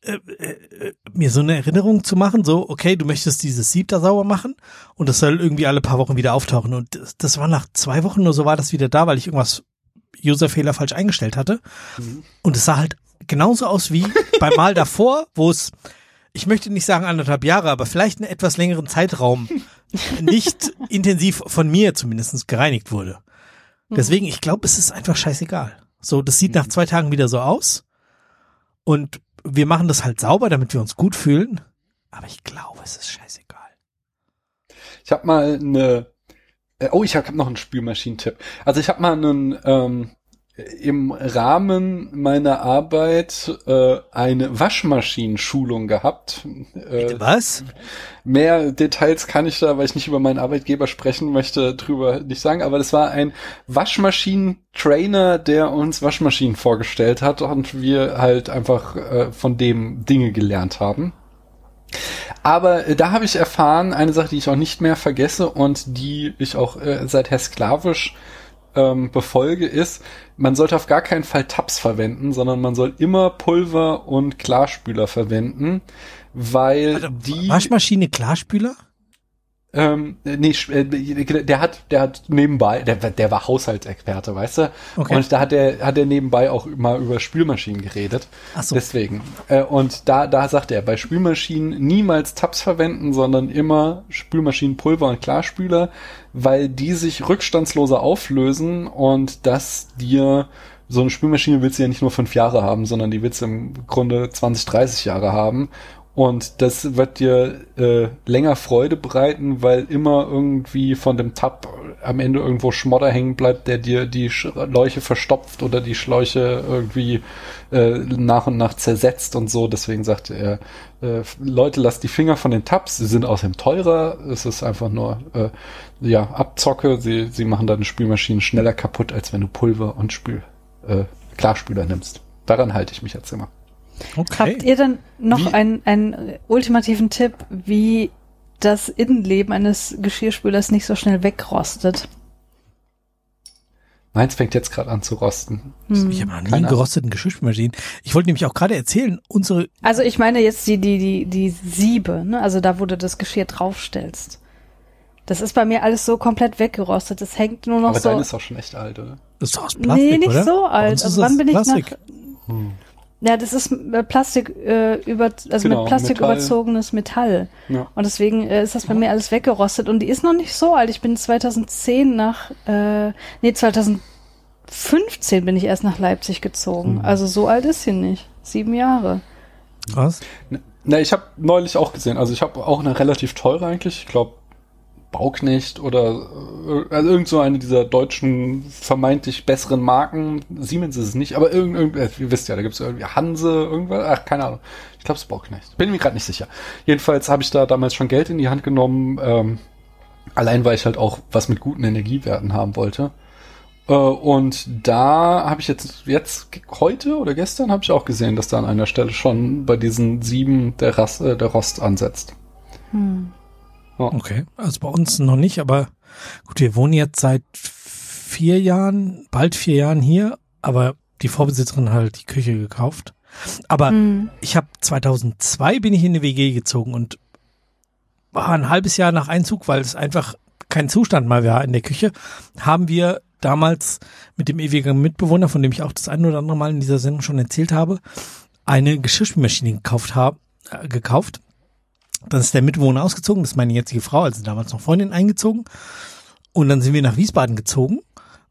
äh, äh, mir so eine Erinnerung zu machen, so, okay, du möchtest dieses Sieb da sauber machen und das soll irgendwie alle paar Wochen wieder auftauchen. Und das, das war nach zwei Wochen nur so war das wieder da, weil ich irgendwas Userfehler falsch eingestellt hatte. Mhm. Und es sah halt genauso aus wie beim Mal davor, wo es, ich möchte nicht sagen anderthalb Jahre, aber vielleicht einen etwas längeren Zeitraum nicht intensiv von mir zumindest gereinigt wurde. Deswegen, ich glaube, es ist einfach scheißegal. So, das sieht nach zwei Tagen wieder so aus. Und wir machen das halt sauber, damit wir uns gut fühlen. Aber ich glaube, es ist scheißegal. Ich habe mal eine, äh, oh, ich habe noch einen Spülmaschinentipp. Also ich habe mal einen ähm, im Rahmen meiner Arbeit äh, eine Waschmaschinenschulung gehabt. Äh, Was? Mehr Details kann ich da, weil ich nicht über meinen Arbeitgeber sprechen möchte, drüber nicht sagen. Aber das war ein Waschmaschinentrainer, der uns Waschmaschinen vorgestellt hat und wir halt einfach äh, von dem Dinge gelernt haben. Aber äh, da habe ich erfahren, eine Sache, die ich auch nicht mehr vergesse und die ich auch äh, seither sklavisch ähm, befolge, ist, man sollte auf gar keinen Fall Tabs verwenden, sondern man soll immer Pulver und Klarspüler verwenden, weil Warte, die Waschmaschine Klarspüler? Ähm, nee, äh, der hat, der hat nebenbei, der, der war Haushaltsexperte, weißt du? Okay. Und da hat er, hat er nebenbei auch mal über Spülmaschinen geredet. Ach so. Deswegen. Äh, und da, da sagt er, bei Spülmaschinen niemals Tabs verwenden, sondern immer Spülmaschinenpulver und Klarspüler, weil die sich rückstandsloser auflösen und das dir so eine Spülmaschine willst du ja nicht nur fünf Jahre haben, sondern die willst du im Grunde 20, 30 Jahre haben. Und das wird dir äh, länger Freude bereiten, weil immer irgendwie von dem Tab am Ende irgendwo Schmodder hängen bleibt, der dir die Schläuche verstopft oder die Schläuche irgendwie äh, nach und nach zersetzt und so. Deswegen sagte er, äh, Leute, lasst die Finger von den Tabs, sie sind außerdem teurer, es ist einfach nur äh, ja Abzocke, sie, sie machen deine Spülmaschinen schneller kaputt, als wenn du Pulver und Spül, äh, Klarspüler nimmst. Daran halte ich mich jetzt immer. Okay. Habt ihr denn noch Wie- einen, einen ultimativen Tipp, wie das Innenleben eines Geschirrspülers nicht so schnell wegrostet? Meins fängt jetzt gerade an zu rosten. Hm. Ich habe noch nie einen gerosteten Geschirrspülmaschinen. Ich wollte nämlich auch gerade erzählen, unsere Also ich meine jetzt die, die, die, die Siebe, ne? Also da, wo du das Geschirr draufstellst. Das ist bei mir alles so komplett weggerostet. Das hängt nur noch Aber so. deine ist auch schon echt alt, oder? das ist doch aus Plastik, nee, nicht oder? so alt. Also wann das bin ich Plastik. nach. Ja, das ist äh, Plastik äh, über, also Genau, mit Plastik Metall. überzogenes Metall. Ja. Und deswegen äh, ist das bei mir alles weggerostet. Und die ist noch nicht so alt. Ich bin 2010 nach, äh, nee, 2015 bin ich erst nach Leipzig gezogen. Mhm. Also so alt ist sie nicht. Sieben Jahre. Krass. Na, ich habe neulich auch gesehen, also ich habe auch eine relativ teure eigentlich, ich glaube Bauknecht oder äh, also irgend so eine dieser deutschen vermeintlich besseren Marken. Siemens ist es nicht, aber irgend, irgend äh, ihr wisst ja, da gibt es irgendwie Hanse, irgendwas, ach, keine Ahnung. Ich glaube es ist Bauknecht. Bin mir gerade nicht sicher. Jedenfalls habe ich da damals schon Geld in die Hand genommen, ähm, allein weil ich halt auch was mit guten Energiewerten haben wollte. Äh, und da habe ich jetzt, jetzt heute oder gestern habe ich auch gesehen, dass da an einer Stelle schon bei diesen sieben der, Rast, äh, der Rost ansetzt. Hm. Okay, also bei uns noch nicht, aber gut, wir wohnen jetzt seit vier Jahren, bald vier Jahren hier, aber die Vorbesitzerin hat halt die Küche gekauft. Aber Hm. ich habe 2002 bin ich in eine WG gezogen und war ein halbes Jahr nach Einzug, weil es einfach kein Zustand mal war in der Küche, haben wir damals mit dem ewigen Mitbewohner, von dem ich auch das ein oder andere Mal in dieser Sendung schon erzählt habe, eine Geschirrspülmaschine gekauft äh, gekauft. Dann ist der Mitbewohner ausgezogen, das ist meine jetzige Frau, also damals noch Freundin eingezogen. Und dann sind wir nach Wiesbaden gezogen.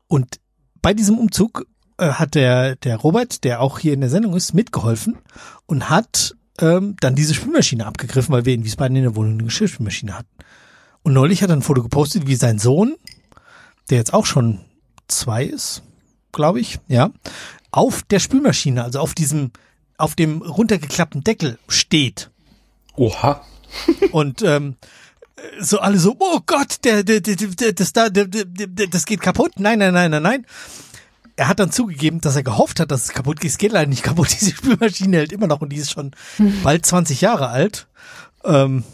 Und bei diesem Umzug äh, hat der, der Robert, der auch hier in der Sendung ist, mitgeholfen und hat ähm, dann diese Spülmaschine abgegriffen, weil wir in Wiesbaden in der Wohnung eine Geschirrspülmaschine hatten. Und neulich hat er ein Foto gepostet, wie sein Sohn, der jetzt auch schon zwei ist, glaube ich, ja, auf der Spülmaschine, also auf diesem, auf dem runtergeklappten Deckel steht. Oha. Und ähm, so alle so, oh Gott, der, der, der, der das da, der, der, der, das geht kaputt. Nein, nein, nein, nein, nein. Er hat dann zugegeben, dass er gehofft hat, dass es kaputt geht. Es geht leider nicht kaputt. Diese Spülmaschine hält immer noch und die ist schon bald 20 Jahre alt. Ähm,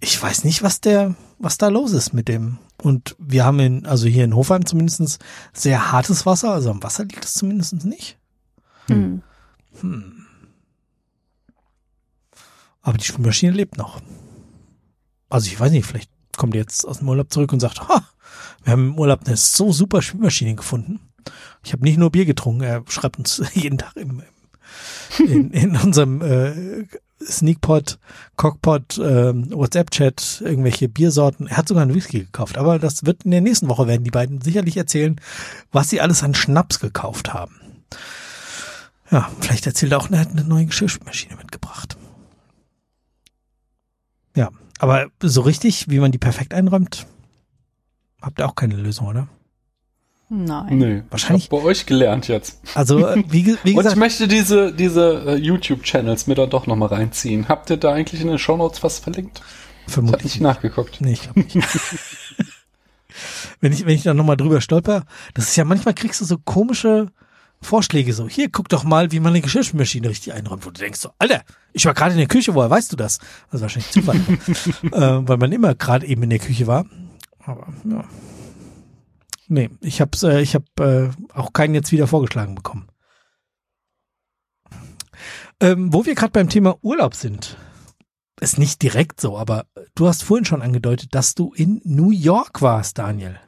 ich weiß nicht, was der, was da los ist mit dem. Und wir haben in, also hier in Hofheim zumindest sehr hartes Wasser, also am Wasser liegt es zumindest nicht. Hm. Hm. Aber die Spülmaschine lebt noch. Also ich weiß nicht, vielleicht kommt ihr jetzt aus dem Urlaub zurück und sagt, ha, wir haben im Urlaub eine so super Spülmaschine gefunden. Ich habe nicht nur Bier getrunken, er schreibt uns jeden Tag im, in, in unserem äh, Sneakpot, Cockpot, äh, WhatsApp-Chat irgendwelche Biersorten. Er hat sogar einen Whisky gekauft, aber das wird in der nächsten Woche werden die beiden sicherlich erzählen, was sie alles an Schnaps gekauft haben. Ja, vielleicht erzählt er auch, er hat eine neue Geschirrspülmaschine mitgebracht. Ja, aber so richtig, wie man die perfekt einräumt, habt ihr auch keine Lösung, oder? Nein. Nee, Wahrscheinlich- Ich hab bei euch gelernt jetzt. Also, äh, wie, wie Und ich gesagt, möchte diese, diese äh, YouTube-Channels mir dann doch nochmal reinziehen. Habt ihr da eigentlich in den Shownotes was verlinkt? Ich hab vermutlich nicht nachgeguckt. Nee, ich glaube nicht. wenn ich, wenn ich da nochmal drüber stolper, das ist ja manchmal kriegst du so komische Vorschläge so. Hier, guck doch mal, wie man eine Geschirrspülmaschine richtig einräumt, wo du denkst so, Alter, ich war gerade in der Küche, woher weißt du das? Also wahrscheinlich Zufall, äh, weil man immer gerade eben in der Küche war. Aber ja. Nee, ich hab's, äh, ich hab äh, auch keinen jetzt wieder vorgeschlagen bekommen. Ähm, wo wir gerade beim Thema Urlaub sind, ist nicht direkt so, aber du hast vorhin schon angedeutet, dass du in New York warst, Daniel.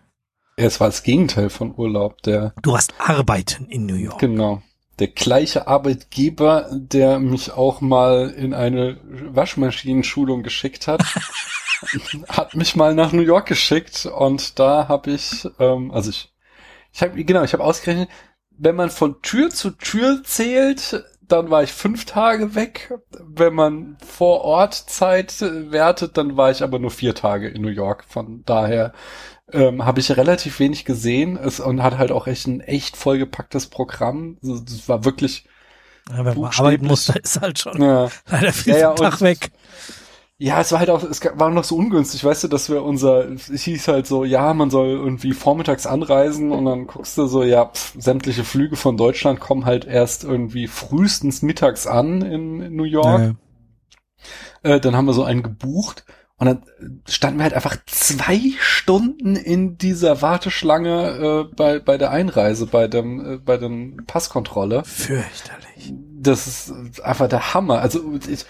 Es war das Gegenteil von Urlaub. Der, Du warst arbeiten in New York. genau. Der gleiche Arbeitgeber, der mich auch mal in eine Waschmaschinenschulung geschickt hat, hat mich mal nach New York geschickt und da habe ich, ähm, also ich, ich habe genau, ich habe ausgerechnet, wenn man von Tür zu Tür zählt, dann war ich fünf Tage weg. Wenn man vor Ort Zeit wertet, dann war ich aber nur vier Tage in New York. Von daher ähm, habe ich relativ wenig gesehen es, und hat halt auch echt ein echt vollgepacktes Programm. Also, Das war wirklich, Ja, wenn man arbeiten muss, da ist halt schon ja, leider viel Ja, ja, Tag weg. Ja, es war halt auch, es war noch so ungünstig, weißt du, dass wir unser, es hieß halt so, ja, man soll irgendwie vormittags anreisen und dann guckst du so, ja, pf, sämtliche Flüge von Deutschland kommen halt erst irgendwie frühestens mittags an in, in New York. Ja, Äh, dann haben wir so einen gebucht und dann standen wir halt einfach zwei Stunden in dieser Warteschlange äh, bei, bei der Einreise, bei dem, äh, bei dem Passkontrolle. fürchterlich. Das ist einfach der Hammer. Also ich,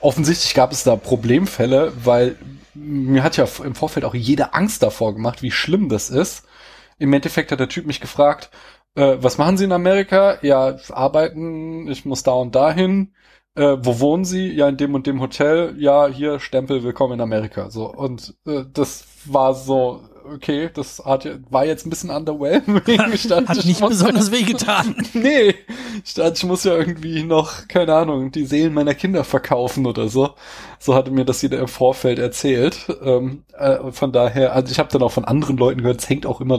offensichtlich gab es da Problemfälle, weil mir hat ja im Vorfeld auch jede Angst davor gemacht, wie schlimm das ist. Im Endeffekt hat der Typ mich gefragt, äh, was machen Sie in Amerika? Ja, arbeiten, ich muss da und dahin. Äh, wo wohnen Sie? Ja, in dem und dem Hotel. Ja, hier Stempel, willkommen in Amerika. So und äh, das war so okay, das hat, ja- war jetzt ein bisschen underwhelming. Dachte, Hat ich nicht muss- besonders wehgetan. Nee, ich dachte, ich muss ja irgendwie noch, keine Ahnung, die Seelen meiner Kinder verkaufen oder so. So hatte mir das jeder im Vorfeld erzählt. Ähm, äh, von daher, also ich habe dann auch von anderen Leuten gehört, es hängt auch immer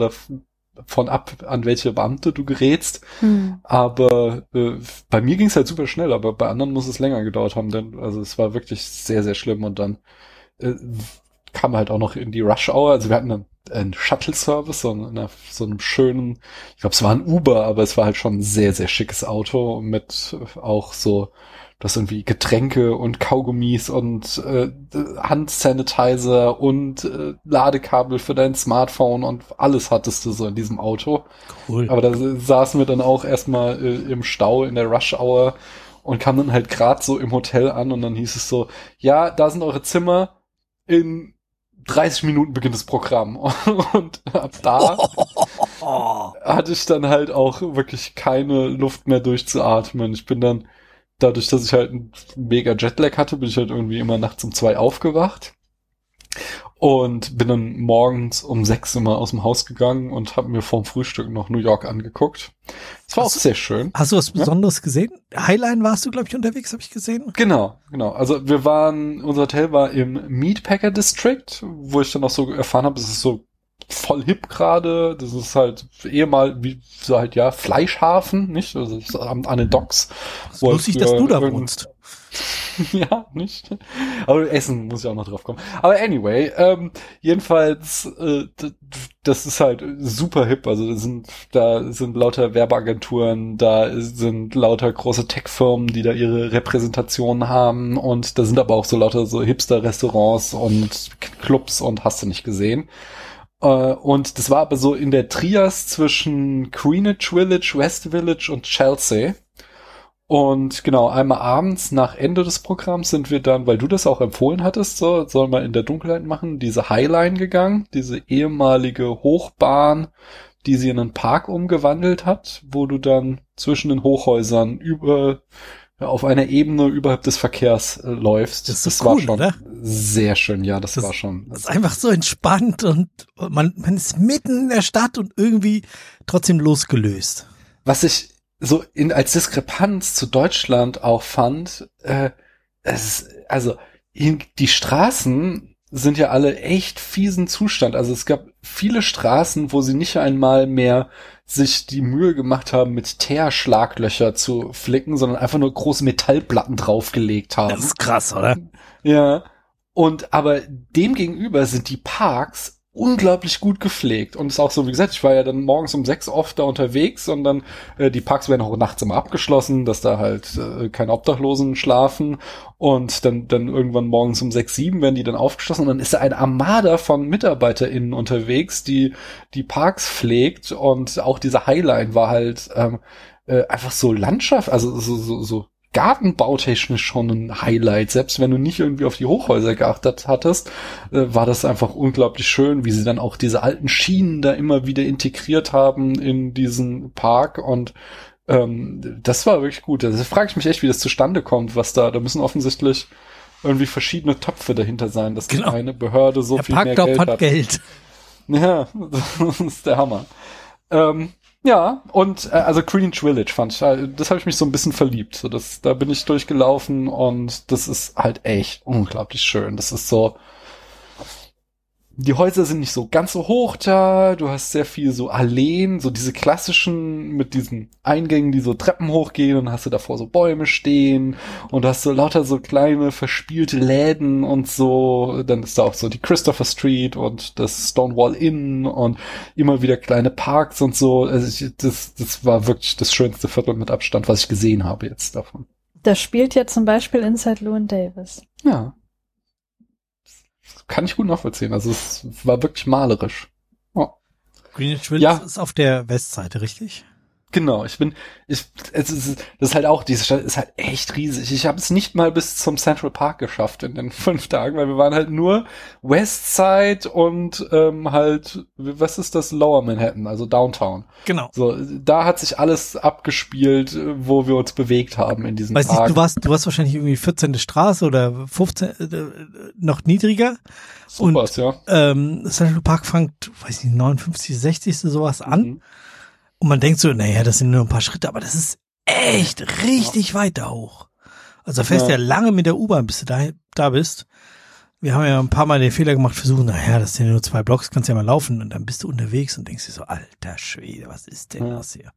davon ab, an welche Beamte du gerätst. Hm. Aber äh, bei mir ging es halt super schnell, aber bei anderen muss es länger gedauert haben, denn also es war wirklich sehr, sehr schlimm und dann äh, kam halt auch noch in die Rush Hour. Also wir hatten einen, einen Shuttle-Service, so, einer, so einem schönen, ich glaube, es war ein Uber, aber es war halt schon ein sehr, sehr schickes Auto mit auch so, das irgendwie Getränke und Kaugummis und äh, Handsanitizer und äh, Ladekabel für dein Smartphone und alles hattest du so in diesem Auto. Cool. Aber da saßen wir dann auch erstmal äh, im Stau in der Rush Hour und kamen dann halt gerade so im Hotel an und dann hieß es so, ja, da sind eure Zimmer, in 30 Minuten beginnt das Programm. Und ab da hatte ich dann halt auch wirklich keine Luft mehr durchzuatmen. Ich bin dann, dadurch, dass ich halt einen mega Jetlag hatte, bin ich halt irgendwie immer nachts um zwei aufgewacht. Und bin dann morgens um sechs immer aus dem Haus gegangen und habe mir vorm Frühstück noch New York angeguckt. Es war auch Hast du- sehr schön. Hast du was Ja? Besonderes gesehen? Highline warst du, glaube ich, unterwegs, habe ich gesehen. Genau, genau. Also wir waren, unser Hotel war im Meatpacker District, wo ich dann auch so erfahren habe, es ist so voll hip gerade. Das ist halt ehemal wie so halt ja Fleischhafen, nicht? Also an, an den Docks. Das lustig, dass du da wohnst. ja, nicht? Aber Essen muss ich auch noch drauf kommen. Aber anyway, ähm, jedenfalls, äh, das ist halt super hip. Also da sind, da sind lauter Werbeagenturen, da sind lauter große Tech-Firmen, die da ihre Repräsentationen haben und da sind aber auch so lauter so Hipster-Restaurants und Clubs und hast du nicht gesehen. Äh, und das war aber so in der Trias zwischen Greenwich Village, West Village und Chelsea. Und genau, einmal abends nach Ende des Programms sind wir dann, weil du das auch empfohlen hattest, so, soll man in der Dunkelheit machen, diese Highline gegangen, diese ehemalige Hochbahn, die sie in einen Park umgewandelt hat, wo du dann zwischen den Hochhäusern über auf einer Ebene überhalb des Verkehrs äh, läufst. Das, ist das cool, war schon oder? sehr schön, ja, das, das war schon. Das ist einfach so entspannt und man, man ist mitten in der Stadt und irgendwie trotzdem losgelöst. Was ich so in als Diskrepanz zu Deutschland auch fand, äh, es, also in, die Straßen sind ja alle echt fiesen Zustand. Also es gab viele Straßen, wo sie nicht einmal mehr sich die Mühe gemacht haben, mit Teerschlaglöcher zu flicken, sondern einfach nur große Metallplatten draufgelegt haben. Das ist krass, oder? Ja. Und aber dem gegenüber sind die Parks unglaublich gut gepflegt. Und ist auch so, wie gesagt, ich war ja dann morgens um sechs oft da unterwegs und dann äh, die Parks werden auch nachts immer abgeschlossen, dass da halt äh, keine Obdachlosen schlafen. Und dann, dann irgendwann morgens um sechs, sieben werden die dann aufgeschlossen und dann ist da eine Armada von MitarbeiterInnen unterwegs, die die Parks pflegt und auch diese Highline war halt ähm, äh, einfach so Landschaft, also so, so, so gartenbautechnisch schon ein Highlight. Selbst wenn du nicht irgendwie auf die Hochhäuser geachtet hattest, äh, war das einfach unglaublich schön, wie sie dann auch diese alten Schienen da immer wieder integriert haben in diesen Park und ähm, das war wirklich gut. Also frage ich mich echt, wie das zustande kommt, was da, da müssen offensichtlich irgendwie verschiedene Töpfe dahinter sein, dass genau. eine Behörde so der viel Parkdorf mehr Geld hat. Geld. Ja, das ist der Hammer. Ähm, ja, und äh, also Greenwich Village fand ich, äh, das habe ich mich so ein bisschen verliebt. So, das, da bin ich durchgelaufen und das ist halt echt unglaublich schön. Das ist so, die Häuser sind nicht so ganz so hoch da, du hast sehr viel so Alleen, so diese klassischen mit diesen Eingängen, die so Treppen hochgehen und hast du davor so Bäume stehen und hast so lauter so kleine verspielte Läden und so, dann ist da auch so die Christopher Street und das Stonewall Inn und immer wieder kleine Parks und so. Also ich, das, das war wirklich das schönste Viertel mit Abstand, was ich gesehen habe jetzt davon. Das spielt ja zum Beispiel Inside Llewyn Davis. Ja kann ich gut nachvollziehen. Also es war wirklich malerisch. Oh. Greenwich Village ja. ist auf der Westseite, richtig? Genau, ich bin, ich, es ist, das ist halt auch, diese Stadt ist halt echt riesig. Ich habe es nicht mal bis zum Central Park geschafft in den fünf Tagen, weil wir waren halt nur Westside und ähm, halt, was ist das, Lower Manhattan, also Downtown. Genau. So, da hat sich alles abgespielt, wo wir uns bewegt haben in diesem Weiß Nicht, du warst, du warst wahrscheinlich irgendwie 14. Straße oder 15, äh, noch niedriger. So und, was, ja. Ähm, Central Park fängt, weiß nicht, 59, 60. sowas an. Mhm. Und man denkt so, naja, das sind nur ein paar Schritte, aber das ist echt richtig ja. weit da hoch. Also fährst ja. ja lange mit der U-Bahn, bis du da, da bist. Wir haben ja ein paar Mal den Fehler gemacht, versuchen, naja, das sind ja nur zwei Blocks, kannst ja mal laufen und dann bist du unterwegs und denkst dir so, alter Schwede, was ist denn ja. das hier?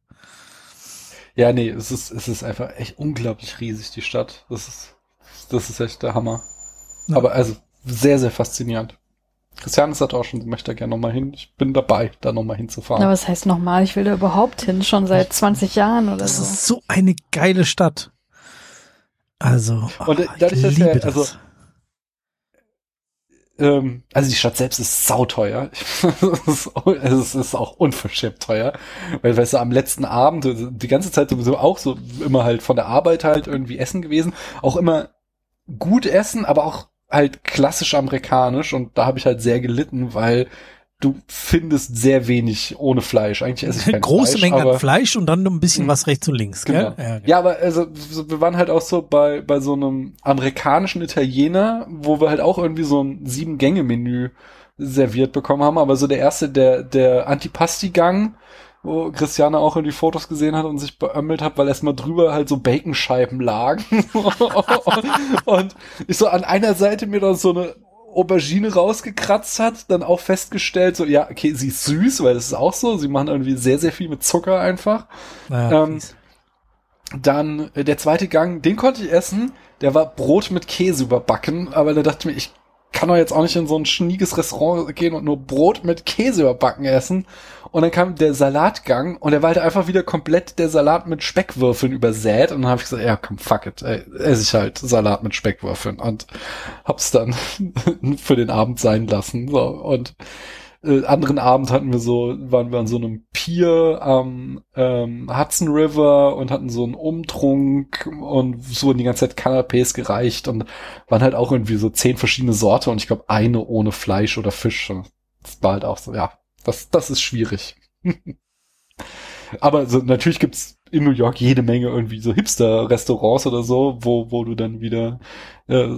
Ja, nee, es ist, es ist einfach echt unglaublich riesig, die Stadt. Das ist, das ist echt der Hammer. Ja. Aber also, sehr, sehr faszinierend. Christiane sagt auch schon, sie möchte da gerne nochmal hin. Ich bin dabei, da nochmal hinzufahren. Na, was heißt nochmal? Ich will da überhaupt hin, schon seit 20 Jahren oder das so. Das ist so eine geile Stadt. Also, und oh, dadurch, dass er, also, ähm, also die Stadt selbst ist sauteuer. es ist auch unverschämt teuer. Weil, weißt du, am letzten Abend, die ganze Zeit sowieso auch so immer halt von der Arbeit halt irgendwie essen gewesen. Auch immer gut essen, aber auch halt klassisch amerikanisch und da habe ich halt sehr gelitten, weil du findest sehr wenig ohne Fleisch. Eigentlich esse ich kein Große Fleisch, Menge an Fleisch und dann ein bisschen was rechts und links, genau. gell? Ja, genau. ja, aber also wir waren halt auch so bei bei so einem amerikanischen Italiener, wo wir halt auch irgendwie so ein sieben Gänge Menü serviert bekommen haben, aber so der erste der der Antipasti Gang wo Christiane auch in die Fotos gesehen hat und sich beömmelt hat, weil erstmal drüber halt so Baconscheiben lagen. und ich so an einer Seite mir dann so eine Aubergine rausgekratzt hat, dann auch festgestellt, so, ja, okay, sie ist süß, weil das ist auch so, sie machen irgendwie sehr, sehr viel mit Zucker einfach. Naja, ähm, dann äh, der zweite Gang, den konnte ich essen. Der war Brot mit Käse überbacken, aber da dachte ich mir, ich kann doch jetzt auch nicht in so ein schnieges Restaurant gehen und nur Brot mit Käse überbacken essen. Und dann kam der Salatgang und der war halt einfach wieder komplett der Salat mit Speckwürfeln übersät. Und dann habe ich gesagt, ja komm, fuck it, ey, esse ich halt Salat mit Speckwürfeln. Und hab's dann für den Abend sein lassen. So, und äh, anderen Abend hatten wir so, waren wir an so einem Pier am ähm, Hudson River und hatten so einen Umtrunk und so wurden die ganze Zeit Canapés gereicht und waren halt auch irgendwie so zehn verschiedene Sorte und ich glaube eine ohne Fleisch oder Fisch. Das war halt auch so, ja, das, das ist schwierig. Aber so, natürlich gibt's in New York jede Menge irgendwie so Hipster-Restaurants oder so, wo, wo du dann wieder äh,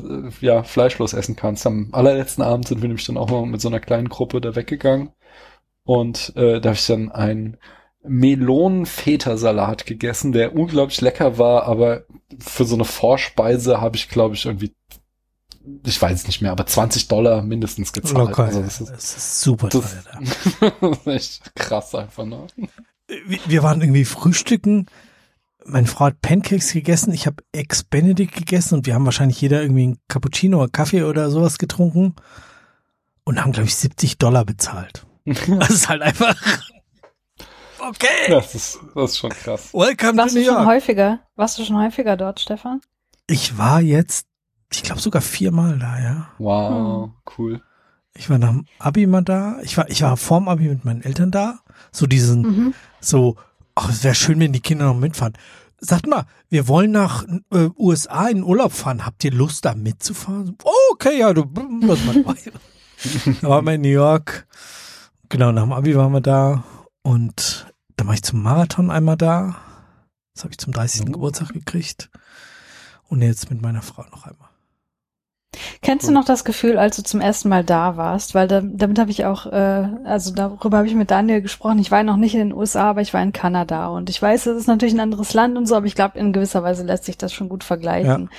ja, fleischlos essen kannst. Am allerletzten Abend sind wir nämlich dann auch mal mit so einer kleinen Gruppe da weggegangen. Und äh, da habe ich dann einen Melonen-Feta-Salat gegessen, der unglaublich lecker war, aber für so eine Vorspeise habe ich, glaube ich, irgendwie ich weiß es nicht mehr, aber 20 Dollar mindestens gezahlt. Locker, also das, ist, das ist super das, das ist echt krass einfach, ne? Wir waren irgendwie frühstücken. Meine Frau hat Pancakes gegessen, ich habe Ex Benedict gegessen und wir haben wahrscheinlich jeder irgendwie einen Cappuccino oder Kaffee oder sowas getrunken und haben, glaube ich, 70 Dollar bezahlt. Das ist halt einfach. Okay. Das ist, das ist schon krass. Welcome Warst to New York. Schon häufiger? Warst du schon häufiger dort, Stefan? Ich war jetzt ich glaube sogar viermal da, ja. Wow, hm. cool. Ich war nach dem Abi mal da. Ich war, ich war vorm Abi mit meinen Eltern da. So diesen, mhm. so, ach, es wäre schön, wenn die Kinder noch mitfahren. Sagt mal, wir wollen nach äh, USA in Urlaub fahren. Habt ihr Lust, da mitzufahren? Oh, okay, ja, du, was mal dabei. da waren wir in New York. Genau, nach dem Abi waren wir da. Und dann war ich zum Marathon einmal da. Das habe ich zum 30. Mhm. Geburtstag gekriegt. Und jetzt mit meiner Frau noch einmal. Kennst du noch das Gefühl, als du zum ersten Mal da warst? Weil da, damit habe ich auch, äh, also darüber habe ich mit Daniel gesprochen. Ich war noch nicht in den USA, aber ich war in Kanada. Und ich weiß, es ist natürlich ein anderes Land und so, aber ich glaube, in gewisser Weise lässt sich das schon gut vergleichen. Ja.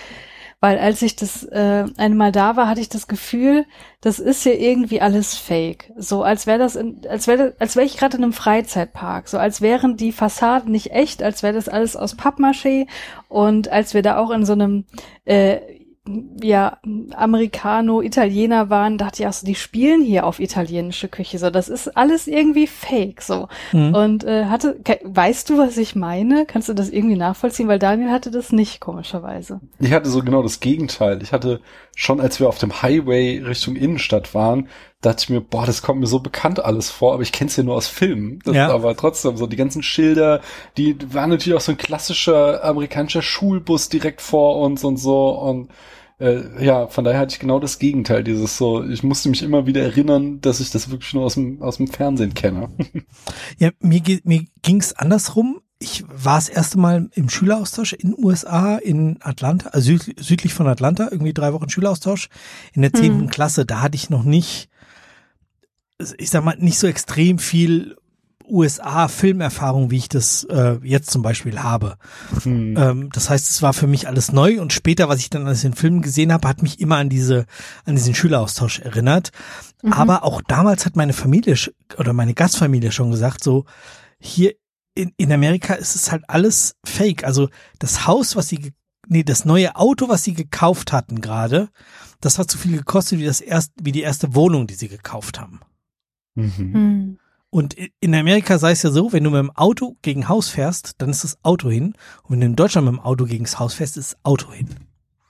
Weil als ich das äh, einmal da war, hatte ich das Gefühl, das ist hier irgendwie alles fake. So als wäre das, in, als wäre, als wäre ich gerade in einem Freizeitpark. So als wären die Fassaden nicht echt, als wäre das alles aus Pappmaché und als wir da auch in so einem äh, ja, Americano, Italiener waren, dachte ich auch so, die spielen hier auf italienische Küche, so, das ist alles irgendwie fake, so. Mhm. Und äh, hatte, weißt du, was ich meine? Kannst du das irgendwie nachvollziehen? Weil Daniel hatte das nicht, komischerweise. Ich hatte so genau das Gegenteil. Ich hatte schon, als wir auf dem Highway Richtung Innenstadt waren, dachte ich mir, boah, das kommt mir so bekannt alles vor, aber ich kenne es ja nur aus Filmen. Das ja. aber trotzdem so die ganzen Schilder, die waren natürlich auch so ein klassischer amerikanischer Schulbus direkt vor uns und so und äh, ja, von daher hatte ich genau das Gegenteil, dieses so, ich musste mich immer wieder erinnern, dass ich das wirklich nur aus dem, aus dem Fernsehen kenne. ja, mir, mir ging's andersrum. Ich war das erste Mal im Schüleraustausch in USA, in Atlanta, also süd, südlich von Atlanta, irgendwie drei Wochen Schüleraustausch in der zehnten hm. Klasse. Da hatte ich noch nicht, ich sag mal, nicht so extrem viel USA-Filmerfahrung, wie ich das äh, jetzt zum Beispiel habe. Hm. Ähm, das heißt, es war für mich alles neu und später, was ich dann alles in Filmen gesehen habe, hat mich immer an diese, an diesen Schüleraustausch erinnert. Mhm. Aber auch damals hat meine Familie oder meine Gastfamilie schon gesagt, so hier in, in Amerika ist es halt alles fake. Also das Haus, was sie, nee, das neue Auto, was sie gekauft hatten gerade, das hat so viel gekostet wie das erste, wie die erste Wohnung, die sie gekauft haben. Mhm. Mhm. Und in Amerika sei es ja so, wenn du mit dem Auto gegen Haus fährst, dann ist das Auto hin. Und wenn du in Deutschland mit dem Auto gegen das Haus fährst, ist das Auto hin.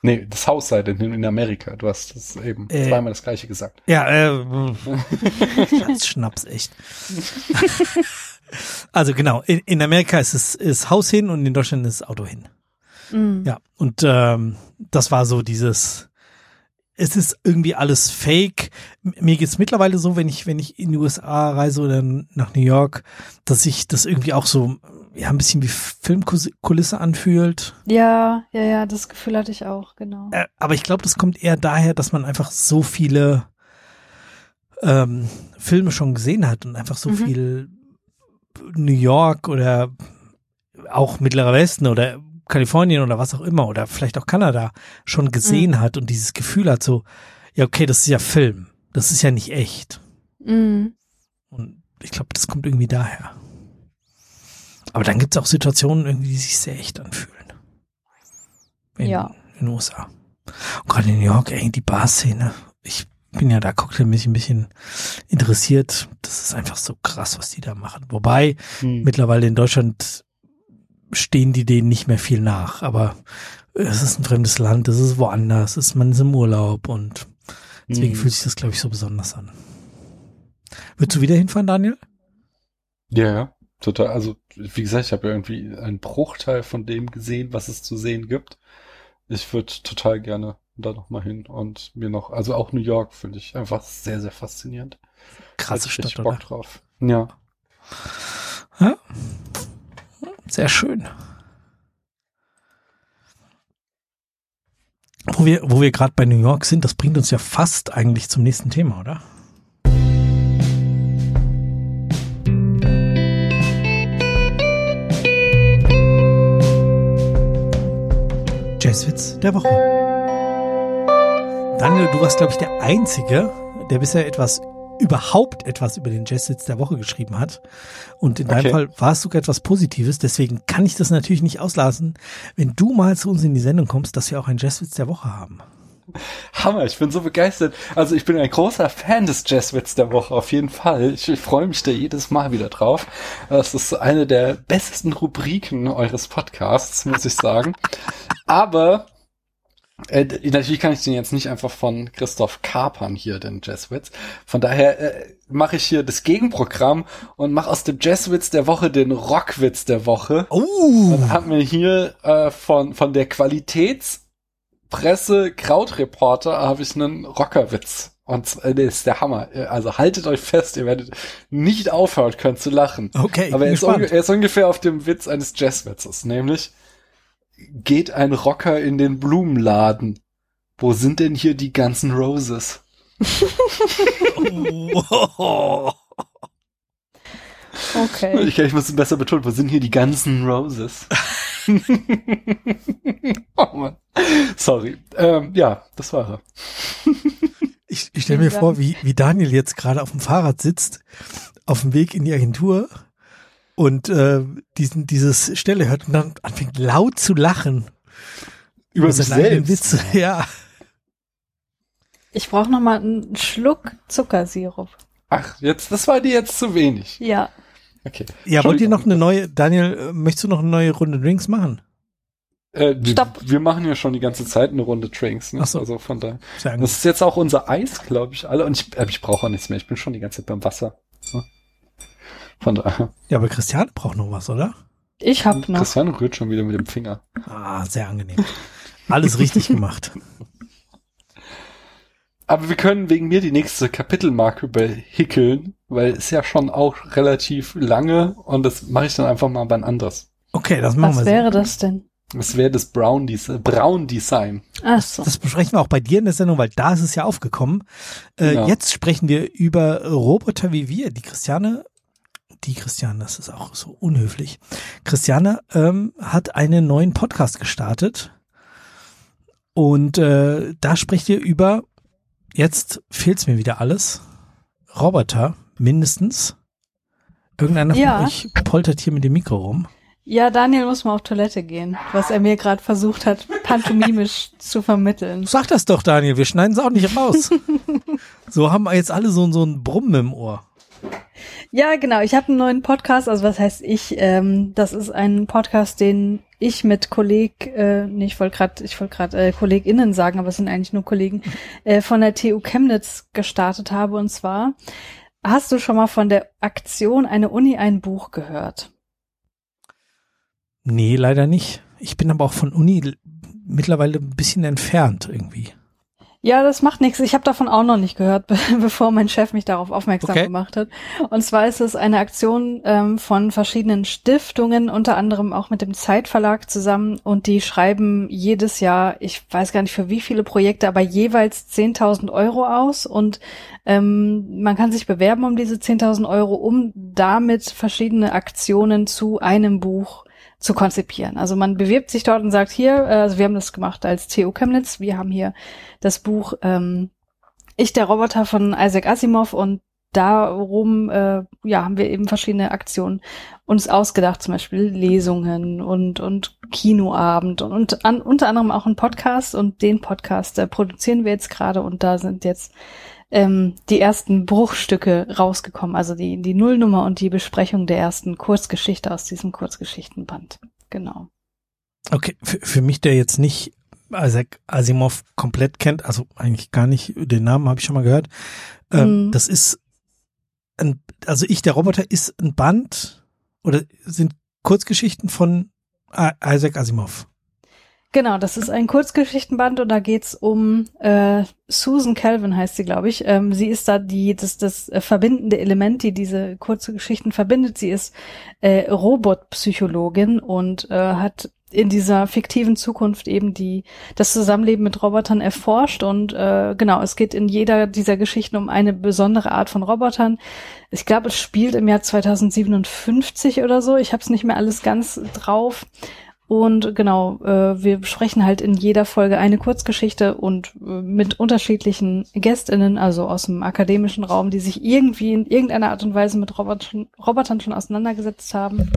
Nee, das Haus sei denn in Amerika. Du hast das eben äh, zweimal das gleiche gesagt. Ja, äh, Schatz, Schnaps, echt. also genau, in, in, Amerika ist es ist Haus hin und in Deutschland ist Auto hin. Mhm. Ja, und ähm, das war so dieses, es ist irgendwie alles fake. Mir geht's mittlerweile so, wenn ich, wenn ich in die USA reise oder nach New York, dass sich das irgendwie auch so, ja, ein bisschen wie Filmkulisse anfühlt. Ja, ja, ja, das Gefühl hatte ich auch, genau. Äh, aber ich glaube, das kommt eher daher, dass man einfach so viele ähm, Filme schon gesehen hat und einfach so mhm. viel New York oder auch Mittlerer Westen oder Kalifornien oder was auch immer oder vielleicht auch Kanada schon gesehen mhm. hat und dieses Gefühl hat, so, ja, okay, das ist ja Film. Das ist ja nicht echt. Mhm. Und ich glaube, das kommt irgendwie daher. Aber dann gibt es auch Situationen, irgendwie, die sich sehr echt anfühlen. In, Ja. In den USA. Und gerade in New York, ey, die Bar-Szene. Ich bin ja da cocktailmäßig ein bisschen interessiert. Das ist einfach so krass, was die da machen. Wobei, Hm. mittlerweile in Deutschland stehen die denen nicht mehr viel nach. Aber es ist ein fremdes Land, es ist woanders, es ist man ist im Urlaub und deswegen Hm. fühlt sich das, glaube ich, so besonders an. Würdest du wieder hinfahren, Daniel? Ja, ja, total. Also, wie gesagt, ich habe ja irgendwie einen Bruchteil von dem gesehen, was es zu sehen gibt. Ich würde total gerne da nochmal hin und mir noch, also auch New York finde ich einfach sehr, sehr faszinierend. Krasse Hätte ich Stadt, Bock oder? drauf. Ja. Ja. Sehr schön. Wo wir, wo wir gerade bei New York sind, das bringt uns ja fast eigentlich zum nächsten Thema, oder? Jazzwitz der Woche. Daniel, du warst, glaube ich, der Einzige, der bisher etwas überhaupt etwas über den Jazzwitz der Woche geschrieben hat. Und in deinem Okay. Fall war es sogar etwas Positives. Deswegen kann ich das natürlich nicht auslassen, wenn du mal zu uns in die Sendung kommst, dass wir auch einen Jazzwitz der Woche haben. Hammer, ich bin so begeistert. Also ich bin ein großer Fan des Jazzwitz der Woche, auf jeden Fall. Ich, ich freue mich da jedes Mal wieder drauf. Das ist eine der besten Rubriken eures Podcasts, muss ich sagen. Aber äh, natürlich kann ich den jetzt nicht einfach von Christoph kapern hier, den Jazzwitz. Von daher äh, mache ich hier das Gegenprogramm und mache aus dem Jazzwitz der Woche den Rockwitz der Woche. Oh! Dann haben wir hier äh, von, von der Qualitätspresse Krautreporter habe ich einen Rockerwitz. Und äh, der ist der Hammer. Äh, Also haltet euch fest, ihr werdet nicht aufhören können zu lachen. Okay, Aber er ist, er ist ungefähr auf dem Witz eines Jazzwitzes, nämlich geht ein Rocker in den Blumenladen. Wo sind denn hier die ganzen Roses? Okay. Ich, ich muss es besser betonen, wo sind hier die ganzen Roses? oh Mann. Sorry. Ähm, ja, das war er. Ich, ich stelle mir vor, wie, wie Daniel jetzt gerade auf dem Fahrrad sitzt, auf dem Weg in die Agentur und äh, diesen, dieses Stelle hört und dann anfängt laut zu lachen. Über sich seine eigenen selbst. Witze. Ja. Ich brauche noch mal einen Schluck Zuckersirup. Ach, jetzt, das war dir jetzt zu wenig. Ja. Okay. Ja, wollt ihr noch eine neue, Daniel, äh, möchtest du noch eine neue Runde Drinks machen? Äh, wir, Stopp. wir machen ja schon die ganze Zeit eine Runde Drinks, ne? Ach so. Also von daher. Das ist jetzt auch unser Eis, glaube ich, alle. Und ich, äh, ich brauche auch nichts mehr. Ich bin schon die ganze Zeit beim Wasser. Ne? Von daher. Ja, aber Christiane braucht noch was, oder? Ich hab noch. Christian rührt schon wieder mit dem Finger. Ah, sehr angenehm. Alles richtig gemacht. Aber wir können wegen mir die nächste Kapitelmarke überhickeln, weil es ja schon auch relativ lange und das mache ich dann einfach mal wann anders. Okay, das machen Was wir wäre so. das denn? Das wäre das Brown, Des Brown Design. Ach so. Das besprechen wir auch bei dir in der Sendung, weil da ist es ja aufgekommen. Äh, Ja. Jetzt sprechen wir über Roboter wie wir. Die Christiane, die Christiane, das ist auch so unhöflich. Christiane ähm, hat einen neuen Podcast gestartet und äh, da sprecht ihr über, jetzt fehlt's mir wieder alles, Roboter mindestens. Irgendeiner Ja. von euch poltert hier mit dem Mikro rum. Ja, Daniel muss mal auf Toilette gehen, was er mir gerade versucht hat, pantomimisch zu vermitteln. Sag das doch, Daniel, wir schneiden es auch nicht raus. so haben wir jetzt alle so, so ein Brummen im Ohr. Ja, genau. Ich habe einen neuen Podcast. Also was heißt ich? Ähm, das ist ein Podcast, den ich mit Kolleg, äh, nee, ich wollte gerade, ich wollte gerade äh, KollegInnen sagen, aber es sind eigentlich nur Kollegen äh, von der TU Chemnitz gestartet habe. Und zwar hast du schon mal von der Aktion eine Uni ein Buch gehört? Nee, leider nicht. Ich bin aber auch von Uni mittlerweile ein bisschen entfernt irgendwie. Ja, das macht nichts. Ich habe davon auch noch nicht gehört, be bevor mein Chef mich darauf aufmerksam Okay. gemacht hat. Und zwar ist es eine Aktion ähm, von verschiedenen Stiftungen, unter anderem auch mit dem Zeitverlag zusammen. Und die schreiben jedes Jahr, ich weiß gar nicht für wie viele Projekte, aber jeweils 10.000 Euro aus. Und ähm, man kann sich bewerben um diese 10.000 Euro, um damit verschiedene Aktionen zu einem Buch zu konzipieren. Also man bewirbt sich dort und sagt, hier, äh, also wir haben das gemacht als TU Chemnitz, wir haben hier das Buch ähm, Ich, der Roboter von Isaac Asimov. Und darum äh, ja, haben wir eben verschiedene Aktionen uns ausgedacht, zum Beispiel Lesungen und, und Kinoabend und, und an, unter anderem auch ein Podcast. Und den Podcast äh, produzieren wir jetzt gerade. Und da sind jetzt ähm, die ersten Bruchstücke rausgekommen, also die, die Nullnummer und die Besprechung der ersten Kurzgeschichte aus diesem Kurzgeschichtenband. Genau. Okay, für, für mich, der jetzt nicht Isaac Asimov komplett kennt, also eigentlich gar nicht, den Namen habe ich schon mal gehört. Ähm, mhm. Das ist ein, also ich, der Roboter, ist ein Band oder sind Kurzgeschichten von Isaac Asimov. Genau, das ist ein Kurzgeschichtenband und da geht's um äh, Susan Calvin heißt sie, glaube ich. Ähm, sie ist da die das das äh, verbindende Element, die diese kurze Geschichten verbindet. Sie ist äh, Robotpsychologin und äh, hat in dieser fiktiven Zukunft eben die das Zusammenleben mit Robotern erforscht und äh, genau es geht in jeder dieser Geschichten um eine besondere Art von Robotern. Ich glaube, es spielt im Jahr 2057 oder so. Ich habe es nicht mehr alles ganz drauf. Und genau, äh, wir besprechen halt in jeder Folge eine Kurzgeschichte und äh, mit unterschiedlichen GästInnen, also aus dem akademischen Raum, die sich irgendwie in irgendeiner Art und Weise mit Robotern, Robotern schon auseinandergesetzt haben.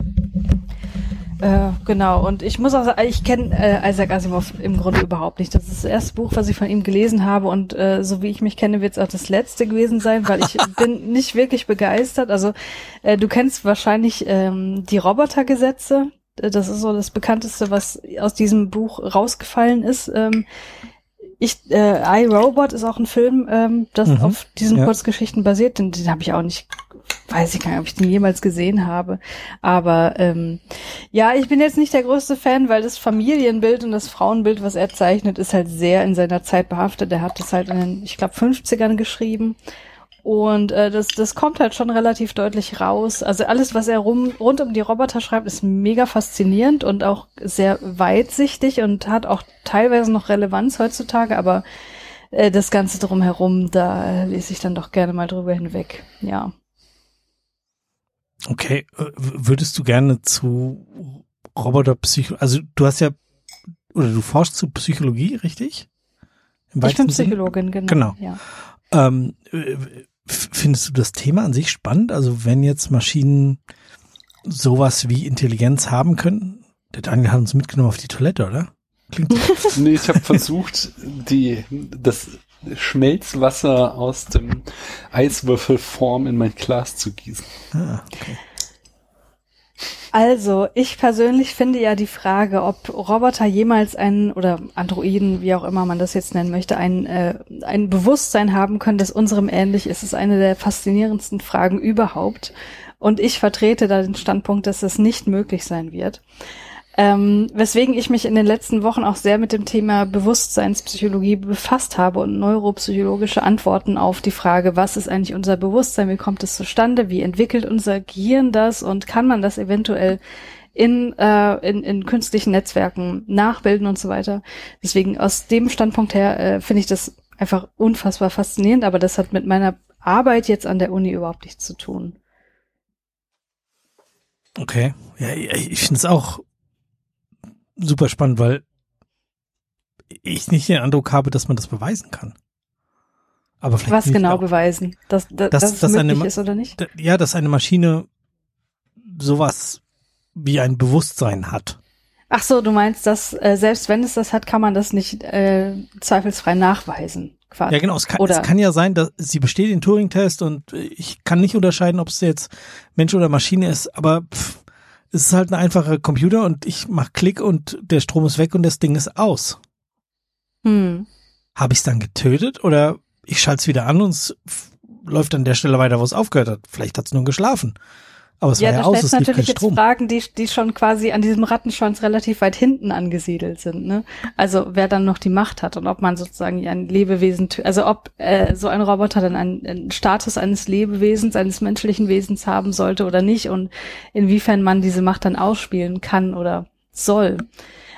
Äh, genau, und ich muss auch sagen, ich kenne äh, Isaac Asimov im Grunde überhaupt nicht. Das ist das erste Buch, was ich von ihm gelesen habe und äh, so wie ich mich kenne, wird es auch das letzte gewesen sein, weil ich bin nicht wirklich begeistert. Also äh, du kennst wahrscheinlich ähm, die Robotergesetze, das ist so das bekannteste, was aus diesem Buch rausgefallen ist. Ähm, ich, äh, iRobot ist auch ein Film, ähm, das mhm, auf diesen ja. Kurzgeschichten basiert. Den, den habe ich auch nicht, weiß ich gar nicht, ob ich den jemals gesehen habe. Aber ähm, ja, ich bin jetzt nicht der größte Fan, weil das Familienbild und das Frauenbild, was er zeichnet, ist halt sehr in seiner Zeit behaftet. Er hat das halt in den, ich glaube, 50ern geschrieben. Und äh, das, das kommt halt schon relativ deutlich raus. Also alles, was er rum, rund um die Roboter schreibt, ist mega faszinierend und auch sehr weitsichtig und hat auch teilweise noch Relevanz heutzutage, aber äh, das Ganze drumherum, da lese ich dann doch gerne mal drüber hinweg. Ja. Okay, würdest du gerne zu Roboterpsychologie, also du hast ja, oder du forschst zu Psychologie, richtig? ich bin Psychologin, genau. Genau. Ja. Ähm, Findest du das Thema an sich spannend? Also wenn jetzt Maschinen sowas wie Intelligenz haben können? Der Daniel hat uns mitgenommen auf die Toilette, oder? Klingt so. nee, ich habe versucht, die das Schmelzwasser aus dem Eiswürfelform in mein Glas zu gießen. Ah, okay. Also, ich persönlich finde ja die Frage, ob Roboter jemals einen oder Androiden, wie auch immer man das jetzt nennen möchte, ein, äh, ein Bewusstsein haben können, das unserem ähnlich ist, ist eine der faszinierendsten Fragen überhaupt. Und ich vertrete da den Standpunkt, dass es nicht möglich sein wird. Ähm, weswegen ich mich in den letzten Wochen auch sehr mit dem Thema Bewusstseinspsychologie befasst habe und neuropsychologische Antworten auf die Frage, was ist eigentlich unser Bewusstsein, wie kommt es zustande, wie entwickelt unser Gehirn das und kann man das eventuell in, äh, in, in künstlichen Netzwerken nachbilden und so weiter. Deswegen aus dem Standpunkt her äh, finde ich das einfach unfassbar faszinierend, aber das hat mit meiner Arbeit jetzt an der Uni überhaupt nichts zu tun. Okay. Ja, ich finde es auch super spannend, weil ich nicht den Eindruck habe, dass man das beweisen kann. Aber vielleicht Was genau auch, beweisen? Dass, dass, dass, dass es möglich eine, ist oder nicht? Ja, dass eine Maschine sowas wie ein Bewusstsein hat. Ach so, du meinst, dass äh, selbst wenn es das hat, kann man das nicht äh, zweifelsfrei nachweisen. Quasi. Ja, genau. Es kann, es kann ja sein, dass sie besteht den Turing-Test und ich kann nicht unterscheiden, ob es jetzt Mensch oder Maschine ist, aber pff, es ist halt ein einfacher Computer und ich mach Klick und der Strom ist weg und das Ding ist aus. Hm. Habe ich es dann getötet oder ich schalte es wieder an und es läuft an der Stelle weiter, wo es aufgehört hat. Vielleicht hat es nur geschlafen. Aber es ja, war ja aus, es lief kein Strom. Jetzt Fragen, die, die schon quasi an diesem Rattenschwanz relativ weit hinten angesiedelt sind. Ne? Also wer dann noch die Macht hat und ob man sozusagen ein Lebewesen, also ob äh, so ein Roboter dann einen, einen Status eines Lebewesens, eines menschlichen Wesens haben sollte oder nicht und inwiefern man diese Macht dann ausspielen kann oder soll.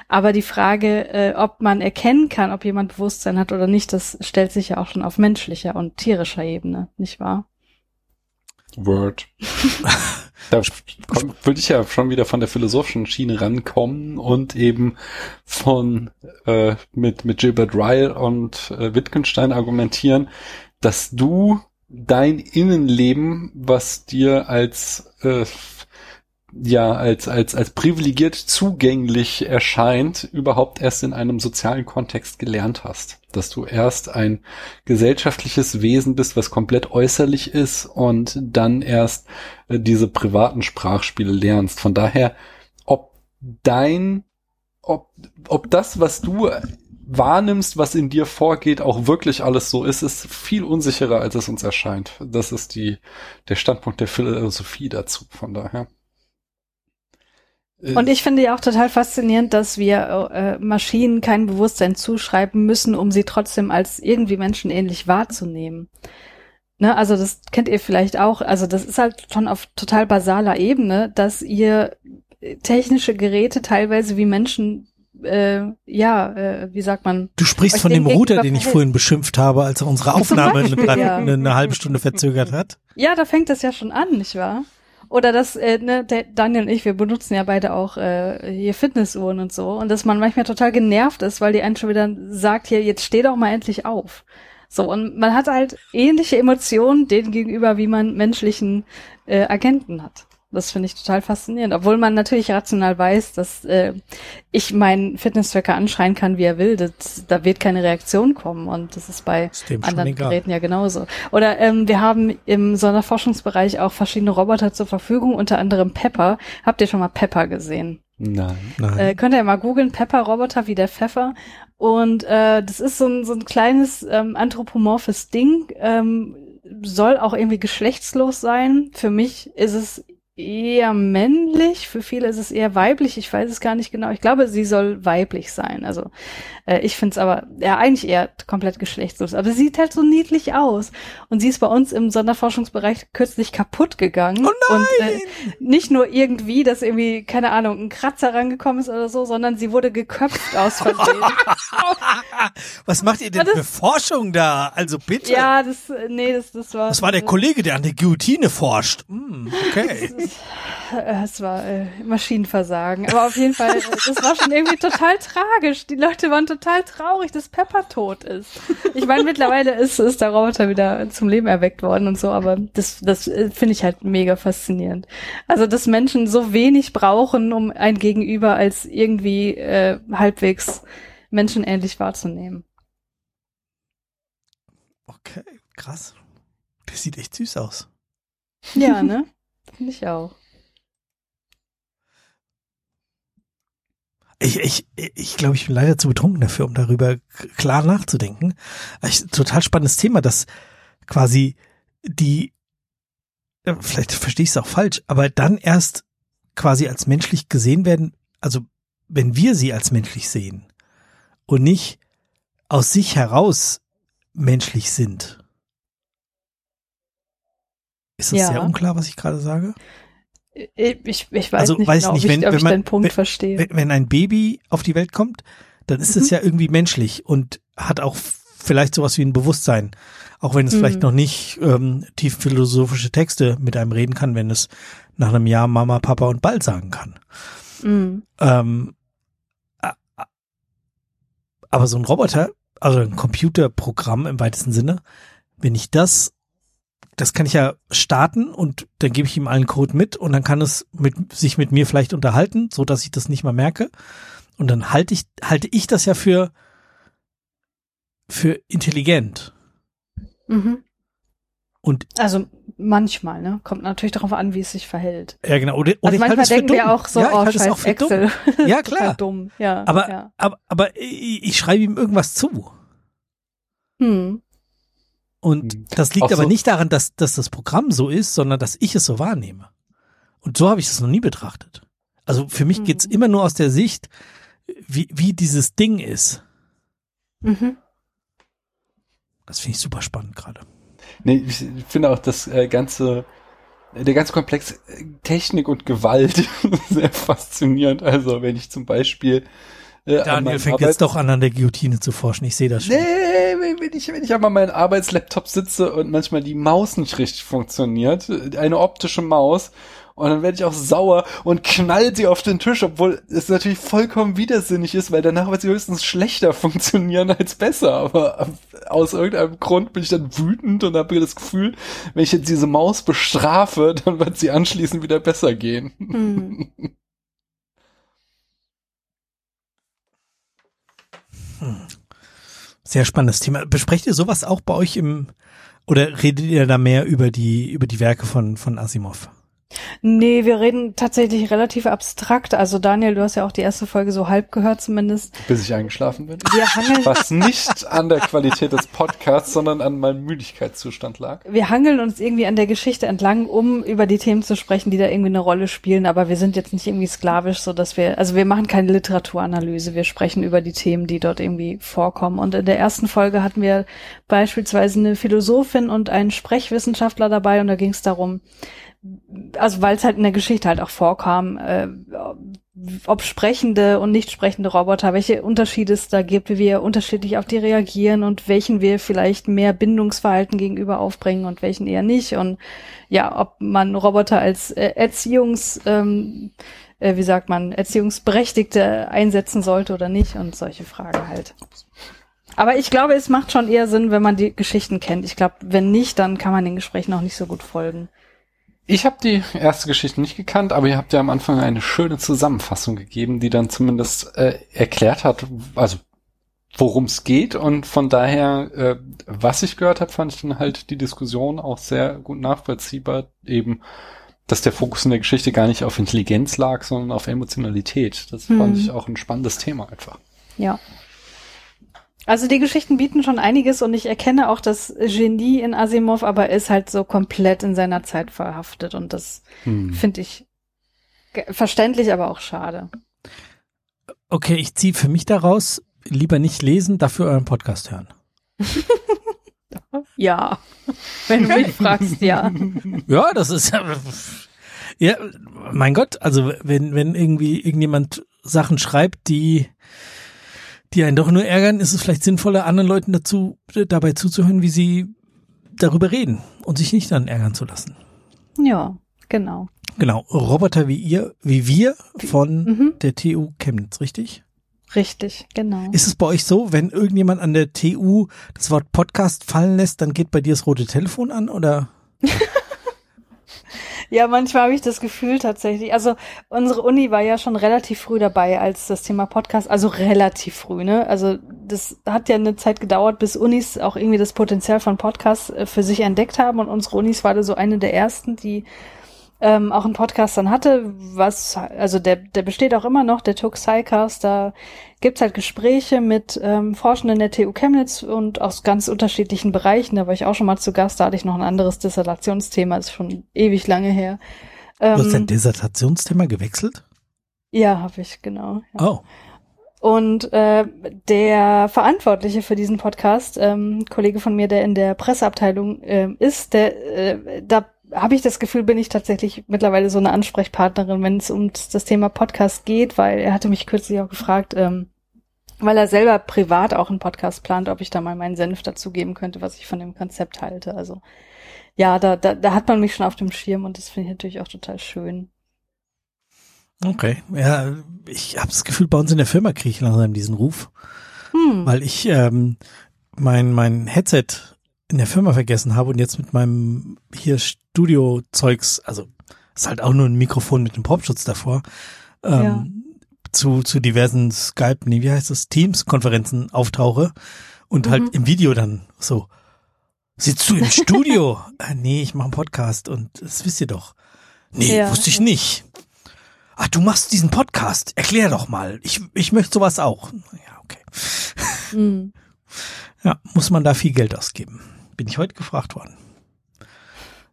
Aber die Frage, äh, ob man erkennen kann, ob jemand Bewusstsein hat oder nicht, das stellt sich ja auch schon auf menschlicher und tierischer Ebene, nicht wahr? Word. da würde ich ja schon wieder von der philosophischen Schiene rankommen und eben von äh, mit mit Gilbert Ryle und äh, Wittgenstein argumentieren, dass du dein Innenleben, was dir als äh, ja als als als privilegiert zugänglich erscheint, überhaupt erst in einem sozialen Kontext gelernt hast, dass du erst ein gesellschaftliches Wesen bist, was komplett äußerlich ist und dann erst äh, diese privaten Sprachspiele lernst. Von daher, ob dein ob ob das, was du wahrnimmst, was in dir vorgeht, auch wirklich alles so ist, ist viel unsicherer, als es uns erscheint. Das ist die, der Standpunkt der Philosophie dazu, von daher. Äh, Und ich finde ja auch total faszinierend, dass wir äh, Maschinen kein Bewusstsein zuschreiben müssen, um sie trotzdem als irgendwie menschenähnlich wahrzunehmen. Ne, also das kennt ihr vielleicht auch. Also das ist halt schon auf total basaler Ebene, dass ihr technische Geräte teilweise wie Menschen äh, ja, äh, wie sagt man? Du sprichst von dem Router, den ich vorhin beschimpft habe, als er unsere Aufnahme Beispiel, eine, ja. eine, eine, halbe Stunde verzögert hat. Ja, da fängt das ja schon an, nicht wahr? Oder dass äh, ne, Daniel und ich, wir benutzen ja beide auch äh, hier Fitnessuhren und so. Und dass man manchmal total genervt ist, weil die einen schon wieder sagt, hier, jetzt steh doch mal endlich auf. So, und man hat halt ähnliche Emotionen denen gegenüber, wie man menschlichen äh, Agenten hat. Das finde ich total faszinierend. Obwohl man natürlich rational weiß, dass äh, ich meinen Fitnesstracker anschreien kann, wie er will. Das, da wird keine Reaktion kommen. Und das ist bei ist anderen Geräten ja genauso. Oder ähm, wir haben im Sonderforschungsbereich auch verschiedene Roboter zur Verfügung, unter anderem Pepper. Habt ihr schon mal Pepper gesehen? Nein. Nein. Äh, könnt ihr mal googeln, Pepper-Roboter wie der Pfeffer. Und äh, das ist so ein, so ein kleines ähm, anthropomorphes Ding. Ähm, soll auch irgendwie geschlechtslos sein. Für mich ist es eher männlich, für viele ist es eher weiblich, ich weiß es gar nicht genau. Ich glaube, sie soll weiblich sein. Also äh, ich finde es aber ja eigentlich eher komplett geschlechtslos. Aber sie sieht halt so niedlich aus. Und sie ist bei uns im Sonderforschungsbereich kürzlich kaputt gegangen. Oh nein! Und äh, nicht nur irgendwie, dass irgendwie, keine Ahnung, ein Kratzer rangekommen ist oder so, sondern sie wurde geköpft aus Versehen. Was macht ihr denn das, für Forschung da? Also bitte. Ja, das, nee, das, das war. Das war der Kollege, der an der Guillotine forscht. Mm, okay. Es war äh, Maschinenversagen. Aber auf jeden Fall, das war schon irgendwie total tragisch. Die Leute waren total traurig, dass Pepper tot ist. Ich meine, mittlerweile ist, ist der Roboter wieder zum Leben erweckt worden und so, aber das, das äh, finde ich halt mega faszinierend. Also, dass Menschen so wenig brauchen, um ein Gegenüber als irgendwie äh, halbwegs menschenähnlich wahrzunehmen. Okay, krass. Das sieht echt süß aus. Ja, ne? Finde ich auch. Ich, ich, ich glaube, ich bin leider zu betrunken dafür, um darüber klar nachzudenken. Ich, total spannendes Thema, dass quasi die, äh, vielleicht verstehe ich es auch falsch, aber dann erst quasi als menschlich gesehen werden, also wenn wir sie als menschlich sehen und nicht aus sich heraus menschlich sind. Ist das ja. sehr unklar, was ich gerade sage? Ich, ich weiß also, nicht weiß genau, nicht, wenn, ich, ob wenn man, deinen Punkt wenn, verstehe. Wenn, wenn ein Baby auf die Welt kommt, dann ist mhm. es ja irgendwie menschlich und hat auch vielleicht sowas wie ein Bewusstsein. Auch wenn es mhm. vielleicht noch nicht ähm, tief philosophische Texte mit einem reden kann, wenn es nach einem Jahr Mama, Papa und Ball sagen kann. Mhm. Ähm, aber so ein Roboter, also ein Computerprogramm im weitesten Sinne, wenn ich das das kann ich ja starten und dann gebe ich ihm allen Code mit und dann kann es mit, sich mit mir vielleicht unterhalten, so dass ich das nicht mal merke. Und dann halte ich, halte ich das ja für, für intelligent. Mhm. Und also manchmal, ne? Kommt natürlich darauf an, wie es sich verhält. Ja, genau. Oder, oder also ich manchmal denken wir auch so, ja, oh, scheiß auch Excel. Dumm. Ja, klar. dumm. Ja, aber, ja. aber, aber ich, ich schreibe ihm irgendwas zu. Hm. Und mhm. das liegt Auch aber so. nicht daran, dass, dass das Programm so ist, sondern dass ich es so wahrnehme. Und so habe ich es noch nie betrachtet. Also für mich mhm. geht's immer nur aus der Sicht, wie, wie dieses Ding ist. Mhm. Das finde ich super spannend gerade. Nee, ich finde auch das äh, ganze, der ganze Komplex äh, Technik und Gewalt sehr faszinierend. Also wenn ich zum Beispiel äh, Daniel fängt Arbeit jetzt doch an, an der Guillotine zu forschen. Ich sehe das schon. Nee, wenn ich, wenn ich einmal meinen Arbeitslaptop sitze und manchmal die Maus nicht richtig funktioniert, eine optische Maus, Und dann werde ich auch sauer und knall sie auf den Tisch, obwohl es natürlich vollkommen widersinnig ist, weil danach wird sie höchstens schlechter funktionieren als besser. Aber aus irgendeinem Grund bin ich dann wütend und habe das Gefühl, wenn ich jetzt diese Maus bestrafe, dann wird sie anschließend wieder besser gehen. Hm. Sehr spannendes Thema. Besprecht ihr sowas auch bei euch im, oder redet ihr da mehr über die, über die Werke von, von Asimov? Nee, wir reden tatsächlich relativ abstrakt. Also Daniel, du hast ja auch die erste Folge so halb gehört zumindest. Bis ich eingeschlafen bin. Wir hangeln Was nicht an der Qualität des Podcasts, sondern an meinem Müdigkeitszustand lag. Wir hangeln uns irgendwie an der Geschichte entlang, um über die Themen zu sprechen, die da irgendwie eine Rolle spielen. Aber wir sind jetzt nicht irgendwie sklavisch, so dass wir, also wir machen keine Literaturanalyse. Wir sprechen über die Themen, die dort irgendwie vorkommen. Und in der ersten Folge hatten wir beispielsweise eine Philosophin und einen Sprechwissenschaftler dabei und da ging es darum, also weil es halt in der Geschichte halt auch vorkam, äh, ob sprechende und nicht sprechende Roboter, welche Unterschiede es da gibt, wie wir unterschiedlich auf die reagieren und welchen wir vielleicht mehr Bindungsverhalten gegenüber aufbringen und welchen eher nicht und ja, ob man Roboter als äh, Erziehungs, ähm, äh, wie sagt man, Erziehungsberechtigte einsetzen sollte oder nicht und solche Fragen halt. Aber ich glaube, es macht schon eher Sinn, wenn man die Geschichten kennt. Ich glaube, wenn nicht, dann kann man den Gesprächen auch nicht so gut folgen. Ich habe die erste Geschichte nicht gekannt, aber ihr habt ja am Anfang eine schöne Zusammenfassung gegeben, die dann zumindest äh, erklärt hat, also worum es geht und von daher, äh, was ich gehört habe, fand ich dann halt die Diskussion auch sehr gut nachvollziehbar, eben, dass der Fokus in der Geschichte gar nicht auf Intelligenz lag, sondern auf Emotionalität. Das hm. fand ich auch ein spannendes Thema einfach. Ja. Also die Geschichten bieten schon einiges und ich erkenne auch das Genie in Asimov, aber er ist halt so komplett in seiner Zeit verhaftet und das hm. finde ich verständlich, aber auch schade. Okay, ich ziehe für mich daraus, lieber nicht lesen, dafür euren Podcast hören. ja, wenn du mich fragst, ja. Ja, das ist ja, mein Gott, also wenn wenn irgendwie irgendjemand Sachen schreibt, die die einen doch nur ärgern, ist es vielleicht sinnvoller, anderen Leuten dazu, dabei zuzuhören, wie sie darüber reden und sich nicht dann ärgern zu lassen. Ja, genau. Genau, Roboter wie ihr, wie wir von mhm. der TU Chemnitz, richtig? Richtig, genau. Ist es bei euch so, wenn irgendjemand an der TU das Wort Podcast fallen lässt, dann geht bei dir das rote Telefon an oder? Ja, manchmal habe ich das Gefühl tatsächlich. Also unsere Uni war ja schon relativ früh dabei als das Thema Podcast, also relativ früh, ne? Also das hat ja eine Zeit gedauert, bis Unis auch irgendwie das Potenzial von Podcasts äh, für sich entdeckt haben und unsere Unis war da so eine der ersten, die ähm, auch einen Podcast dann hatte, was, also der, der besteht auch immer noch, der Tuxicast, da gibt's halt Gespräche mit ähm, Forschenden der TU Chemnitz und aus ganz unterschiedlichen Bereichen. Da war ich auch schon mal zu Gast, da hatte ich noch ein anderes Dissertationsthema, ist schon ewig lange her. Ähm, du hast dein ähm, Dissertationsthema gewechselt? Ja, habe ich, genau. Ja. Oh. Und äh, der Verantwortliche für diesen Podcast, ähm, Kollege von mir, der in der Presseabteilung äh, ist, der äh, da habe ich das Gefühl, bin ich tatsächlich mittlerweile so eine Ansprechpartnerin, wenn es um das Thema Podcast geht, weil er hatte mich kürzlich auch gefragt, ähm, weil er selber privat auch einen Podcast plant, ob ich da mal meinen Senf dazugeben könnte, was ich von dem Konzept halte. Also ja, da, da, da hat man mich schon auf dem Schirm und das finde ich natürlich auch total schön. Okay, ja, ich habe das Gefühl, bei uns in der Firma kriege ich langsam diesen Ruf, hm. weil ich ähm, mein mein Headset in der Firma vergessen habe und jetzt mit meinem hier Studio-Zeugs, also ist halt auch nur ein Mikrofon mit einem Popschutz davor, ähm, ja. zu, zu diversen Skype, nee, wie heißt das, Teams-Konferenzen auftauche und halt mhm. halt im Video dann so, sitzt du im Studio? äh, nee, ich mache einen Podcast und das wisst ihr doch. Nee, ja. wusste ich nicht. Ach, du machst diesen Podcast. Erklär doch mal. Ich, ich möchte sowas auch. Ja, okay. Mhm. Ja, muss man da viel Geld ausgeben bin ich heute gefragt worden.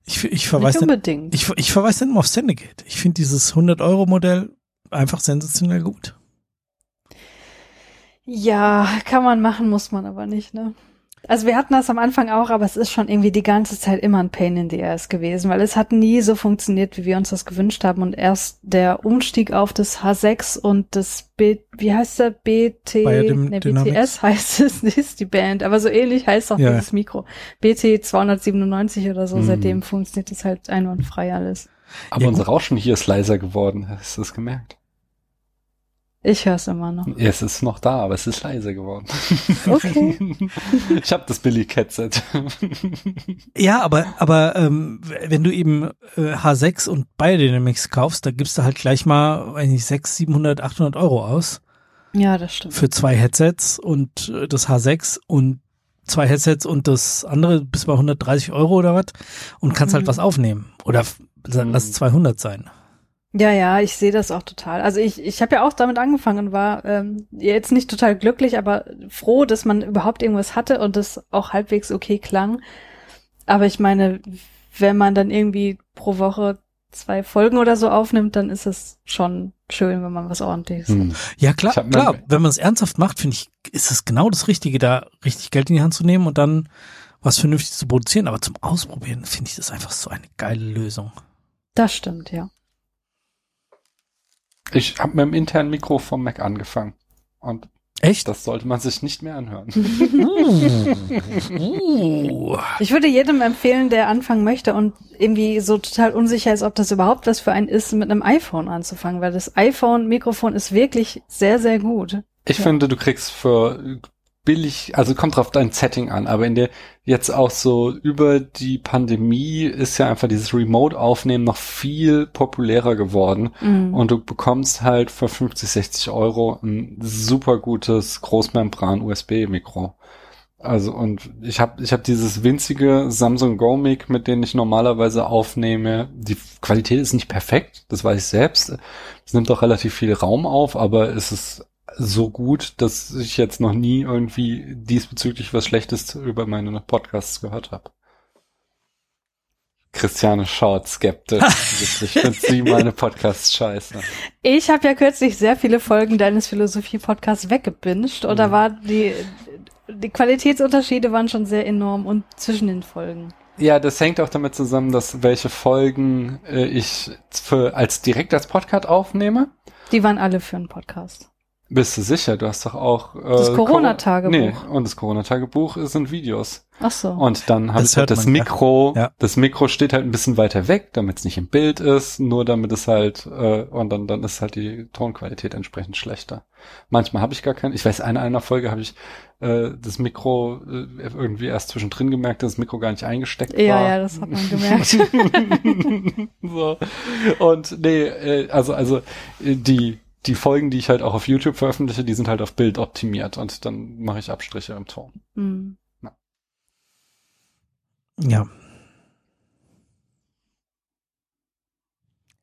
Ich, ich verweise dann, ich, ich verweise dann immer auf Syndicate. Ich finde dieses 100-Euro-Modell einfach sensationell gut. Ja, kann man machen, muss man aber nicht, ne? Also wir hatten das am Anfang auch, aber es ist schon irgendwie die ganze Zeit immer ein Pain in the ass gewesen, weil es hat nie so funktioniert, wie wir uns das gewünscht haben. Und erst der Umstieg auf das H6 und das B, wie heißt der? BT, ne, BTS heißt es, ist die Band, aber so ähnlich heißt auch ja. dieses Mikro. BT 297 oder so, mhm. seitdem funktioniert es halt einwandfrei alles. Aber Ja, unser. Rauschen hier ist leiser geworden. Hast du das gemerkt? Ich höre es immer noch. Es ist noch da, aber es ist leiser geworden. Okay. ich habe das Billy Cat-Set. Ja, aber, aber ähm, wenn du eben äh, H6 und Biodynamics kaufst, da gibst du halt gleich mal, weiß nicht, 600, 700, 800 Euro aus Ja, das stimmt. für zwei Headsets und äh, das H6 und zwei Headsets und das andere bis bei 130 Euro oder was und kannst halt Mhm. was aufnehmen. Oder f- Mhm. lass 200 sein. Ja, ja, ich sehe das auch total. Also ich, ich habe ja auch damit angefangen und war ähm, jetzt nicht total glücklich, aber froh, dass man überhaupt irgendwas hatte und das auch halbwegs okay klang. Aber ich meine, wenn man dann irgendwie pro Woche zwei Folgen oder so aufnimmt, dann ist es schon schön, wenn man was ordentliches Hm. Ja, klar, mir- klar. Wenn man es ernsthaft macht, finde ich, ist es genau das Richtige, da richtig Geld in die Hand zu nehmen und dann was Vernünftiges zu produzieren. Aber zum Ausprobieren finde ich das einfach so eine geile Lösung. Das stimmt, ja. Ich habe mit dem internen Mikro vom Mac angefangen. Und Echt? das sollte man sich nicht mehr anhören. Ich würde jedem empfehlen, der anfangen möchte und irgendwie so total unsicher ist, ob das überhaupt was für einen ist, mit einem iPhone anzufangen, weil das iPhone-Mikrofon ist wirklich sehr, sehr gut. Ich Ja. finde, du kriegst für billig, also kommt drauf dein Setting an, aber in der jetzt auch so über die Pandemie ist ja einfach dieses Remote-Aufnehmen noch viel populärer geworden. Mhm. Und du bekommst halt für 50, 60 Euro ein super gutes Großmembran-USB-Mikro. Also und ich habe ich hab dieses winzige Samsung Go Mic, mit dem ich normalerweise aufnehme. Die Qualität ist nicht perfekt, das weiß ich selbst. Es nimmt auch relativ viel Raum auf, aber es ist so gut, dass ich jetzt noch nie irgendwie diesbezüglich was Schlechtes über meine Podcasts gehört habe. Christiane schaut skeptisch. Wirklich, findet sie meine Podcasts scheiße. Ich habe ja kürzlich sehr viele Folgen deines Philosophie-Podcasts weggebinged und da Mhm. war die, die Qualitätsunterschiede waren schon sehr enorm und zwischen den Folgen. Ja, das hängt auch damit zusammen, dass welche Folgen äh, ich für, als direkt als Podcast aufnehme. Die waren alle für einen Podcast. Bist du sicher? Du hast doch auch äh, Das Corona-Tagebuch. Nee, und das Corona-Tagebuch sind Videos. Ach so. Und dann habe ich halt das man, ja. Mikro. Ja. Das Mikro steht halt ein bisschen weiter weg, damit es nicht im Bild ist, nur damit es halt äh, und dann dann ist halt die Tonqualität entsprechend schlechter. Manchmal habe ich gar kein. Ich weiß, in einer Folge habe ich äh, das Mikro äh, irgendwie erst zwischendrin gemerkt, dass das Mikro gar nicht eingesteckt ja, war. ja, das hat man gemerkt. so. Und nee, äh, also, also äh, die, die Folgen, die ich halt auch auf YouTube veröffentliche, die sind halt auf Bild optimiert und dann mache ich Abstriche im Ton. Hm. Ja.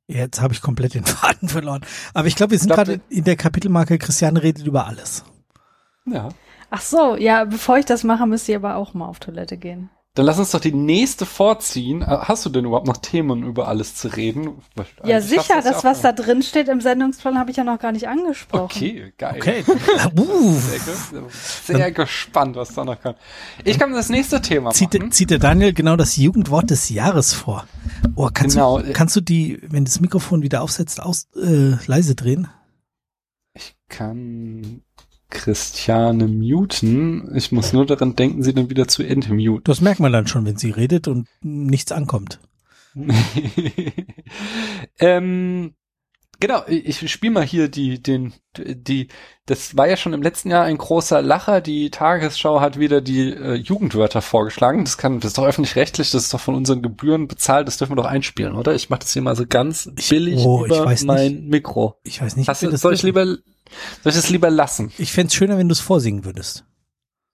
Jetzt habe ich komplett den Faden verloren. Aber ich glaube, wir sind gerade in der Kapitelmarke Christiane redet über alles. Ja. Ach so, ja, bevor ich das mache, müsst ihr aber auch mal auf Toilette gehen. Dann lass uns doch die nächste vorziehen. Äh, Hast du denn überhaupt noch Themen, über alles zu reden? Ja, eigentlich hast sicher, du das, ja was da drin steht im Sendungsplan, habe ich ja noch gar nicht angesprochen. Okay, geil. Okay. uh. Sehr. Sehr gespannt, was da noch kommt. Ich kann das nächste Thema Zieht, machen. zieht der Daniel genau das Jugendwort des Jahres vor. Oh, kannst, Genau. du, kannst du die, wenn das Mikrofon wieder aufsetzt, aus, äh, leise drehen? Ich kann Christiane muten. Ich muss nur daran denken, sie dann wieder zu entmuten. Das merkt man dann schon, wenn sie redet und nichts ankommt. ähm, genau, ich spiele mal hier die, den, die, das war ja schon im letzten Jahr ein großer Lacher. Die Tagesschau hat wieder die äh, Jugendwörter vorgeschlagen. Das kann, das ist doch öffentlich-rechtlich, das ist doch von unseren Gebühren bezahlt, das dürfen wir doch einspielen, oder? Ich mache das hier mal so ganz billig oh, ich über weiß nicht. mein Mikro. Ich weiß nicht, Hast soll ich lieber, soll ich das lieber lassen? Ich fänd's schöner, wenn du es vorsingen würdest.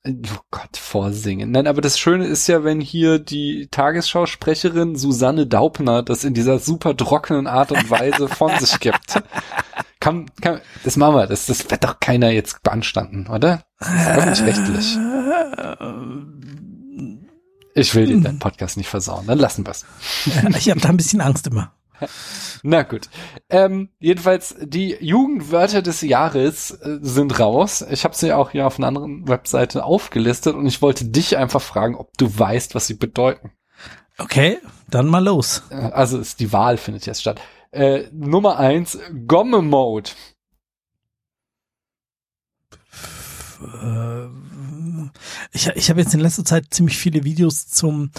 Oh Gott, vorsingen. Nein, aber das Schöne ist ja, wenn hier die Tagesschausprecherin Susanne Daubner das in dieser super trockenen Art und Weise von sich gibt. Kann, kann, das machen wir. Das, das wird doch keiner jetzt beanstanden, oder? Das ist öffentlich-rechtlich. Ich will dir deinen Podcast nicht versauen. Dann lassen wir's. Ich habe da ein bisschen Angst immer. Na gut. Ähm, jedenfalls, die Jugendwörter des Jahres äh, sind raus. Ich habe sie auch hier auf einer anderen Webseite aufgelistet und ich wollte dich einfach fragen, ob du weißt, was sie bedeuten. Okay, dann mal los. Äh, Also ist die Wahl findet jetzt statt. Äh, Nummer eins, Gomme-Mode. Äh, Ich, ich habe jetzt in letzter Zeit ziemlich viele Videos zum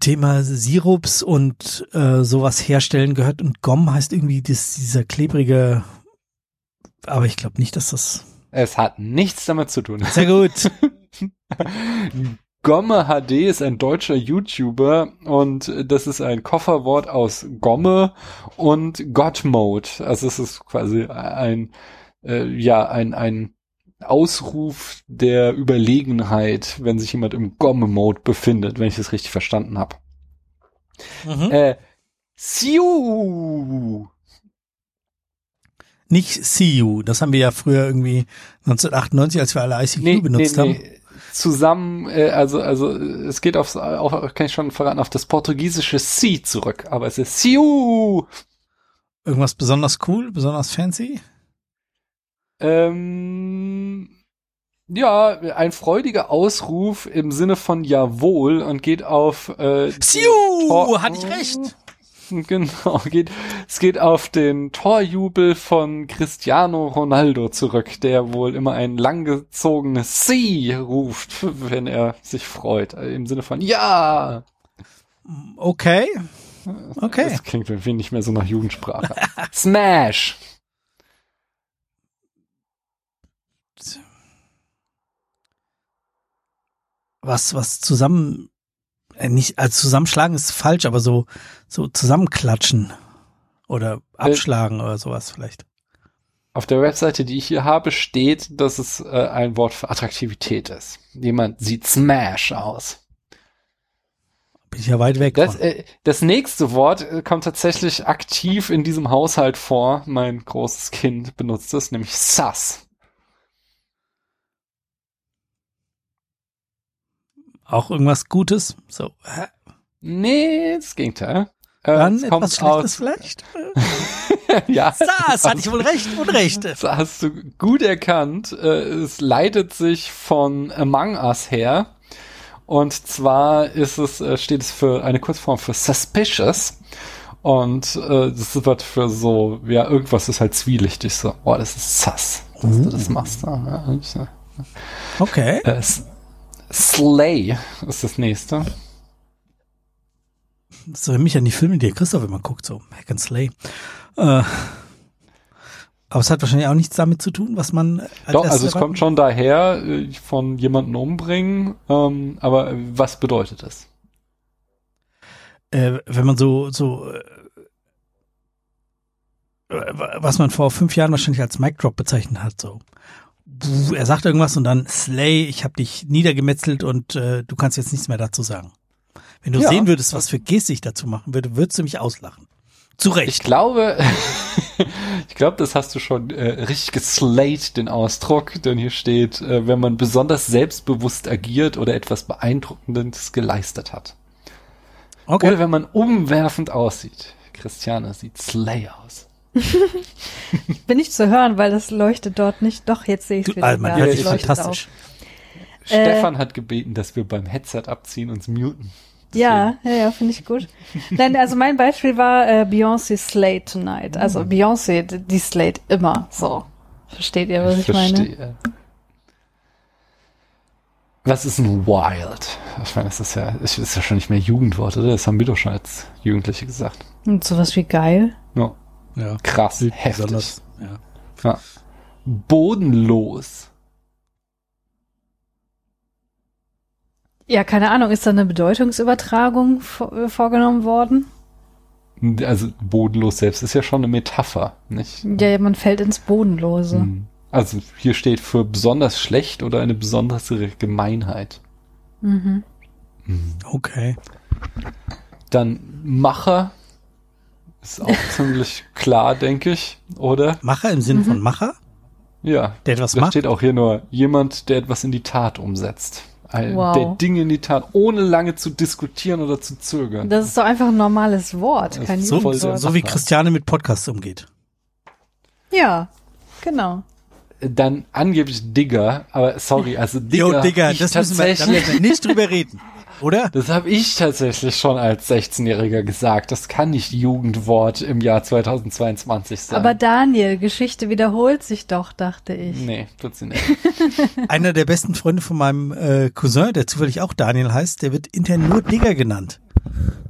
Thema Sirups und äh, sowas herstellen gehört und Gom heißt irgendwie das, dieser klebrige, aber ich glaube nicht, dass das. Es hat nichts damit zu tun. Sehr gut. Gomme HD ist ein deutscher YouTuber und das ist ein Kofferwort aus Gomme und God Mode. Also es ist quasi ein, äh, ja, ein, ein Ausruf der Überlegenheit, wenn sich jemand im Gomme-Mode befindet, wenn ich das richtig verstanden habe. Mhm. Äh, Siu! Nicht See You. Das haben wir ja früher irgendwie 1998, als wir alle ICQ benutzt haben. Zusammen, äh, also, also es geht aufs, auch, kann ich schon verraten, auf das portugiesische Si zurück, aber es ist Siu! Irgendwas besonders cool, besonders fancy? Ähm, ja, ein freudiger Ausruf im Sinne von Jawohl und geht auf äh, Siu! Tor- Hatte ich recht. Genau, geht, es geht auf den Torjubel von Cristiano Ronaldo zurück, der wohl immer ein langgezogenes Sie ruft, wenn er sich freut. Also Im Sinne von Ja! Okay. Okay. Das klingt irgendwie nicht mehr so nach Jugendsprache. Smash! Was, was zusammen, äh, nicht, also zusammenschlagen ist falsch, aber so, so zusammenklatschen oder abschlagen oder sowas vielleicht. Auf der Webseite, die ich hier habe, steht, dass es äh, ein Wort für Attraktivität ist. Jemand sieht Smash aus. Bin ich ja weit weg. Das, äh, das nächste Wort äh, kommt tatsächlich aktiv in diesem Haushalt vor. Mein großes Kind benutzt es, nämlich Sus. Auch irgendwas Gutes. So. hä? Nee, das Gegenteil. Äh, Dann etwas Schlechtes aus, vielleicht? ja, Das hatte ich wohl recht, Unrecht. das hast du gut erkannt. Äh, es leitet sich von Among Us her. Und zwar ist es, äh, steht es für eine Kurzform für suspicious. Und äh, das wird für so, ja, irgendwas ist halt zwielichtig. So, oh, das ist sus, dass du das machst. Ja, ich, äh, Okay. Äh, Slay ist das nächste. Das erinnert mich an die Filme, die Christoph immer guckt, so Hack and Slay. Äh, aber es hat wahrscheinlich auch nichts damit zu tun, was man als Doch, also es kommt schon daher, äh, von jemanden umbringen, ähm, aber was bedeutet das? äh, wenn man so, so, äh, was man vor fünf Jahren wahrscheinlich als Mic Drop bezeichnet hat, so. Er sagt irgendwas und dann Slay, ich habe dich niedergemetzelt und äh, du kannst jetzt nichts mehr dazu sagen. Wenn du Ja. sehen würdest, was für Gestik ich dazu machen würde, würdest du mich auslachen. Zu Ich Recht. glaube, ich glaube, das hast du schon äh, richtig geslayed, den Ausdruck, denn hier steht, äh, wenn man besonders selbstbewusst agiert oder etwas Beeindruckendes geleistet hat. Okay. Oder wenn man umwerfend aussieht. Christiane sieht slay aus. Bin nicht zu hören, weil das leuchtet dort nicht. Doch, jetzt sehe ich es wieder. also, man Ja, hört leuchtet fantastisch. Stefan hat gebeten, dass wir beim Headset abziehen und uns muten. Ja, ja, ja, finde ich gut. Nein, also mein Beispiel war äh, Beyoncé Slate Tonight. Also Beyoncé, d- die Slate immer so. Versteht ihr, was ich, meine? verstehe. Was ist ein Wild? Ich meine, das ist ja, das ist ja schon nicht mehr Jugendwort, oder? Das haben wir doch schon als Jugendliche gesagt. Und sowas wie geil. Ja, Ja. krass, Wild heftig. besonders, Ja. Ja. Bodenlos. Ja, keine Ahnung, ist da eine Bedeutungsübertragung vor, äh, vorgenommen worden? Also bodenlos selbst ist ja schon eine Metapher, nicht? Ja, man fällt ins Bodenlose. Hm. Also hier steht für besonders schlecht oder eine besondere Gemeinheit. Mhm. Okay. Dann Macher ist auch ziemlich klar, denke ich, oder? Macher im Sinne von Macher, Ja. der etwas Da macht. steht auch hier nur jemand, der etwas in die Tat umsetzt. Ein, Wow. Der Dinge in die Tat, ohne lange zu diskutieren oder zu zögern. Das ist doch einfach ein normales Wort, kein So, Jugendwort. so wie. Christiane mit Podcasts umgeht. Ja, genau. Dann angeblich Digger, aber sorry, also Digger. Jo, Digga, ich das müssen wir, da müssen wir nicht drüber reden. Oder? Das habe ich tatsächlich schon als 16-Jähriger gesagt. Das kann nicht Jugendwort im Jahr 2022 sein. Aber Daniel, Geschichte wiederholt sich doch, dachte ich. nee, tut sie nicht. Einer der besten Freunde von meinem äh, Cousin, der zufällig auch Daniel heißt, der wird intern nur Digger genannt.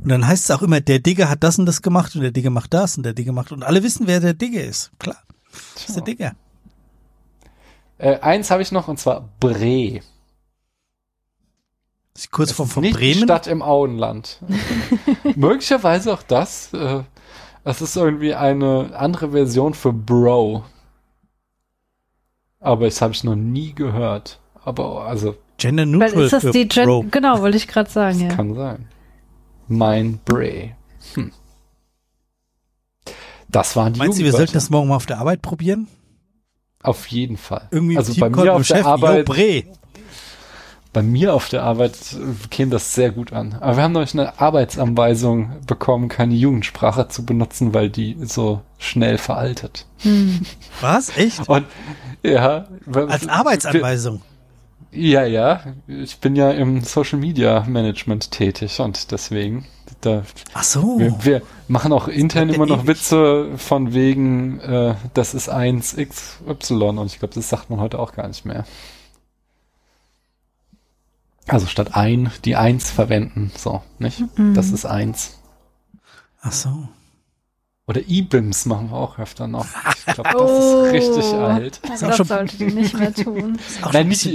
Und dann heißt es auch immer, der Digger hat das und das gemacht und der Digger macht das und der Digger macht und alle wissen, wer der Digger ist. Klar. Das ist der Digger. Äh, eins habe ich noch und zwar Bre. Ist kurz Das vom ist von nicht die Bremen. Stadt im Auenland. Möglicherweise auch das. Äh, das ist irgendwie eine andere Version für Bro. Aber das habe ich noch nie gehört. Aber also Gender Weil neutral ist das für die Gen Bro. Genau, wollte ich gerade sagen, ja. kann sein. Mein Bray. Hm. Das waren die Meinst du, wir sollten das morgen mal auf der Arbeit probieren? Auf jeden Fall. Irgendwie also bei mir auf der Chef, Arbeit, Yo, Bre. Bei mir auf der Arbeit äh, käme das sehr gut an. Aber wir haben neulich eine Arbeitsanweisung bekommen, keine Jugendsprache zu benutzen, weil die so schnell veraltet. Hm. Was? Echt? Und ja, Als Arbeitsanweisung. Ja, ja. Ich bin ja im Social Media Management tätig und deswegen da Ach so. Wir, wir machen auch intern immer noch Witze von wegen, äh, das ist 1xy und ich glaube, das sagt man heute auch gar nicht mehr. Also statt ein, die 1 verwenden, so, nicht? Mhm. Das ist 1. Ach so. Oder E-Bims machen wir auch öfter noch. Ich glaube, das Oh. ist richtig alt. Also das schon- solltet ihr nicht mehr tun. Nein, nicht,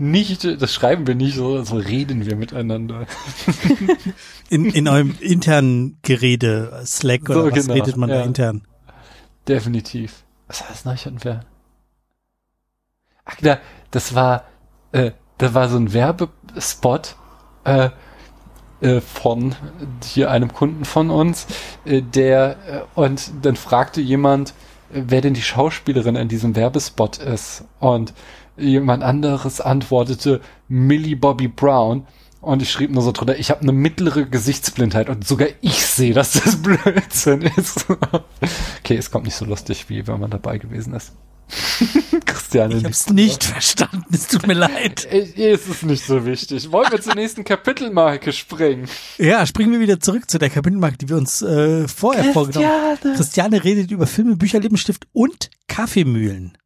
nicht, das schreiben wir nicht so, so reden wir miteinander. in, in eurem internen Gerede, Slack oder So, was genau, redet man da ja. intern? Definitiv. Was heißt neulich hatten wir? Ach, da, das war, äh, da war so ein Werbespot äh, äh, von hier einem Kunden von uns, äh, der äh, und dann fragte jemand, äh, wer denn die Schauspielerin in diesem Werbespot ist und jemand anderes antwortete Millie Bobby Brown und ich schrieb nur so drunter, ich habe eine mittlere Gesichtsblindheit und sogar ich sehe, dass das Blödsinn ist. okay, es kommt nicht so lustig, wie wenn man dabei gewesen ist. Christiane. Ich hab's nicht verstanden, es tut mir leid. Es ist nicht so wichtig. Wollen wir zur nächsten Kapitelmarke springen? Ja, springen wir wieder zurück zu der Kapitelmarke, die wir uns äh, vorher vorgenommen haben. Christiane redet über Filme, Bücher, Lippenstift und Kaffeemühlen.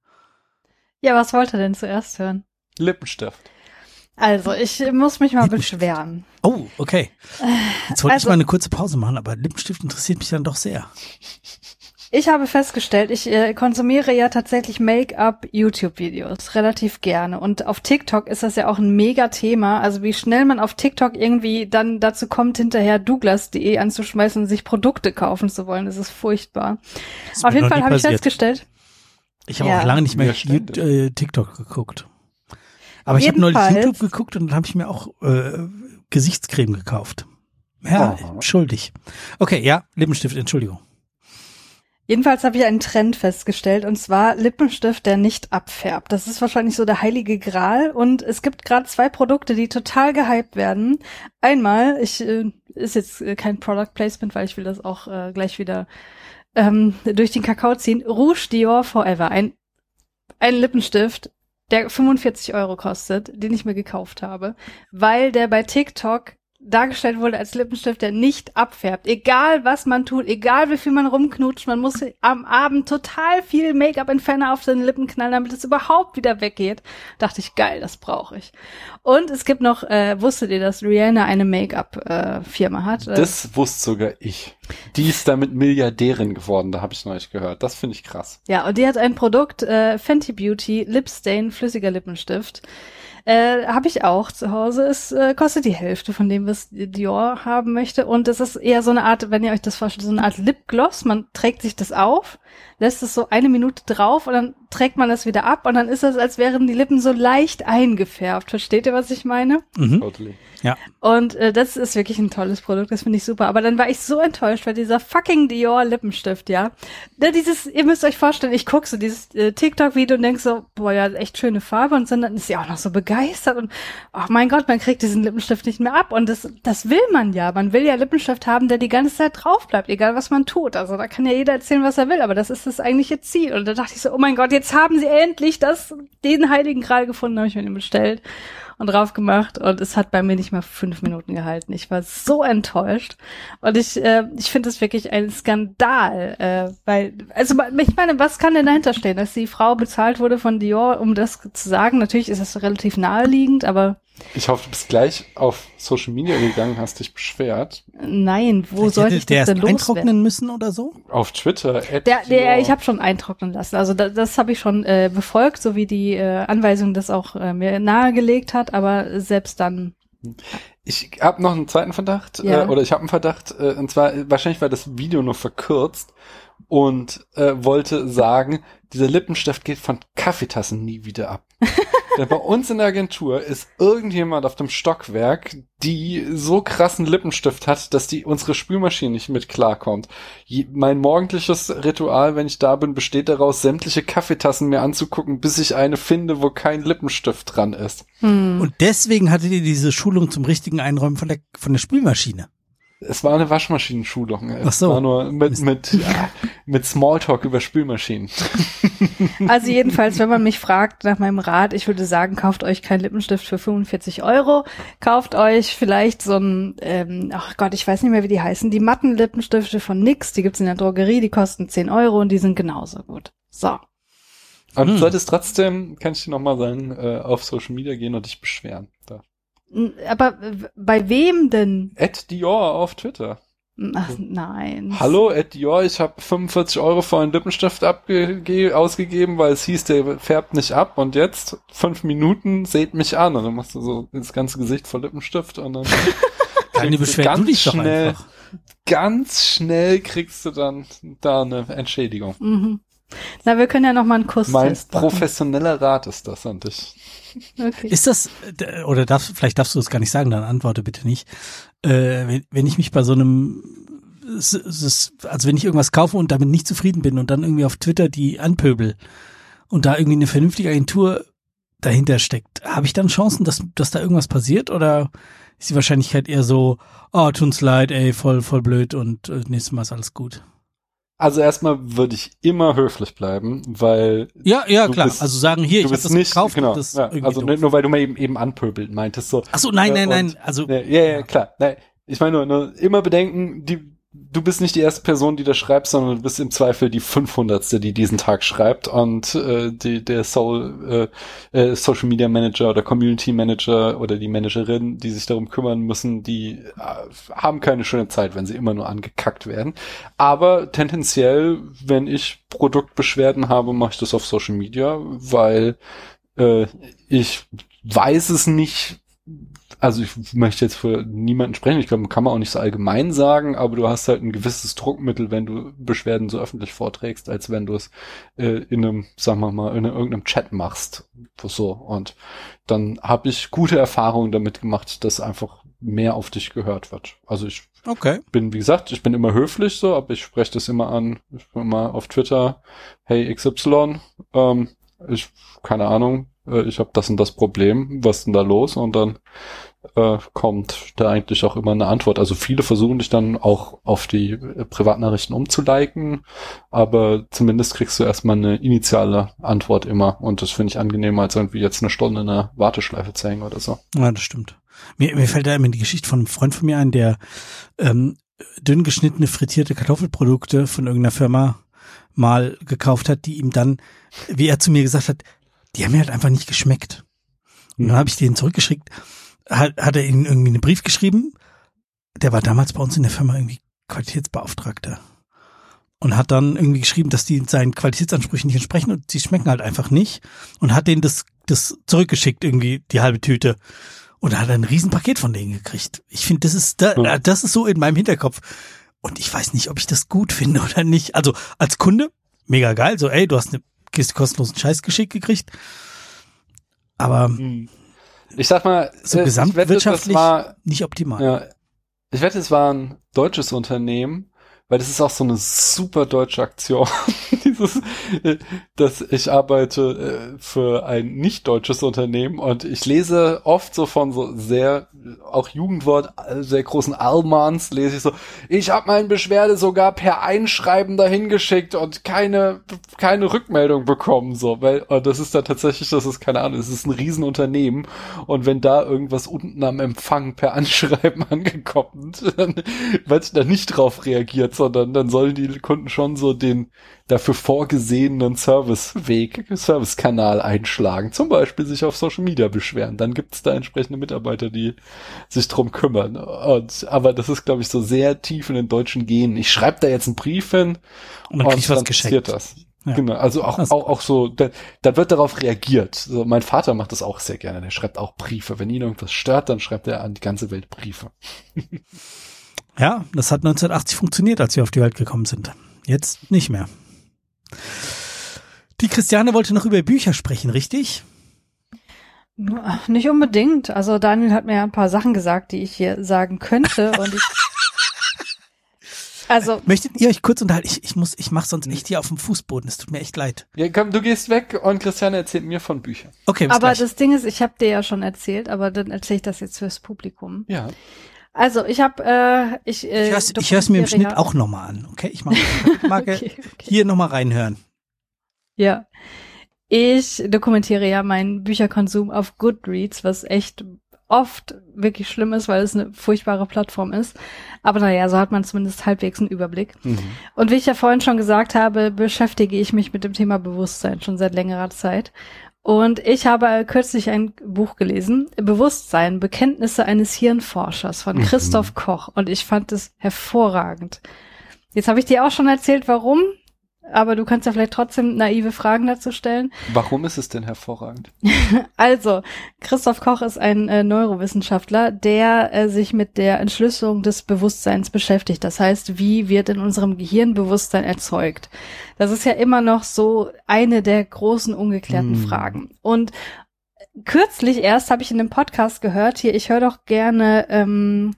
Ja, was wollt ihr denn zuerst hören? Lippenstift. Also, ich muss mich mal beschweren. Oh, okay. Jetzt wollte ich Also- mal eine kurze Pause machen, aber Lippenstift interessiert mich dann doch sehr. Ich habe festgestellt, ich äh, konsumiere ja tatsächlich Make-up-YouTube-Videos relativ gerne. Und auf TikTok ist das ja auch ein Mega-Thema. Also wie schnell man auf TikTok irgendwie dann dazu kommt, hinterher Douglas.de anzuschmeißen und sich Produkte kaufen zu wollen, das ist furchtbar. Das auf jeden Fall habe ich festgestellt, Ich habe Ja. auch lange nicht mehr äh, TikTok geguckt. Aber ich habe neulich YouTube geguckt und dann habe ich mir auch äh, Gesichtscreme gekauft. Ja, Oh. schuldig. Okay, ja, Lippenstift, Entschuldigung. Jedenfalls habe ich einen Trend festgestellt und zwar Lippenstift, der nicht abfärbt. Das ist wahrscheinlich so der heilige Gral und es gibt gerade zwei Produkte, die total gehypt werden. Einmal, ich äh, ist jetzt äh, kein Product Placement, weil ich will das auch äh, gleich wieder ähm, durch den Kakao ziehen. Rouge Dior Forever, ein ein Lippenstift, der 45 Euro kostet, den ich mir gekauft habe, weil der bei TikTok dargestellt wurde als Lippenstift, der nicht abfärbt. Egal was man tut, egal wie viel man rumknutscht, man muss am Abend total viel Make-up-Entferner auf den Lippen knallen, damit es überhaupt wieder weggeht. Dachte ich, geil, das brauche ich. Und es gibt noch, äh, wusstet ihr, dass Rihanna eine Make-up-Firma hat? Äh, Das wusste sogar ich. Die ist damit Milliardärin geworden, da habe ich neulich gehört. Das finde ich krass. Ja, und die hat ein Produkt, äh, Fenty Beauty Lip Stain flüssiger Lippenstift. Äh, habe ich auch zu Hause. Es äh, kostet die Hälfte von dem, was Dior haben möchte. Und es ist eher so eine Art, wenn ihr euch das vorstellt, so eine Art Lipgloss. Man trägt sich das auf, lässt es so eine Minute drauf und dann trägt man das wieder ab und dann ist es, als wären die Lippen so leicht eingefärbt. Versteht ihr, was ich meine? Mhm. Totally. Und äh, das ist wirklich ein tolles Produkt, das finde ich super. Aber dann war ich so enttäuscht, weil dieser fucking Dior Lippenstift, ja. Da dieses, ihr müsst euch vorstellen, ich gucke so dieses äh, TikTok-Video und denk so, boah, ja, echt schöne Farbe und dann ist sie auch noch so begeistert und oh mein Gott, man kriegt diesen Lippenstift nicht mehr ab. Und das, das will man ja. Man will ja Lippenstift haben, der die ganze Zeit drauf bleibt, egal was man tut. Also da kann ja jeder erzählen, was er will, aber das ist das eigentliche Ziel. Und da dachte ich so, oh mein Gott, jetzt haben sie endlich das, den heiligen Gral gefunden, habe ich mir den bestellt. und drauf gemacht und es hat bei mir nicht mal fünf Minuten gehalten. Ich war so enttäuscht und ich, äh, ich finde es wirklich ein Skandal, äh, weil, also ich meine, was kann denn dahinter stehen, dass die Frau bezahlt wurde von Dior, um das zu sagen? Natürlich ist das relativ naheliegend, aber ich hoffe, du bist gleich auf Social Media gegangen, hast dich beschwert. Nein, wo soll ich das denn loswerden? eintrocknen müssen oder so? Auf Twitter. Der, der, ich habe schon eintrocknen lassen. Also das, das habe ich schon äh, befolgt, so wie die äh, Anweisung das auch äh, mir nahegelegt hat. Aber selbst dann. Ich habe noch einen zweiten Verdacht ja. äh, oder ich habe einen Verdacht äh, und zwar wahrscheinlich war das Video nur verkürzt und äh, wollte sagen, dieser Lippenstift geht von Kaffeetassen nie wieder ab. Denn bei uns in der Agentur ist irgendjemand auf dem Stockwerk, die so krassen Lippenstift hat, dass die unsere Spülmaschine nicht mit klarkommt. Je, mein morgendliches Ritual, wenn ich da bin, besteht daraus, sämtliche Kaffeetassen mir anzugucken, bis ich eine finde, wo kein Lippenstift dran ist. Hm. Und deswegen hattet ihr diese Schulung zum richtigen Einräumen von der, von der Spülmaschine. Es war eine Waschmaschinenschulung. Ach so. Es war nur mit, mit, ja, mit Smalltalk über Spülmaschinen. Also jedenfalls, wenn man mich fragt nach meinem Rat, ich würde sagen, kauft euch keinen Lippenstift für 45 Euro. Kauft euch vielleicht so ein, ähm, ach Gott, ich weiß nicht mehr, wie die heißen, die matten Lippenstifte von NYX, die gibt's in der Drogerie, die kosten 10 Euro und die sind genauso gut. So. Aber hm. du solltest trotzdem, kann ich dir nochmal sagen, äh, auf Social Media gehen und dich beschweren. Da. Aber bei wem denn? At Dior auf Twitter. Ach, nein. Hallo, at Dior, ich habe 45 Euro für einen Lippenstift ausgegeben, weil es hieß, der färbt nicht ab und jetzt fünf Minuten seht mich an und dann machst du so das ganze Gesicht voll Lippenstift und dann Keine Beschwerde, du dich doch schnell, einfach. Ganz schnell kriegst du dann da eine Entschädigung. Mhm. Na, wir können ja noch mal einen Kuss Mein professioneller Rat ist das an dich. Okay. Ist das, oder darfst, vielleicht darfst du das gar nicht sagen, dann antworte bitte nicht. Äh, wenn, wenn ich mich bei so einem, also wenn ich irgendwas kaufe und damit nicht zufrieden bin und dann irgendwie auf Twitter die anpöbel und da irgendwie eine vernünftige Agentur dahinter steckt, habe ich dann Chancen, dass, dass da irgendwas passiert oder ist die Wahrscheinlichkeit eher so, oh, tun's leid, ey, voll, voll blöd und äh, nächstes Mal ist alles gut? Also erstmal würde ich immer höflich bleiben, weil ja ja klar. Bist, also sagen hier, ich habe das nicht, gekauft. Genau, das ja, also doof. nur weil du mal eben eben anpöbelt meintest so. Ach so nein nein äh, nein. Also ja ja klar. Nein, ich meine nur, nur immer bedenken, die du bist nicht die erste Person, die das schreibt, sondern du bist im Zweifel die 500. die diesen Tag schreibt und äh, die, der Soul, äh, äh, Social Media Manager oder Community Manager oder die Managerin, die sich darum kümmern müssen, die äh, haben keine schöne Zeit, wenn sie immer nur angekackt werden. Aber tendenziell, wenn ich Produktbeschwerden habe, mache ich das auf Social Media, weil äh, ich weiß es nicht, also ich möchte jetzt für niemanden sprechen, ich glaube, kann man auch nicht so allgemein sagen, aber du hast halt ein gewisses Druckmittel, wenn du Beschwerden so öffentlich vorträgst, als wenn du es äh, in einem, sagen wir mal, in irgendeinem Chat machst. So. Und dann habe ich gute Erfahrungen damit gemacht, dass einfach mehr auf dich gehört wird. Also ich okay. bin, wie gesagt, ich bin immer höflich so, aber ich spreche das immer an. Ich bin immer auf Twitter, hey XY, ähm, ich, keine Ahnung, äh, ich habe das und das Problem, was ist denn da los? Und dann äh, kommt da eigentlich auch immer eine Antwort. Also viele versuchen dich dann auch auf die äh, Privatnachrichten umzuliken, aber zumindest kriegst du erstmal eine initiale Antwort immer und das finde ich angenehmer, als irgendwie jetzt eine Stunde in der Warteschleife zu hängen oder so. Ja, das stimmt. Mir, mir fällt da immer die Geschichte von einem Freund von mir ein, der ähm, dünn geschnittene frittierte Kartoffelprodukte von irgendeiner Firma mal gekauft hat, die ihm dann, wie er zu mir gesagt hat, die haben mir halt einfach nicht geschmeckt. Und dann habe ich denen zurückgeschickt, hat, hat er ihnen irgendwie einen Brief geschrieben. Der war damals bei uns in der Firma irgendwie Qualitätsbeauftragter. Und hat dann irgendwie geschrieben, dass die seinen Qualitätsansprüchen nicht entsprechen und sie schmecken halt einfach nicht. Und hat denen das, das zurückgeschickt, irgendwie die halbe Tüte. Und hat ein Riesenpaket von denen gekriegt. Ich finde, das ist, da, das ist so in meinem Hinterkopf. Und ich weiß nicht, ob ich das gut finde oder nicht. Also als Kunde, mega geil, so ey, du hast eine Kiste kostenlosen Scheiß geschickt gekriegt. Aber hm. Ich sag mal, so gesamtwirtschaftlich war, nicht optimal. Ja, ich wette, es war ein deutsches Unternehmen, weil das ist auch so eine super deutsche Aktion. Das, dass ich arbeite äh, für ein nicht deutsches Unternehmen und ich lese oft so von so sehr auch Jugendwort äh, sehr großen Almans lese ich so ich habe meine Beschwerde sogar per Einschreiben dahin geschickt und keine keine Rückmeldung bekommen so weil und das ist da tatsächlich das ist keine Ahnung es ist ein Riesenunternehmen und wenn da irgendwas unten am Empfang per Anschreiben angekommen dann wird da nicht drauf reagiert sondern dann sollen die Kunden schon so den dafür vorgesehenen Serviceweg, Servicekanal einschlagen. Zum Beispiel sich auf Social Media beschweren. Dann gibt es da entsprechende Mitarbeiter, die sich drum kümmern. Und, aber das ist, glaube ich, so sehr tief in den deutschen Genen. Ich schreibe da jetzt einen Brief hin und, und dann passiert das. Ja. Genau, also auch, also. auch, auch so, da, da wird darauf reagiert. So, mein Vater macht das auch sehr gerne. Der schreibt auch Briefe. Wenn ihn irgendwas stört, dann schreibt er an die ganze Welt Briefe. Ja, das hat 1980 funktioniert, als wir auf die Welt gekommen sind. Jetzt nicht mehr. Die Christiane wollte noch über Bücher sprechen, richtig? Nicht unbedingt. Also Daniel hat mir ja ein paar Sachen gesagt, die ich hier sagen könnte und ich also möchtet ihr euch kurz unterhalten? Ich, ich muss, ich mach sonst echt hier auf dem Fußboden. Es tut mir echt leid. Ja, komm, du gehst weg und Christiane erzählt mir von Büchern. Okay. Bis aber gleich. das Ding ist, ich habe dir ja schon erzählt, aber dann erzähle ich das jetzt fürs Publikum. Ja. Also ich habe, äh, ich, äh, ich höre es mir im Schnitt auch nochmal an. Okay, ich mag, mag okay, okay. hier nochmal reinhören. Ja, ich dokumentiere ja meinen Bücherkonsum auf Goodreads, was echt oft wirklich schlimm ist, weil es eine furchtbare Plattform ist. Aber naja, so hat man zumindest halbwegs einen Überblick. Mhm. Und wie ich ja vorhin schon gesagt habe, beschäftige ich mich mit dem Thema Bewusstsein schon seit längerer Zeit. Und ich habe kürzlich ein Buch gelesen, Bewusstsein, Bekenntnisse eines Hirnforschers von mhm. Christoph Koch. Und ich fand es hervorragend. Jetzt habe ich dir auch schon erzählt, warum aber du kannst ja vielleicht trotzdem naive Fragen dazu stellen. Warum ist es denn hervorragend? also, Christoph Koch ist ein äh, Neurowissenschaftler, der äh, sich mit der Entschlüsselung des Bewusstseins beschäftigt. Das heißt, wie wird in unserem Gehirn Bewusstsein erzeugt? Das ist ja immer noch so eine der großen ungeklärten hm. Fragen. Und kürzlich erst habe ich in einem Podcast gehört, hier, ich höre doch gerne, ähm,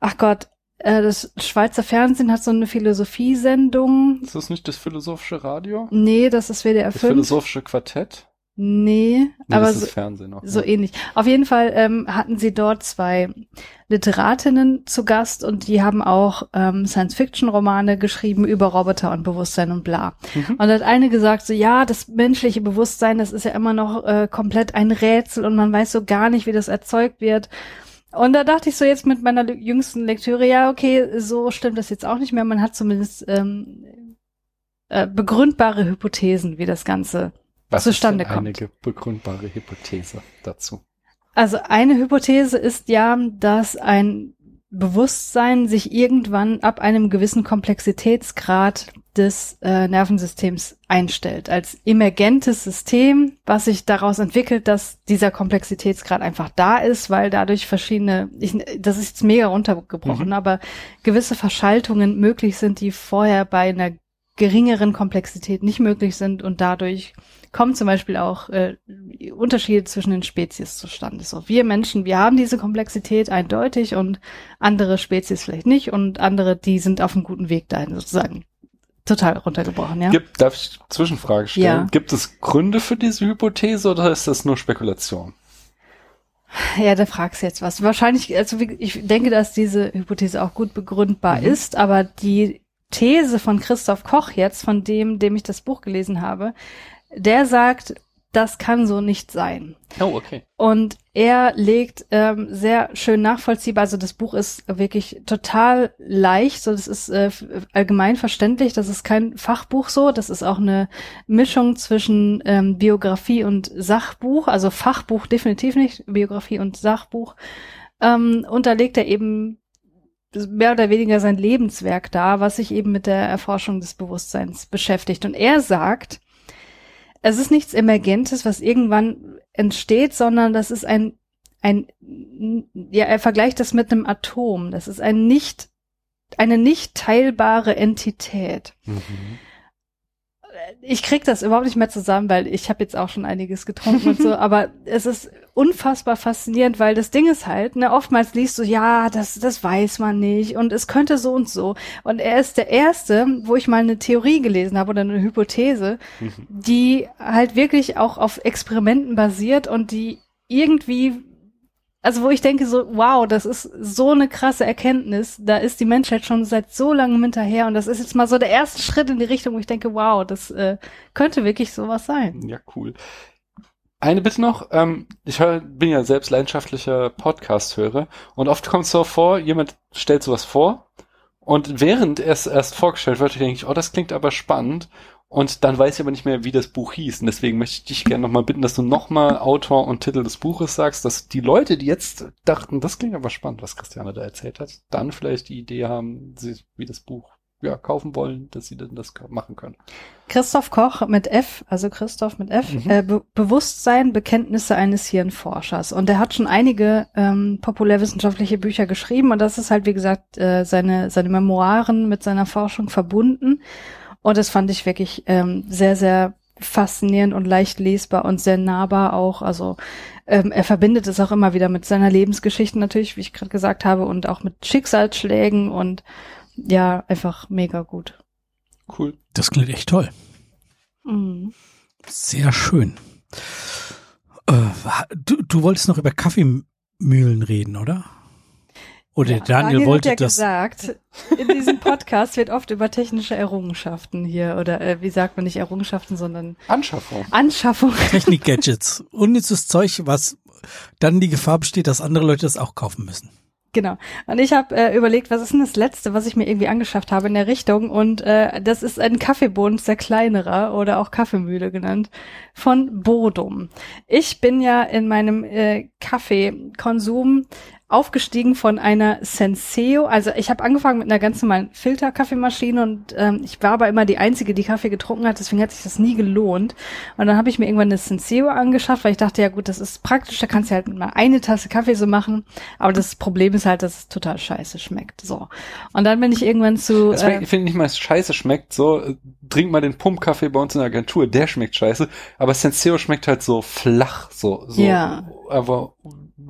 ach Gott, äh, das Schweizer Fernsehen hat so eine Philosophiesendung. Ist das nicht das philosophische Radio? Nee, das ist WDR 5. Das philosophische Quartett? Nee, nee aber so, auch, so ne? ähnlich. Auf jeden Fall ähm, hatten sie dort zwei Literatinnen zu Gast und die haben auch ähm, Science-Fiction-Romane geschrieben über Roboter und Bewusstsein und bla. Mhm. Und hat eine gesagt, so ja, das menschliche Bewusstsein, das ist ja immer noch äh, komplett ein Rätsel und man weiß so gar nicht, wie das erzeugt wird. Und da dachte ich so jetzt mit meiner jüngsten Lektüre, ja, okay, so stimmt das jetzt auch nicht mehr. Man hat zumindest ähm, äh, begründbare Hypothesen, wie das Ganze Was zustande ist denn kommt. Eine begründbare Hypothese dazu. Also eine Hypothese ist ja, dass ein Bewusstsein sich irgendwann ab einem gewissen Komplexitätsgrad des äh, Nervensystems einstellt, als emergentes System, was sich daraus entwickelt, dass dieser Komplexitätsgrad einfach da ist, weil dadurch verschiedene, ich, das ist jetzt mega runtergebrochen, mhm. aber gewisse Verschaltungen möglich sind, die vorher bei einer geringeren Komplexität nicht möglich sind und dadurch kommen zum Beispiel auch äh, Unterschiede zwischen den Spezies zustande. So, wir Menschen, wir haben diese Komplexität eindeutig und andere Spezies vielleicht nicht und andere, die sind auf einem guten Weg dahin sozusagen total runtergebrochen, ja. Gibt, darf ich Zwischenfrage stellen? Ja. Gibt es Gründe für diese Hypothese oder ist das nur Spekulation? Ja, da fragst du jetzt was. Wahrscheinlich, also ich denke, dass diese Hypothese auch gut begründbar mhm. ist, aber die These von Christoph Koch jetzt, von dem, dem ich das Buch gelesen habe, der sagt, das kann so nicht sein. Oh, okay. Und er legt ähm, sehr schön nachvollziehbar, also das Buch ist wirklich total leicht, so das ist äh, allgemein verständlich, das ist kein Fachbuch so, das ist auch eine Mischung zwischen ähm, Biografie und Sachbuch, also Fachbuch definitiv nicht, Biografie und Sachbuch. Ähm, und da legt er eben mehr oder weniger sein Lebenswerk da, was sich eben mit der Erforschung des Bewusstseins beschäftigt. Und er sagt, es ist nichts Emergentes, was irgendwann entsteht, sondern das ist ein, ein, ja, er vergleicht das mit einem Atom. Das ist ein nicht, eine nicht teilbare Entität. Mhm. Ich krieg das überhaupt nicht mehr zusammen, weil ich habe jetzt auch schon einiges getrunken und so, aber es ist unfassbar faszinierend, weil das Ding ist halt, ne, oftmals liest du, ja, das, das weiß man nicht und es könnte so und so. Und er ist der Erste, wo ich mal eine Theorie gelesen habe oder eine Hypothese, Mhm. die halt wirklich auch auf Experimenten basiert und die irgendwie also wo ich denke so, wow, das ist so eine krasse Erkenntnis, da ist die Menschheit schon seit so langem hinterher. Und das ist jetzt mal so der erste Schritt in die Richtung, wo ich denke, wow, das äh, könnte wirklich sowas sein. Ja, cool. Eine Bitte noch, ähm, ich hör, bin ja selbst leidenschaftlicher Podcast-Hörer. Und oft kommt es so vor, jemand stellt sowas vor. Und während es erst vorgestellt wird, denke ich, oh, das klingt aber spannend und dann weiß ich aber nicht mehr, wie das Buch hieß und deswegen möchte ich dich gerne nochmal bitten, dass du nochmal Autor und Titel des Buches sagst, dass die Leute, die jetzt dachten, das klingt aber spannend, was Christiane da erzählt hat, dann vielleicht die Idee haben, wie das Buch ja, kaufen wollen, dass sie dann das machen können. Christoph Koch mit F, also Christoph mit F, Mhm. äh, Be Bewusstsein, Bekenntnisse eines Hirnforschers. Und er hat schon einige ähm, populärwissenschaftliche Bücher geschrieben und das ist halt, wie gesagt, äh, seine, seine Memoiren mit seiner Forschung verbunden. Und das fand ich wirklich ähm, sehr, sehr faszinierend und leicht lesbar und sehr nahbar auch. Also ähm, er verbindet es auch immer wieder mit seiner Lebensgeschichte natürlich, wie ich gerade gesagt habe, und auch mit Schicksalsschlägen und ja, einfach mega gut. Cool. Das klingt echt toll. Mhm. Sehr schön. Äh, du, du wolltest noch über Kaffeemühlen reden, oder? Oder Ja, Oh, Daniel, wollte hat ja das. gesagt, in diesem Podcast wird oft über technische Errungenschaften hier oder äh, wie sagt man nicht Errungenschaften, sondern Anschaffung. Anschaffung. Technik-Gadgets. Unnützes Zeug, was dann die Gefahr besteht, dass andere Leute das auch kaufen müssen. Genau. Und ich habe äh, überlegt, was ist denn das Letzte, was ich mir irgendwie angeschafft habe in der Richtung? Und äh, das ist ein Kaffeebohnen, sehr kleinerer oder auch Kaffeemühle genannt, von Bodum. Ich bin ja in meinem äh, Kaffeekonsum aufgestiegen von einer Senseo. Also ich habe angefangen mit einer ganz normalen Filterkaffeemaschine und ähm, ich war aber immer die Einzige, die Kaffee getrunken hat, deswegen hat sich das nie gelohnt. Und dann habe ich mir irgendwann eine Senseo angeschafft, weil ich dachte, ja gut, das ist praktisch, da kannst du halt mal eine Tasse Kaffee so machen. Aber das Problem ist halt, dass es total scheiße schmeckt. So. Und dann bin ich irgendwann zu. Äh, Ich finde nicht mal, es scheiße schmeckt. So, äh, trink mal den Pumpkaffee bei uns in der Agentur, der schmeckt scheiße. Aber Senseo schmeckt halt so flach, so, so, Ja. aber,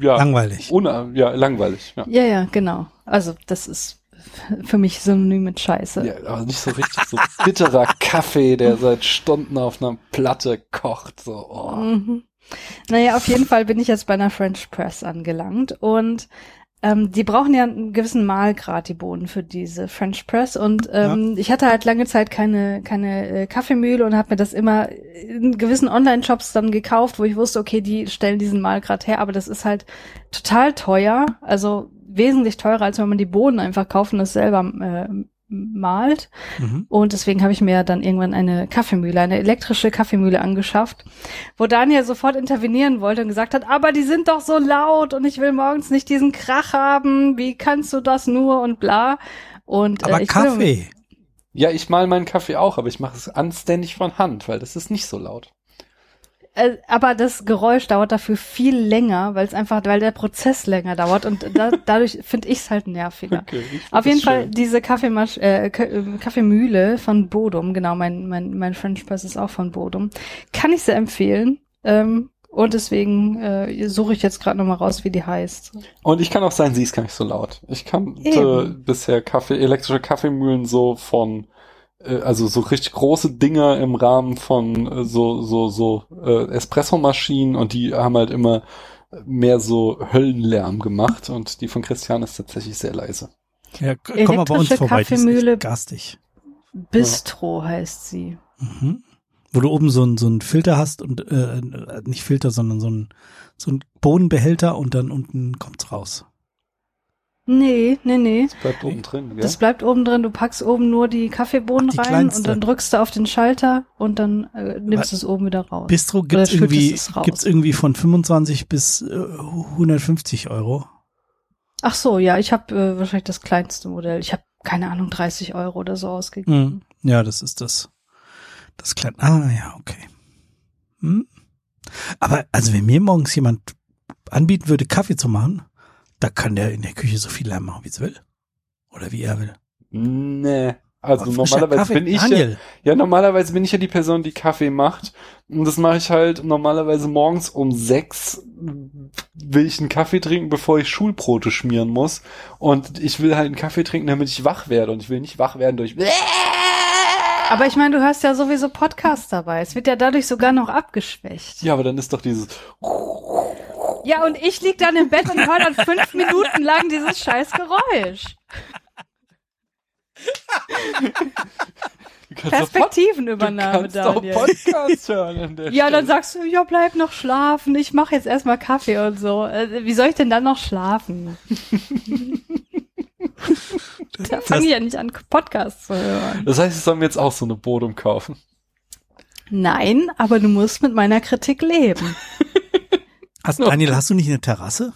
ja, Langweilig. ohne, ja, langweilig, ja. ja, ja, genau. Also das ist für mich synonym mit Scheiße. Ja, aber nicht so richtig so bitterer Kaffee, der seit Stunden auf einer Platte kocht, so, oh. Mhm. Naja, auf jeden Fall bin ich jetzt bei einer French Press angelangt und ähm, die brauchen ja einen gewissen Mahlgrad, die Bohnen für diese French Press. Und ähm, ich hatte halt lange Zeit keine, keine äh, Kaffeemühle und habe mir das immer in gewissen Online-Shops dann gekauft, wo ich wusste, okay, die stellen diesen Mahlgrad her, aber das ist halt total teuer, also wesentlich teurer, als wenn man die Bohnen einfach kauft und das selber äh, malt. Mhm. Und deswegen habe ich mir dann irgendwann eine Kaffeemühle, eine elektrische Kaffeemühle angeschafft, wo Daniel sofort intervenieren wollte und gesagt hat, aber die sind doch so laut und ich will morgens nicht diesen Krach haben, wie kannst du das nur und bla. Und Aber äh, ich will- Kaffee. Ja, ich mal meinen Kaffee auch, aber ich mache es anständig von Hand, weil das ist nicht so laut. Äh, aber das Geräusch dauert dafür viel länger, weil es einfach, weil der Prozess länger dauert und da, dadurch finde ich es halt nerviger. Okay, Auf jeden Fall schön. diese Kaffeemasch äh, äh, Kaffeemühle von Bodum, genau, mein, mein, mein French Press ist auch von Bodum. Kann ich sehr empfehlen. Ähm, und deswegen äh, suche ich jetzt gerade nochmal raus, wie die heißt. Und ich kann auch sein, sie ist gar nicht so laut. Ich kannte Eben. bisher Kaffee, elektrische Kaffeemühlen so von, also so richtig große Dinger im Rahmen von äh, so, so, so äh, Espressomaschinen und die haben halt immer mehr so Höllenlärm gemacht und die von Christian ist tatsächlich sehr leise. Ja, komm mal bei uns Elektrische vorbei. Die ist Kaffeemühle. garstig. Bistro heißt sie. Mhm. Wo du oben so ein so ein Filter hast und äh, nicht Filter, sondern so ein so ein Bodenbehälter und dann unten kommt's raus. Nee, nee, nee. Das bleibt oben drin, gell? Das bleibt oben drin. Du packst oben nur die Kaffeebohnen Ach, die rein kleinste. und dann drückst du auf den Schalter und dann äh, nimmst du es oben wieder raus. Bistro gibt's irgendwie gibt's irgendwie von 25 bis äh, 150 Euro. Ach so, ja, ich habe äh, wahrscheinlich das kleinste Modell. Ich habe keine Ahnung 30 Euro oder so ausgegeben. Mhm. Ja, das ist das. Das kleine. Ah, ja, okay. Hm. Aber also wenn mir morgens jemand anbieten würde, Kaffee zu machen, da kann der in der Küche so viel Lärm machen, wie es will. Oder wie er will. Nee. Also normalerweise Kaffee. bin ich ja, Daniel, ja, normalerweise bin ich ja die Person, die Kaffee macht. Und das mache ich halt normalerweise morgens um sechs will ich einen Kaffee trinken, bevor ich Schulbrote schmieren muss. Und ich will halt einen Kaffee trinken, damit ich wach werde. Und ich will nicht wach werden durch. Aber ich meine, du hast ja sowieso Podcasts dabei. Es wird ja dadurch sogar noch abgeschwächt. Ja, aber dann ist doch dieses. Ja, und ich lieg dann im Bett und höre dann fünf Minuten lang dieses scheiß Geräusch. Perspektivenübernahme, du kannst doch Daniel. Podcast hören an der Ja, dann Stelle. sagst du, ja, bleib noch schlafen. Ich mache jetzt erstmal Kaffee und so. Äh, Wie soll ich denn dann noch schlafen? da fange ich ja nicht an, Podcasts zu hören. Das heißt, ich soll mir jetzt auch so eine Bodum kaufen. Nein, aber du musst mit meiner Kritik leben. hast, Daniel, hast du nicht eine Terrasse?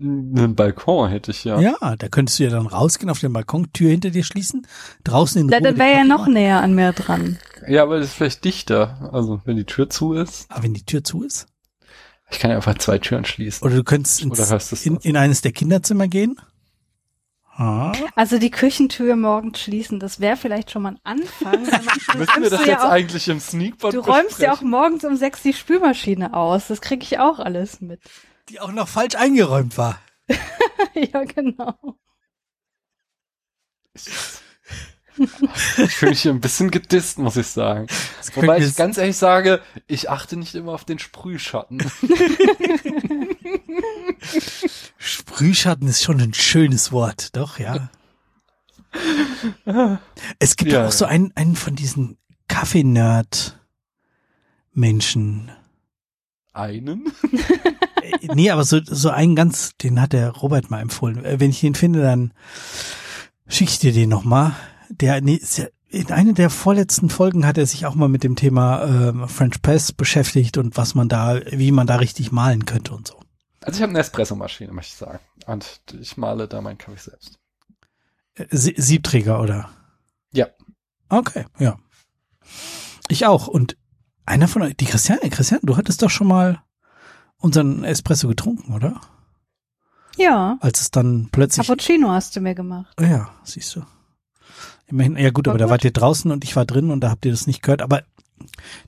Einen Balkon hätte ich ja. Ja. da könntest du ja dann rausgehen auf den Balkon, Tür hinter dir schließen, draußen in Da, Ruhe. dann wäre ja noch näher an mir dran. Ja, aber das ist vielleicht dichter. Also, wenn die Tür zu ist. Aber wenn die Tür zu ist? Ich kann ja einfach zwei Türen schließen. Oder du könntest ins, Oder in, in eines der Kinderzimmer gehen? Ah. Also die Küchentür morgens schließen, das wäre vielleicht schon mal ein Anfang. Müssen wir das du jetzt ja auch, eigentlich im Sneakbot Du räumst ja auch besprechen? morgens um sechs die Spülmaschine aus. Das kriege ich auch alles mit. Die auch noch falsch eingeräumt war. ja, genau. Ich fühle mich hier ein bisschen gedisst, muss ich sagen. Wobei ich ganz ehrlich sage, ich achte nicht immer auf den Sprühschatten. Sprühschatten ist schon ein schönes Wort, doch, ja. Es gibt Ja, auch so einen, einen von diesen Kaffee-Nerd-Menschen. Einen? Äh, nee, aber so, so einen ganz, den hat der Robert mal empfohlen. Äh, Wenn ich den finde, dann schicke ich dir den nochmal. Der, nee, ist ja, in einer der vorletzten Folgen hat er sich auch mal mit dem Thema ähm, French Press beschäftigt und was man da, wie man da richtig malen könnte und so. Also ich habe eine Espressomaschine, möchte ich sagen. Und ich male da meinen Kaffee selbst. Äh, Sie Siebträger, oder? Ja. Okay, ja. Ich auch. Und einer von euch, die Christiane, Christiane, du hattest doch schon mal unseren Espresso getrunken, oder? Ja. Als es dann plötzlich. Cappuccino hast du mir gemacht. Oh ja, siehst du. Immerhin, ja gut, War aber da gut. wart ihr draußen und ich war drin und da habt ihr das nicht gehört, aber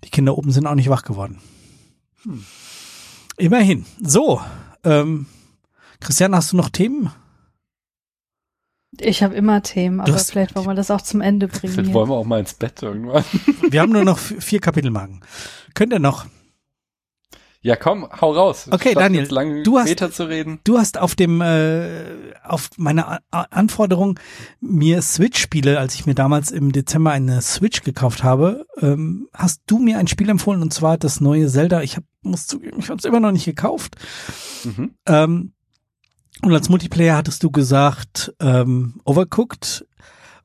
die Kinder oben sind auch nicht wach geworden. Hm. Immerhin. So, ähm, Christian, hast du noch Themen? Ich habe immer Themen, aber hast vielleicht wollen wir das auch zum Ende bringen. Vielleicht hier. wollen wir auch mal ins Bett irgendwann. Wir haben nur noch vier Kapitelmarken. Könnt ihr noch? Ja, komm, hau raus. Okay, Statt Daniel, lange du hast- zu reden. Du hast auf dem äh, auf meine A Anforderung mir Switch-Spiele, als ich mir damals im Dezember eine Switch gekauft habe, ähm, hast du mir ein Spiel empfohlen und zwar das neue Zelda. Ich hab, muss zugeben, ich habe es immer noch nicht gekauft. Mhm. Ähm, und als Multiplayer hattest du gesagt ähm, Overcooked,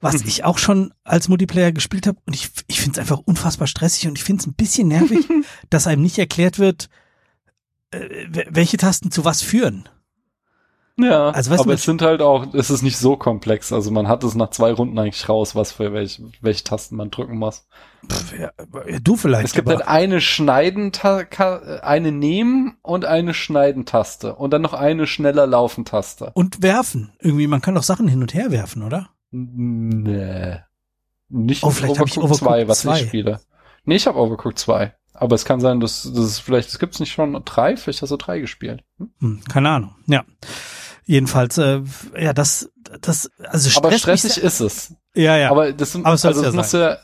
was Mhm. ich auch schon als Multiplayer gespielt habe. Und ich, ich finde es einfach unfassbar stressig und ich finde es ein bisschen nervig, dass einem nicht erklärt wird, welche Tasten zu was führen. Ja, Also, aber es sind halt auch, es ist nicht so komplex. Also man hat es nach zwei Runden eigentlich raus, was für welche, welche Tasten man drücken muss. Pff, ja, äh, du vielleicht. Es gibt aber, halt eine Schneidenta eine Nehmen und eine Schneidentaste und dann noch eine schneller Laufen-Taste. und werfen. Irgendwie, man kann doch Sachen hin und her werfen, oder? Nee. Nicht Oh, vielleicht ich Overcooked 2, Overcooked was 2. ich spiele. Nee, ich habe Overcooked 2. Aber es kann sein, dass, dass es vielleicht, es gibt's nicht schon drei, vielleicht hast du drei gespielt. Hm? Hm, keine Ahnung. Ja. Jedenfalls, äh, ja, das, das, also Aber stressig ist es. Ja, ja. Aber das, Aber es soll's also ja das muss ja,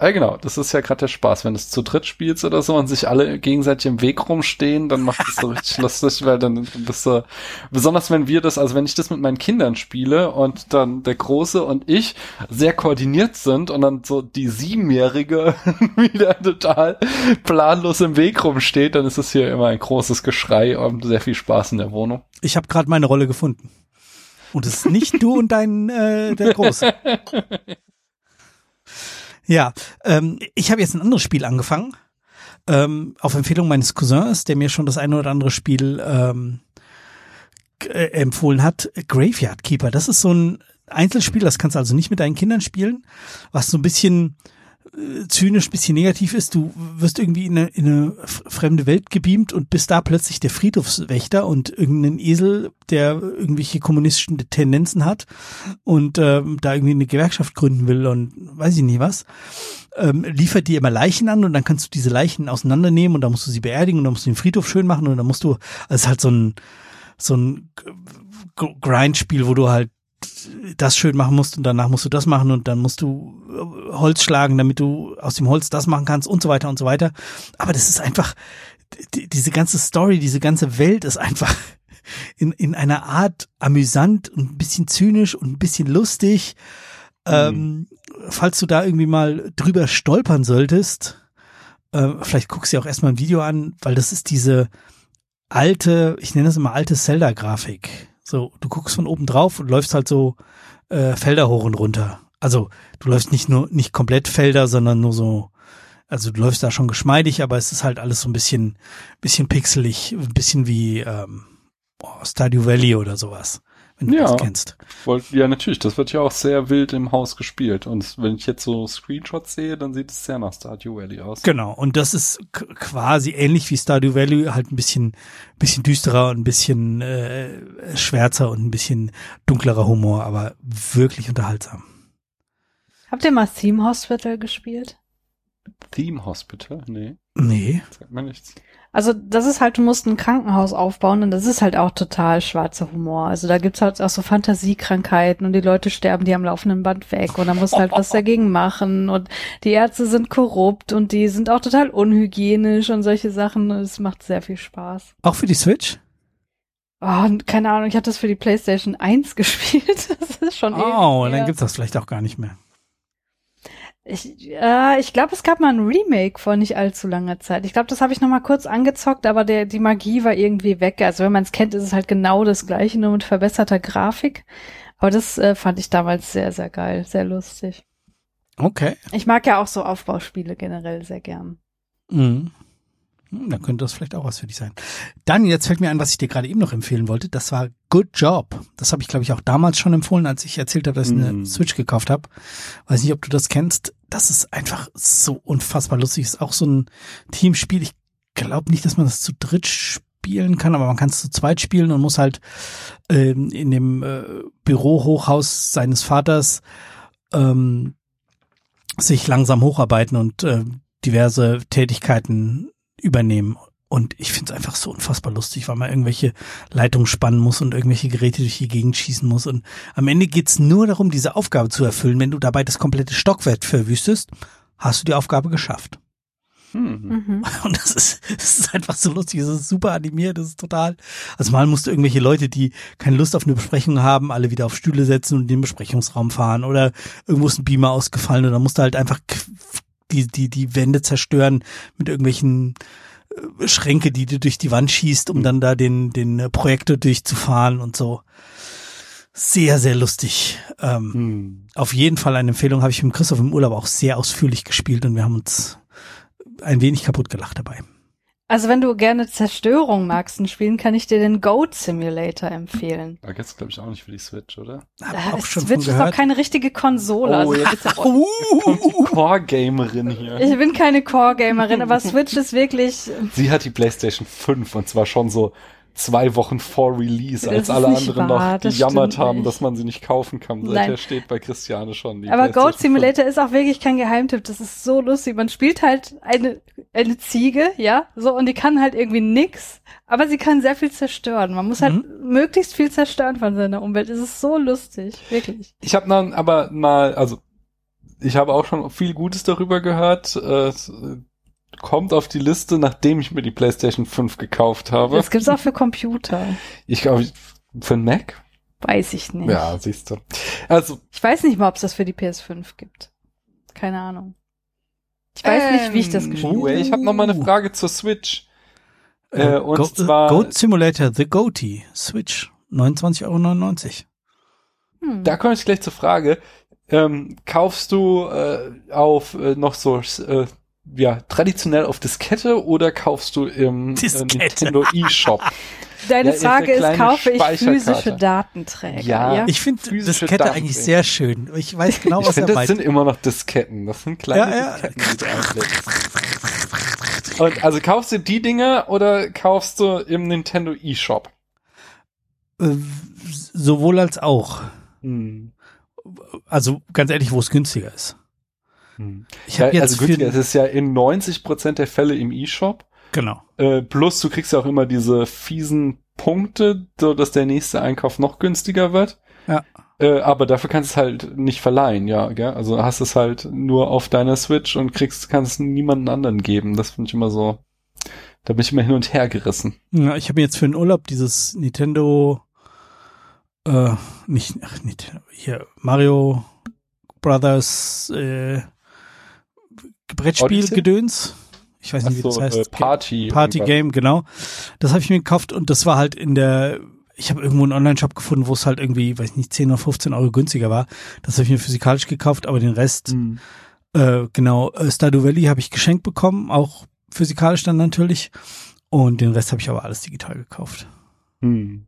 ja genau, das ist ja gerade der Spaß. Wenn du es zu dritt spielst oder so und sich alle gegenseitig im Weg rumstehen, dann macht es so richtig lustig, weil dann bist du, besonders wenn wir das, also wenn ich das mit meinen Kindern spiele und dann der Große und ich sehr koordiniert sind und dann so die Siebenjährige wieder total planlos im Weg rumsteht, dann ist es hier immer ein großes Geschrei und sehr viel Spaß in der Wohnung. ich habe gerade meine Rolle gefunden. Und es ist nicht du und dein äh, der Große. Ja, ähm, ich habe jetzt ein anderes Spiel angefangen. Ähm, auf Empfehlung meines Cousins, der mir schon das eine oder andere Spiel ähm, äh, empfohlen hat. Graveyard Keeper. Das ist so ein Einzelspiel, das kannst du also nicht mit deinen Kindern spielen, was so ein bisschen zynisch, bisschen negativ ist. Du wirst irgendwie in eine, in eine fremde Welt gebeamt und bist da plötzlich der Friedhofswächter und irgendein Esel, der irgendwelche kommunistischen Tendenzen hat und ähm, da irgendwie eine Gewerkschaft gründen will und weiß ich nicht was. Ähm, liefert dir immer Leichen an und dann kannst du diese Leichen auseinandernehmen und dann musst du sie beerdigen und dann musst du den Friedhof schön machen und dann musst du, also ist halt so ein so ein Grindspiel, wo du halt das schön machen musst und danach musst du das machen und dann musst du äh, Holz schlagen, damit du aus dem Holz das machen kannst und so weiter und so weiter. Aber das ist einfach, die, diese ganze Story, diese ganze Welt ist einfach in, in einer Art amüsant und ein bisschen zynisch und ein bisschen lustig. Mhm. Ähm, falls du da irgendwie mal drüber stolpern solltest, äh, vielleicht guckst du dir auch erstmal ein Video an, weil das ist diese alte, ich nenne das immer alte Zelda-Grafik so, du guckst von oben drauf und läufst halt so äh, Felder hoch und runter. Also du läufst nicht nur nicht komplett Felder, sondern nur so, also du läufst da schon geschmeidig, aber es ist halt alles so ein bisschen, bisschen pixelig, ein bisschen wie ähm, oh, Stardew Valley oder sowas wenn du ja, das kennst. Wollt, ja, natürlich. Das wird ja auch sehr wild im Haus gespielt. Und wenn ich jetzt so Screenshots sehe, dann sieht es sehr nach Stardew Valley aus. Genau. Und das ist quasi ähnlich wie Stardew Valley, halt ein bisschen, bisschen düsterer und ein bisschen äh, schwärzer und ein bisschen dunklerer Humor, aber wirklich unterhaltsam. Habt ihr mal Theme Hospital gespielt? Theme Hospital? Nee. Nee. Sagt mir nichts. Also das ist halt, du musst ein Krankenhaus aufbauen und das ist halt auch total schwarzer Humor. Also da gibt's halt auch so Fantasiekrankheiten und die Leute sterben die am laufenden Band weg und da musst du halt was dagegen machen und die Ärzte sind korrupt und die sind auch total unhygienisch und solche Sachen. Es macht sehr viel Spaß. Auch für die Switch? Oh, keine Ahnung, ich hatte das für die PlayStation 1 gespielt. Das ist schon Oh, dann gibt's das vielleicht auch gar nicht mehr. Ich, äh, ich glaube, es gab mal ein Remake vor nicht allzu langer Zeit. Ich glaube, das habe ich noch mal kurz angezockt, aber der, die Magie war irgendwie weg. Also wenn man es kennt, ist es halt genau das gleiche, nur mit verbesserter Grafik. Aber das äh, fand ich damals sehr, sehr geil, sehr lustig. Okay. Ich mag ja auch so Aufbauspiele generell sehr gern. Mhm. Hm, dann könnte das vielleicht auch was für dich sein. Dann, jetzt fällt mir ein, was ich dir gerade eben noch empfehlen wollte. Das war Good Job. Das habe ich, glaube ich, auch damals schon empfohlen, als ich erzählt habe, dass ich eine mm. Switch gekauft habe. Weiß nicht, ob du das kennst. Das ist einfach so unfassbar lustig. Ist auch so ein Teamspiel. Ich glaube nicht, dass man das zu dritt spielen kann, aber man kann es zu zweit spielen und muss halt ähm, in dem äh, Bürohochhaus seines Vaters ähm, sich langsam hocharbeiten und äh, diverse Tätigkeiten übernehmen. Und ich finde es einfach so unfassbar lustig, weil man irgendwelche Leitungen spannen muss und irgendwelche Geräte durch die Gegend schießen muss. Und am Ende geht's nur darum, diese Aufgabe zu erfüllen. Wenn du dabei das komplette Stockwerk verwüstest, hast du die Aufgabe geschafft. Mhm. Und das ist, das ist einfach so lustig, das ist super animiert, das ist total. Also mal musst du irgendwelche Leute, die keine Lust auf eine Besprechung haben, alle wieder auf Stühle setzen und in den Besprechungsraum fahren oder irgendwo ist ein Beamer ausgefallen und dann musst du halt einfach die, die, die Wände zerstören mit irgendwelchen äh, Schränke, die du durch die Wand schießt, um mhm. dann da den, den äh, Projektor durchzufahren und so. Sehr, sehr lustig. Ähm, hm. Auf jeden Fall eine Empfehlung, habe ich mit Christoph im Urlaub auch sehr ausführlich gespielt und wir haben uns ein wenig kaputt gelacht dabei. Also wenn du gerne Zerstörung magst in Spielen, kann ich dir den Goat Simulator empfehlen. Da gibt's glaube ich auch nicht für die Switch, oder? Hab äh, auch schon Switch ist doch keine richtige Konsole. Oh, also jetzt kommt die Core-Gamerin hier. Ich bin keine Core-Gamerin, aber Switch ist wirklich... Sie hat die Playstation 5 und zwar schon so zwei Wochen vor Release, als alle anderen wahr, noch gejammert haben, nicht. dass man sie nicht kaufen kann. Seither steht bei Christiane schon. Aber Goat Simulator ist auch wirklich kein Geheimtipp. Das ist so lustig. Man spielt halt eine, eine Ziege, ja, so, und die kann halt irgendwie nix, aber sie kann sehr viel zerstören. Man muss halt mhm. möglichst viel zerstören von seiner Umwelt. Es ist so lustig, wirklich. Ich habe dann aber mal, also ich habe auch schon viel Gutes darüber gehört. Äh, kommt auf die Liste, nachdem ich mir die PlayStation 5 gekauft habe. Das gibt's auch für Computer. Ich glaube, für einen Mac? Weiß ich nicht. Ja, siehst du. Also. Ich weiß nicht mal, ob es das für die PS5 gibt. Keine Ahnung. Ich weiß ähm, nicht, wie ich das gespielt habe. Ich habe noch mal eine Frage zur Switch. Äh, und Go zwar Goat Simulator The Goatee Switch 29,99 Euro. Hm. Da komme ich gleich zur Frage. Ähm, kaufst du äh, auf äh, noch so äh, ja, traditionell auf Diskette oder kaufst du im äh, Nintendo eShop? deine Ja, Frage ist kaufe ich physische. Datenträger? Ja. Ja. Ich finde Diskette eigentlich sehr schön. Ich weiß genau, Ich was er finde, das meint. sind immer noch Disketten. Das sind kleine Ja, ja. Disketten, die du einlegst. Und also kaufst du die Dinger oder kaufst du im Nintendo eShop? Äh, sowohl als auch. Hm. Also ganz ehrlich, wo es günstiger ist. Hm. Ich habe Ja, jetzt also günstiger, es ist ja in 90% der Fälle im eShop. genau. Äh, plus du kriegst ja auch immer diese fiesen Punkte, so dass der nächste Einkauf noch günstiger wird. Ja. Äh, aber dafür kannst du es halt nicht verleihen, ja, gell? Also hast es halt nur auf deiner Switch und kriegst, kannst es niemanden anderen geben. Das finde ich immer so. Da bin ich immer hin und her gerissen. Ja, ich habe mir jetzt für den Urlaub dieses Nintendo äh, nicht ach, Nintendo, hier Mario Brothers äh, Brettspiel Odyssey? Gedöns. Ich weiß nicht, wie das heißt. äh, Party. Party irgendwas. Game, genau. Das habe ich mir gekauft und das war halt in der, ich habe irgendwo einen Online-Shop gefunden, wo es halt irgendwie, weiß ich nicht, 10 oder 15 Euro günstiger war. Das habe ich mir physikalisch gekauft, aber den Rest, Hm. äh, genau, äh, Stardew Valley habe ich geschenkt bekommen, auch physikalisch dann natürlich. Und den Rest habe ich aber alles digital gekauft. Hm.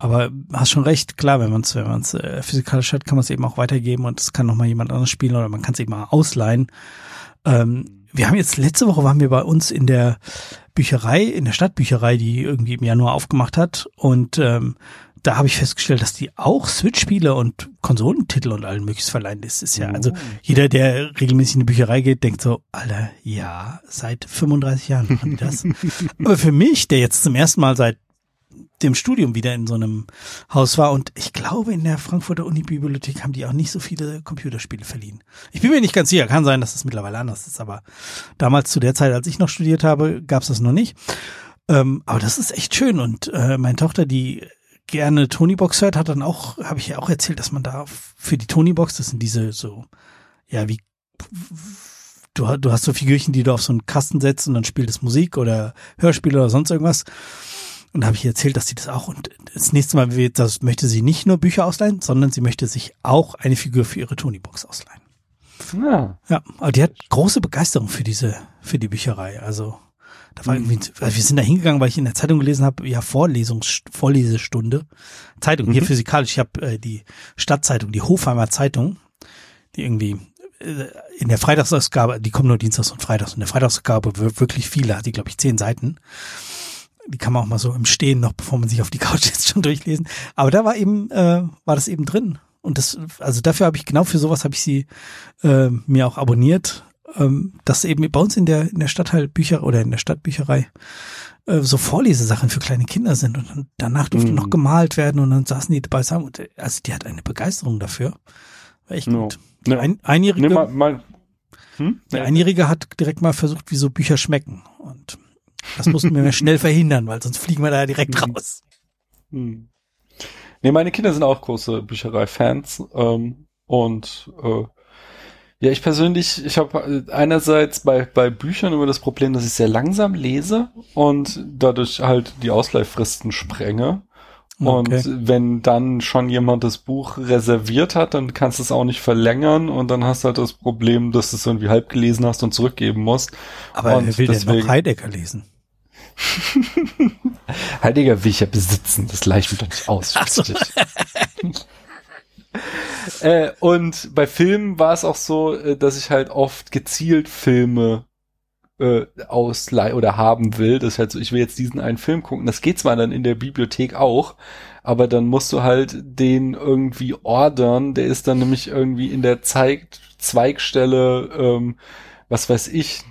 Aber hast schon recht, klar, wenn man es wenn man's, äh, physikalisch hat, kann man es eben auch weitergeben und es kann noch mal jemand anderes spielen oder man kann es eben auch ausleihen. Ähm, wir haben jetzt letzte Woche waren wir bei uns in der Bücherei, in der Stadtbücherei, die irgendwie im Januar aufgemacht hat und ähm, da habe ich festgestellt, dass die auch Switch-Spiele und Konsolentitel und allen mögliches verleihen. Das ist ja, also jeder, der regelmäßig in die Bücherei geht, denkt so, Alter, ja, seit 35 Jahren machen die das. Aber für mich, der jetzt zum ersten Mal seit dem Studium wieder in so einem Haus war und ich glaube, in der Frankfurter Uni-Bibliothek haben die auch nicht so viele Computerspiele verliehen. Ich bin mir nicht ganz sicher, kann sein, dass es mittlerweile anders ist, aber damals zu der Zeit, als ich noch studiert habe, gab es das noch nicht. Ähm, aber das ist echt schön und äh, meine Tochter, die gerne Tonybox hört, hat dann auch, habe ich ja auch erzählt, dass man da für die Tonybox, das sind diese so, ja, wie du, du hast so Figürchen, die du auf so einen Kasten setzt und dann spielt es Musik oder Hörspiele oder sonst irgendwas. Und da habe ich erzählt, dass sie das auch und das nächste Mal wird, das möchte sie nicht nur Bücher ausleihen, sondern sie möchte sich auch eine Figur für ihre Tonybox ausleihen. Ja. Ja, aber die hat große Begeisterung für diese, für die Bücherei. Also da war irgendwie, also wir sind da hingegangen, weil ich in der Zeitung gelesen habe, ja Vorlesungs Vorlesestunde, Zeitung hier Mhm. physikalisch. Ich habe äh, die Stadtzeitung, die Hofheimer Zeitung, die irgendwie äh, in der Freitagsausgabe, die kommt nur Dienstags und Freitags. Und der Freitagsausgabe wir- wirklich viele, hat die glaube ich zehn Seiten. Die kann man auch mal so im Stehen noch, bevor man sich auf die Couch jetzt schon durchlesen. Aber da war eben, äh, war das eben drin. Und das, also dafür habe ich genau für sowas habe ich sie äh, mir auch abonniert, ähm, dass eben bei uns in der in der Stadtteilbücher oder in der Stadtbücherei äh, so Vorlesesachen für kleine Kinder sind und dann, danach durfte Mhm. noch gemalt werden und dann saßen die beisammen und äh, also die hat eine Begeisterung dafür. War echt No. gut. Die Ja. Ein, Einjährige, Nimm mal, mal hm? die Einjährige hat direkt mal versucht, wie so Bücher schmecken und das mussten wir schnell verhindern, weil sonst fliegen wir da direkt Mhm. raus. Hm. Nee, meine Kinder sind auch große Bücherei-Fans. Ähm, und äh, ja, ich persönlich, ich habe einerseits bei, bei Büchern immer das Problem, dass ich sehr langsam lese und dadurch halt die Ausleihfristen sprenge. Und Okay. wenn dann schon jemand das Buch reserviert hat, dann kannst du es auch nicht verlängern und dann hast du halt das Problem, dass du es irgendwie halb gelesen hast und zurückgeben musst. Aber Und wer will denn deswegen- noch Heidegger lesen? Heidegger will ich ja besitzen, das leicht mir doch nicht aus. So. Richtig. äh, und bei Filmen war es auch so, äh, dass ich halt oft gezielt Filme äh, ausleih oder haben will. Das ist halt so, ich will jetzt diesen einen Film gucken. Das geht zwar dann in der Bibliothek auch, aber dann musst du halt den irgendwie ordern. Der ist dann nämlich irgendwie in der Zeig Zweigstelle, ähm, was weiß ich.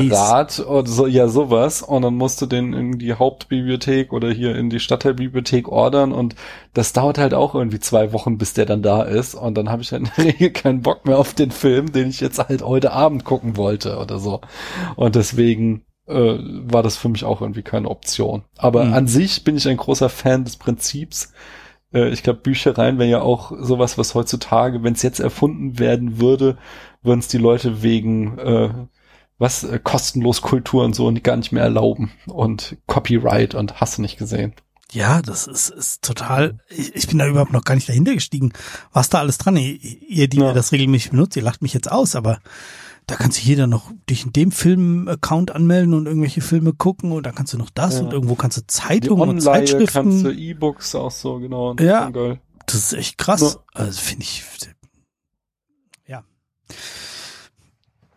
Niederrad oder so, ja sowas. Und dann musst du den in die Hauptbibliothek oder hier in die Stadtteilbibliothek ordern und das dauert halt auch irgendwie zwei Wochen, bis der dann da ist. Und dann habe ich halt in der Regel keinen Bock mehr auf den Film, den ich jetzt halt heute Abend gucken wollte oder so. Und deswegen äh, war das für mich auch irgendwie keine Option. Aber Mhm. an sich bin ich ein großer Fan des Prinzips. Äh, ich glaube, Büchereien wäre ja auch sowas, was heutzutage, wenn es jetzt erfunden werden würde, würden es die Leute wegen äh, was äh, kostenlos Kultur und so gar nicht mehr erlauben und Copyright und hast du nicht gesehen. Ja, das ist, ist total, ich, ich bin da überhaupt noch gar nicht dahinter gestiegen. Was da alles dran? Ihr, ihr, die Ja. ihr das regelmäßig benutzt, ihr lacht mich jetzt aus, aber da kannst du hier dann noch dich in dem Film-Account anmelden und irgendwelche Filme gucken und dann kannst du noch das Ja. und irgendwo kannst du Zeitungen und Online kannst du Zeitschriften. E-Books auch so, genau. Ja. Das ist echt krass. Ja. Also finde ich, ja.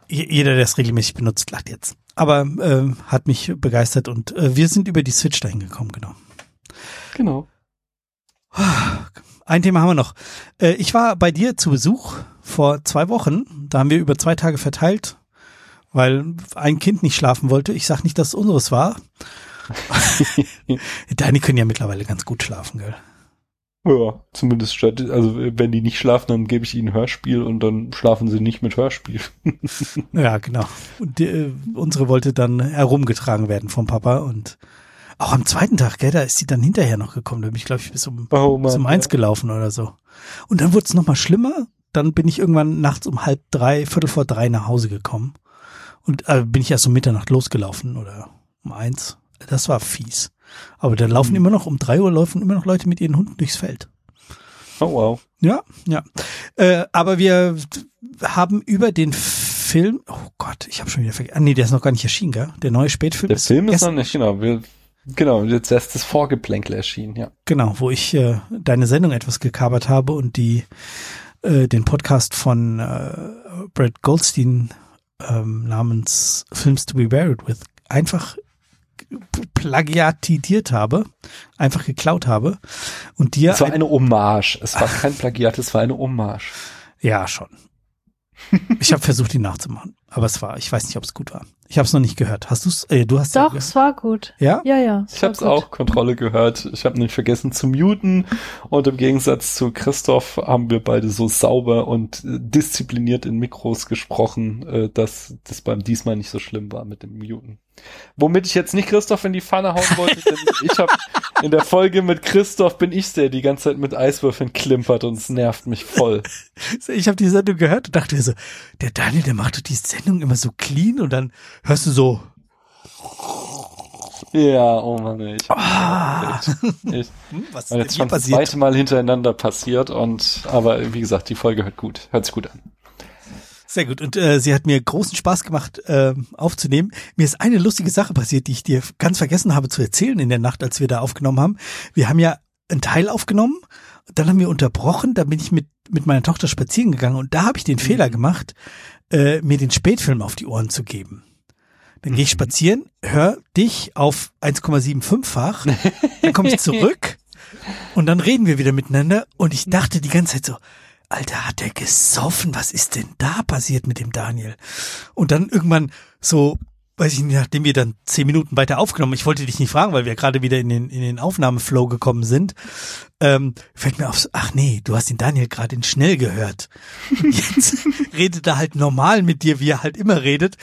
Je- Jeder, der es regelmäßig benutzt, lacht jetzt. Aber ähm, hat mich begeistert und äh, wir sind über die Switch dahin gekommen, genau. Genau. Ein Thema haben wir noch. Äh, ich war bei dir zu Besuch vor zwei Wochen. Da haben wir über zwei Tage verteilt, weil ein Kind nicht schlafen wollte. Ich sag nicht, dass es unseres war. Deine können ja mittlerweile ganz gut schlafen, gell? Ja, zumindest statt, also wenn die nicht schlafen, dann gebe ich ihnen Hörspiel und dann schlafen sie nicht mit Hörspiel. Ja, genau. Und die, äh, unsere wollte dann herumgetragen werden vom Papa und auch am zweiten Tag, gell, da ist sie dann hinterher noch gekommen. Da bin ich, glaube ich, bis um, Oh bis um eins gelaufen oder so. Und dann wurde es nochmal schlimmer. Dann bin ich irgendwann nachts um halb drei, viertel vor drei nach Hause gekommen. Und äh, bin ich erst um Mitternacht losgelaufen oder um eins. Das war fies. Aber da laufen Mhm. immer noch, um drei Uhr laufen immer noch Leute mit ihren Hunden durchs Feld. Oh wow. Ja, ja. Äh, aber wir haben über den Film, oh Gott, ich habe schon wieder vergessen. Ah, nee, der ist noch gar nicht erschienen, gell? Der neue Spätfilm Der Film ist noch nicht, genau. Wir, genau, jetzt erst das Vorgeplänkel erschienen, ja. Genau, wo ich äh, deine Sendung etwas gekabert habe und die äh, den Podcast von äh, Brad Goldstein ähm, namens Films to be Buried with einfach plagiatiert habe, einfach geklaut habe und dir Es war ein- eine Hommage. Es war kein Plagiat, es war eine Hommage. ja schon. Ich habe versucht, ihn nachzumachen, aber es war, ich weiß nicht, ob es gut war. Ich habe es noch nicht gehört. Hast du's? Äh, du hast Doch, ja, es war gut. ja? Ja, ja. es Ich habe es auch Kontrolle gehört. Ich habe nämlich vergessen zu muten und im Gegensatz zu Christoph haben wir beide so sauber und äh, diszipliniert in Mikros gesprochen, äh, dass das beim diesmal nicht so schlimm war mit dem Muten. Womit ich jetzt nicht Christoph in die Pfanne hauen wollte, denn ich habe in der Folge mit Christoph bin ich der die ganze Zeit mit Eiswürfeln klimpert und es nervt mich voll. Ich habe die Sendung gehört und dachte mir so, der Daniel, der macht doch die Sendung immer so clean und dann hörst du so, Ja, oh Mann, ey, ich, ah, ich, hm, was ist jetzt schon das zweite Mal hintereinander passiert und aber wie gesagt, die Folge hört gut, hört sich gut an. Sehr gut. Und äh, sie hat mir großen Spaß gemacht, äh, aufzunehmen. Mir ist eine lustige Sache passiert, die ich dir ganz vergessen habe zu erzählen in der Nacht, als wir da aufgenommen haben. Wir haben ja einen Teil aufgenommen, dann haben wir unterbrochen, da bin ich mit, mit meiner Tochter spazieren gegangen und da habe ich den Fehler gemacht, äh, mir den Spätfilm auf die Ohren zu geben. Dann gehe ich spazieren, hör dich auf 1,75-fach, dann komme ich zurück und dann reden wir wieder miteinander und ich dachte die ganze Zeit so, Alter, hat der gesoffen? Was ist denn da passiert mit dem Daniel? Und dann irgendwann so, weiß ich nicht, nachdem wir dann zehn Minuten weiter aufgenommen, ich wollte dich nicht fragen, weil wir gerade wieder in den, in den Aufnahmeflow gekommen sind, ähm, fällt mir auf, ach nee, du hast den Daniel gerade in schnell gehört. Und jetzt redet er halt normal mit dir, wie er halt immer redet.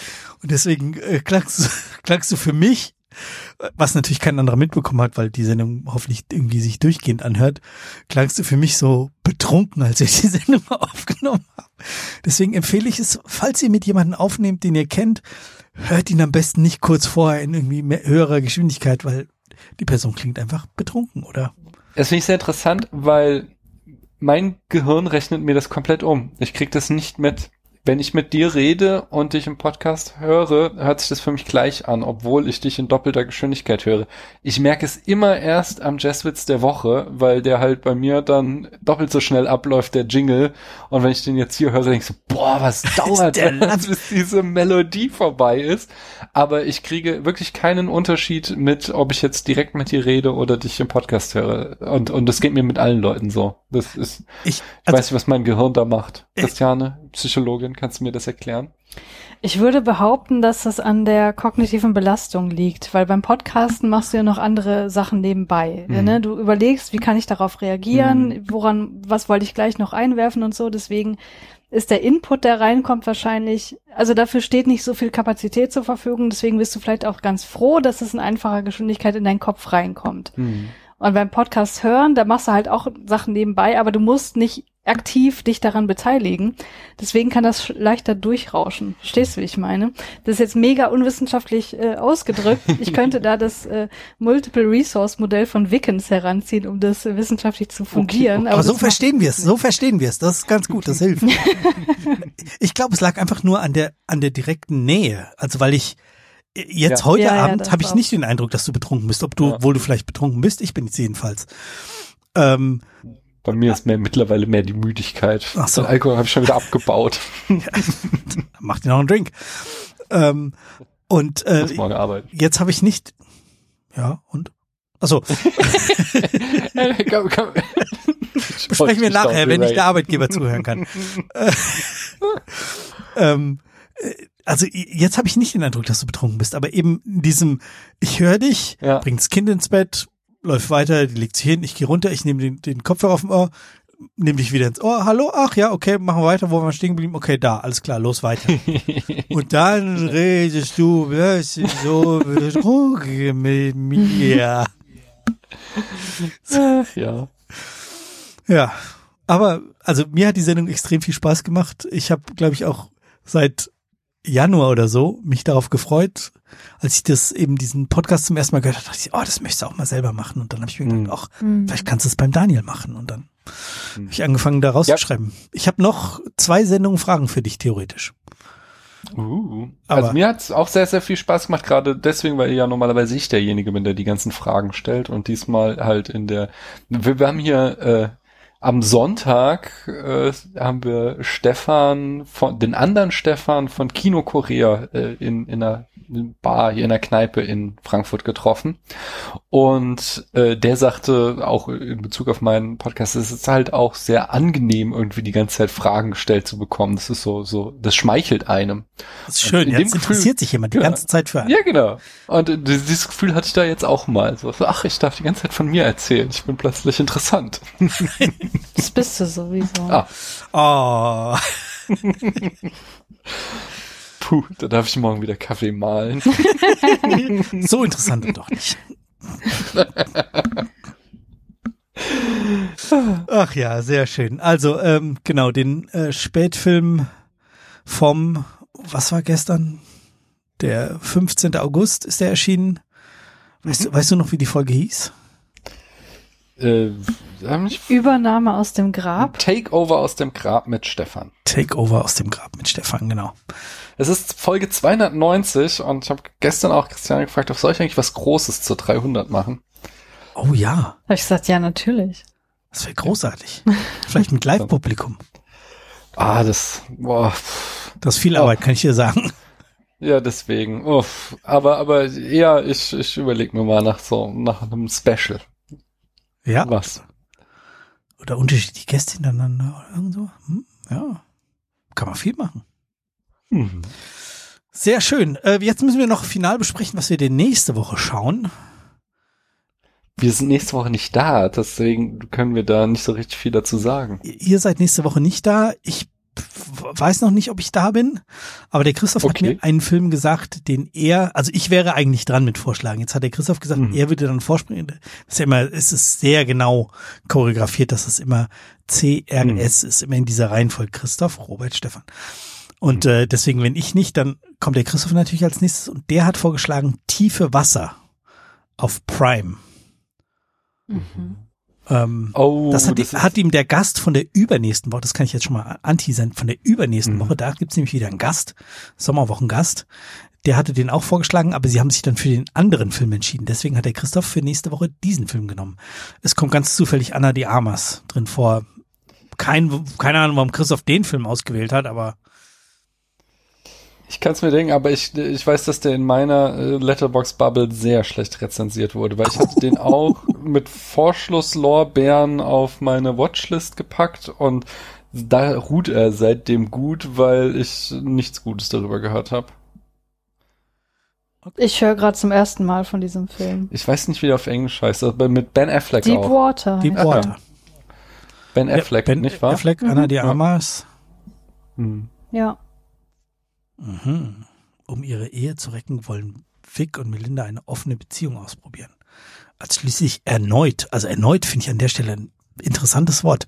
Und deswegen äh, klangst, du, klangst du für mich was natürlich kein anderer mitbekommen hat, weil die Sendung hoffentlich irgendwie sich durchgehend anhört, klangst du für mich so betrunken, als ich die Sendung mal aufgenommen habe. Deswegen empfehle ich es, falls ihr mit jemandem aufnehmt, den ihr kennt, hört ihn am besten nicht kurz vorher in irgendwie mehr, höherer Geschwindigkeit, weil die Person klingt einfach betrunken, oder? Das finde ich sehr interessant, weil mein Gehirn rechnet mir das komplett um. Ich krieg das nicht mit. Wenn ich mit dir rede und dich im Podcast höre, hört sich das für mich gleich an, obwohl ich dich in doppelter Geschwindigkeit höre. Ich merke es immer erst am Jazzwitz der Woche, weil der halt bei mir dann doppelt so schnell abläuft, der Jingle. Und wenn ich den jetzt hier höre, denke ich so, boah, was dauert das, bis diese Melodie vorbei ist. Aber ich kriege wirklich keinen Unterschied mit, ob ich jetzt direkt mit dir rede oder dich im Podcast höre. Und, und das geht mir mit allen Leuten so. Das ist, Ich, ich also, weiß nicht, was mein Gehirn da macht. Christiane, Psychologin, kannst du mir das erklären? Ich würde behaupten, dass das an der kognitiven Belastung liegt, weil beim Podcasten machst du ja noch andere Sachen nebenbei. Mhm. Ne? Du überlegst, wie kann ich darauf reagieren, Mhm. woran, was wollte ich gleich noch einwerfen und so. Deswegen ist der Input, der reinkommt, wahrscheinlich, also dafür steht nicht so viel Kapazität zur Verfügung. Deswegen bist du vielleicht auch ganz froh, dass es in einfacher Geschwindigkeit in deinen Kopf reinkommt. Und beim Podcast hören, da machst du halt auch Sachen nebenbei, aber du musst nicht aktiv dich daran beteiligen. Deswegen kann das leichter durchrauschen. Verstehst du, wie ich meine? Das ist jetzt mega unwissenschaftlich äh, ausgedrückt. Ich könnte da das äh, Multiple Resource Modell von Wickens heranziehen, um das äh, wissenschaftlich zu fundieren. Okay. Aber, aber so verstehen wir es. So verstehen wir es. Das ist ganz gut. Das hilft. ich glaube, es lag einfach nur an der an der direkten Nähe. Also weil ich jetzt ja. heute ja, Abend ja, habe ich nicht den Eindruck, dass du betrunken bist. Ob du, ja. wohl du vielleicht betrunken bist, ich bin es jedenfalls. Ähm, bei mir ist mehr mittlerweile mehr die Müdigkeit. Ach so. Den Alkohol habe ich schon wieder abgebaut. Mach dir noch einen Drink. Ähm, und äh, morgen arbeiten. jetzt habe ich nicht. Ja, und? Achso. komm, komm. Besprechen wir nachher, wenn ich der Arbeitgeber zuhören kann. ähm, äh, also jetzt habe ich nicht den Eindruck, dass du betrunken bist, aber eben in diesem, ich höre dich, ja. bring das Kind ins Bett, läuft weiter, die legt sich hin, ich gehe runter, ich nehme den, den Kopfhörer auf dem Ohr, nehme dich wieder ins Ohr, hallo, ach ja, okay, machen wir weiter, wo wir stehen geblieben, okay, da, alles klar, los weiter. Und dann redest du so mit mir. Ach, ja. Ja, aber also mir hat die Sendung extrem viel Spaß gemacht. Ich habe, glaube ich, auch seit Januar oder so mich darauf gefreut, als ich das eben diesen Podcast zum ersten Mal gehört habe, dachte ich, oh, das möchtest du auch mal selber machen. Und dann habe ich mir gedacht, ach, mhm. vielleicht kannst du es beim Daniel machen. Und dann mhm. habe ich angefangen, da rauszuschreiben. Ja. Ich habe noch zwei Sendungen Fragen für dich, theoretisch. Uh, also Aber mir hat es auch sehr, sehr viel Spaß gemacht, gerade deswegen, weil ja normalerweise ich derjenige bin, der die ganzen Fragen stellt und diesmal halt in der, wir, wir haben hier äh, am Sonntag äh, haben wir Stefan von den anderen Stefan von Kino Korea äh, in, in einer Bar hier in der Kneipe in Frankfurt getroffen und äh, der sagte auch in Bezug auf meinen Podcast, es ist halt auch sehr angenehm irgendwie die ganze Zeit Fragen gestellt zu bekommen. Das ist so so, das schmeichelt einem. Das ist schön. Jetzt interessiert sich jemand die ja, ganze Zeit für einen. Ja genau. Und äh, dieses Gefühl hatte ich da jetzt auch mal. So, ach, ich darf die ganze Zeit von mir erzählen. Ich bin plötzlich interessant. das bist du sowieso. Ah. Oh. Puh, da darf ich morgen wieder Kaffee malen. so interessant doch nicht. Ach ja, sehr schön. Also, ähm, genau, den äh, Spätfilm vom, was war gestern? Der 15. August ist der erschienen. Weißt, du, weißt du noch, wie die Folge hieß? Äh, Übernahme aus dem Grab. Takeover aus dem Grab mit Stefan. Takeover aus dem Grab mit Stefan, genau. Es ist Folge 290 und ich habe gestern auch Christiane gefragt, ob soll ich eigentlich was Großes zur 300 machen? Oh ja. Habe ich gesagt, ja, natürlich. Das wäre großartig. Vielleicht mit Live-Publikum. Ah, das, boah. Das ist viel Arbeit, oh. kann ich dir sagen. Ja, deswegen. Uff. Aber, aber ja, ich, ich überlege mir mal nach so, nach einem Special. Ja. Was? Oder unterschiedliche Gäste hintereinander oder irgend so. Hm, ja. Kann man viel machen. Mhm. Sehr schön. Äh, jetzt müssen wir noch final besprechen, was wir denn nächste Woche schauen. Wir sind nächste Woche nicht da, deswegen können wir da nicht so richtig viel dazu sagen. Ihr seid nächste Woche nicht da. Ich weiß noch nicht, ob ich da bin, aber der Christoph okay. hat mir einen Film gesagt, den er, also ich wäre eigentlich dran mit Vorschlagen. Jetzt hat der Christoph gesagt, mhm. er würde dann vorspringen. Das ist ja immer, es ist sehr genau choreografiert, dass es immer CRS mhm. ist, immer in dieser Reihenfolge. Christoph, Robert, Stefan. Und äh, deswegen, wenn ich nicht, dann kommt der Christoph natürlich als nächstes und der hat vorgeschlagen Tiefe Wasser auf Prime. Mhm. Ähm, oh, das, hat, das hat, ihm der Gast von der übernächsten Woche, das kann ich jetzt schon mal anteasern, von der übernächsten mhm. Woche, da gibt's nämlich wieder einen Gast, Sommerwochengast, der hatte den auch vorgeschlagen, aber sie haben sich dann für den anderen Film entschieden. Deswegen hat der Christoph für nächste Woche diesen Film genommen. Es kommt ganz zufällig Anna de Armas drin vor. Kein, keine Ahnung, warum Christoph den Film ausgewählt hat, aber ich kann es mir denken, aber ich, ich weiß, dass der in meiner äh, Letterbox Bubble sehr schlecht rezensiert wurde, weil ich hatte den auch mit Vorschlusslorbeeren auf meine Watchlist gepackt und da ruht er seitdem gut, weil ich nichts Gutes darüber gehört habe. Ich höre gerade zum ersten Mal von diesem Film. Ich weiß nicht, wie der auf Englisch heißt, aber mit Ben Affleck Deep auch. Water. Deep Water. Ben Affleck, ja, ben nicht wahr? Affleck, Anna mhm. de Armas. Hm. Ja. Mhm. Um ihre Ehe zu retten, wollen Vic und Melinda eine offene Beziehung ausprobieren. Als schließlich erneut, also erneut finde ich an der Stelle ein interessantes Wort,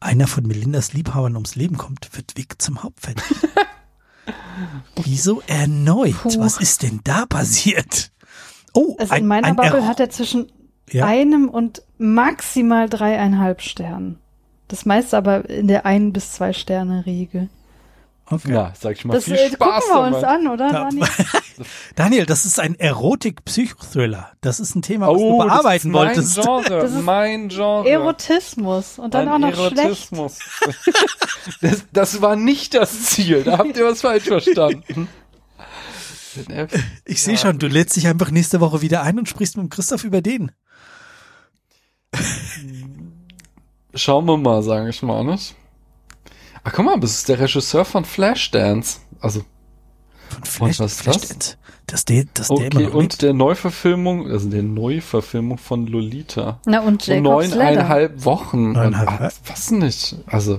einer von Melindas Liebhabern ums Leben kommt, wird Vic zum Hauptverdächtigen. Wieso erneut? Puh. Was ist denn da passiert? Oh, Also in meiner ein Bubble hat er zwischen Ja. einem und maximal dreieinhalb Sternen. Das meiste aber in der ein bis zwei Sterne Regel. Okay. Na, sag ich mal, Das viel äh, Spaß gucken wir uns damit. an, oder? Ja. Daniel? Daniel, das ist ein Erotik-Psychothriller. Das ist ein Thema, was Oh, du bearbeiten das wolltest. ist mein Genre, Das ist mein Genre. Erotismus und dann Ein auch noch schlecht. Erotismus. das, das war nicht das Ziel, da habt ihr was falsch verstanden. Ich sehe schon, du lädst dich einfach nächste Woche wieder ein und sprichst mit Christoph über den. Schauen wir mal, sage ich mal, nicht? Ah, guck mal, das ist der Regisseur von Flashdance. Also, Von Flash, was ist Flash das? Dance. Das, der, das der okay, immer noch und lebt. der Neuverfilmung, also der Neuverfilmung von Lolita. Na und Jacob's neuneinhalb Wochen. Neuneinhalb, Und, ah, was nicht? Also,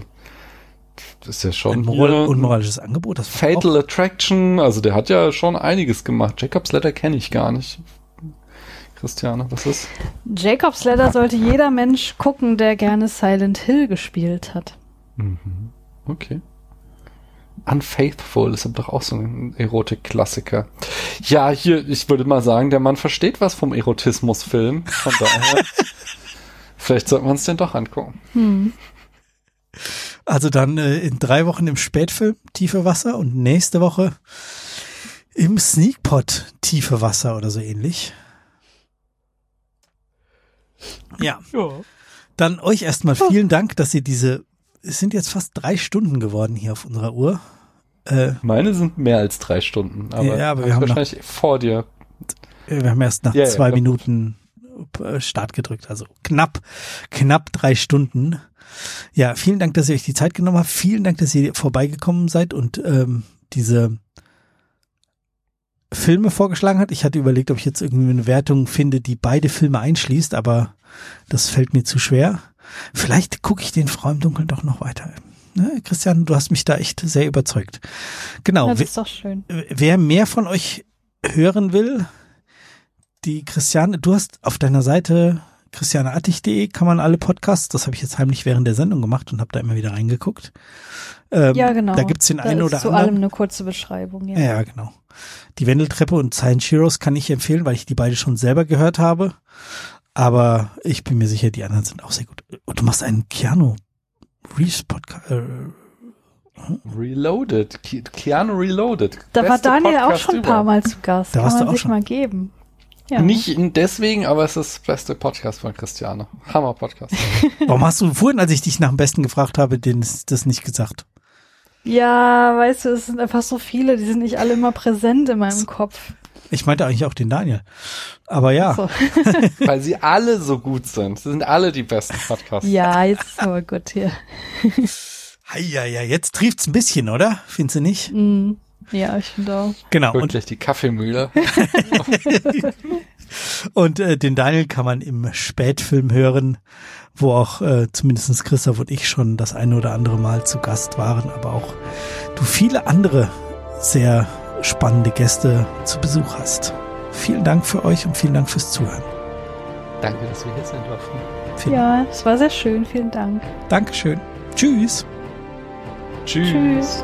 das ist ja schon ein moral, hier unmoralisches Angebot. Das war Fatal Attraction. Also, der hat ja schon einiges gemacht. Jacob's Letter kenne ich gar nicht. Christiane, was ist? Jacob's Ladder sollte jeder Mensch gucken, der gerne Silent Hill gespielt hat. Mhm. Okay. Unfaithful ist aber doch auch so ein Erotik-Klassiker. Ja, hier, ich würde mal sagen, der Mann versteht was vom Erotismusfilm. Von daher, vielleicht sollte man es denn doch angucken. Hm. Also dann äh, in drei Wochen im Spätfilm Tiefe Wasser und nächste Woche im Sneakpot Tiefe Wasser oder so ähnlich. Ja, dann euch erstmal vielen Dank, dass ihr diese, es sind jetzt fast drei Stunden geworden hier auf unserer Uhr. Äh, Meine sind mehr als drei Stunden, aber, Ja, aber wir hab haben ich wahrscheinlich vor dir. wir haben erst nach Ja, ja, zwei glaub- Minuten äh, Start gedrückt, also knapp, knapp drei Stunden. Ja, vielen Dank, dass ihr euch die Zeit genommen habt. Vielen Dank, dass ihr vorbeigekommen seid und ähm, diese Filme vorgeschlagen hat. Ich hatte überlegt, ob ich jetzt irgendwie eine Wertung finde, die beide Filme einschließt, aber das fällt mir zu schwer. Vielleicht gucke ich den Frau im Dunkeln doch noch weiter. Ne, Christian, du hast mich da echt sehr überzeugt. Genau. Das ist doch schön. wer mehr von euch hören will, die Christiane, du hast auf deiner Seite christianeartig.de kann man alle Podcasts, das habe ich jetzt heimlich während der Sendung gemacht und habe da immer wieder reingeguckt. Ähm, Ja, genau. Da gibt's den Da einen oder zu anderen. allem eine kurze Beschreibung. Ja. Ja, genau. Die Wendeltreppe und Silent Heroes kann ich empfehlen, weil ich die beide schon selber gehört habe. Aber ich bin mir sicher, die anderen sind auch sehr gut. Und du machst einen Keanu Reeves Podcast. Äh, Reloaded. Ke Keanu Reloaded. Da war Beste Daniel auch Podcast schon ein paar. Mal zu Gast. Da Kann warst du man auch sich schon. mal geben. Ja. Nicht deswegen, aber es ist das beste Podcast von Christiane. Hammer Podcast. warum hast du vorhin, als ich dich nach dem Besten gefragt habe, den, das nicht gesagt? Ja, weißt du, es sind einfach so viele, die sind nicht alle immer präsent in meinem Kopf. Ich meinte eigentlich auch den Daniel. Aber ja. So. Weil sie alle so gut sind. Sie sind alle die besten Podcasts. Ja, jetzt ist aber gut hier. Ja, ja, jetzt trieft's ein bisschen, oder? Findest du nicht? Mm, ja, ich finde auch. Genau. Und, Wirklich die Kaffeemühle. und äh, den Daniel kann man im Spätfilm hören, wo auch äh, zumindest Christoph und ich schon das eine oder andere Mal zu Gast waren, aber auch du viele andere sehr spannende Gäste zu Besuch hast. Vielen Dank für euch und vielen Dank fürs Zuhören. Danke, dass wir hier sein durften. Vielen Ja, es war sehr schön. Vielen Dank. Dankeschön. Tschüss. Tschüss. Tschüss.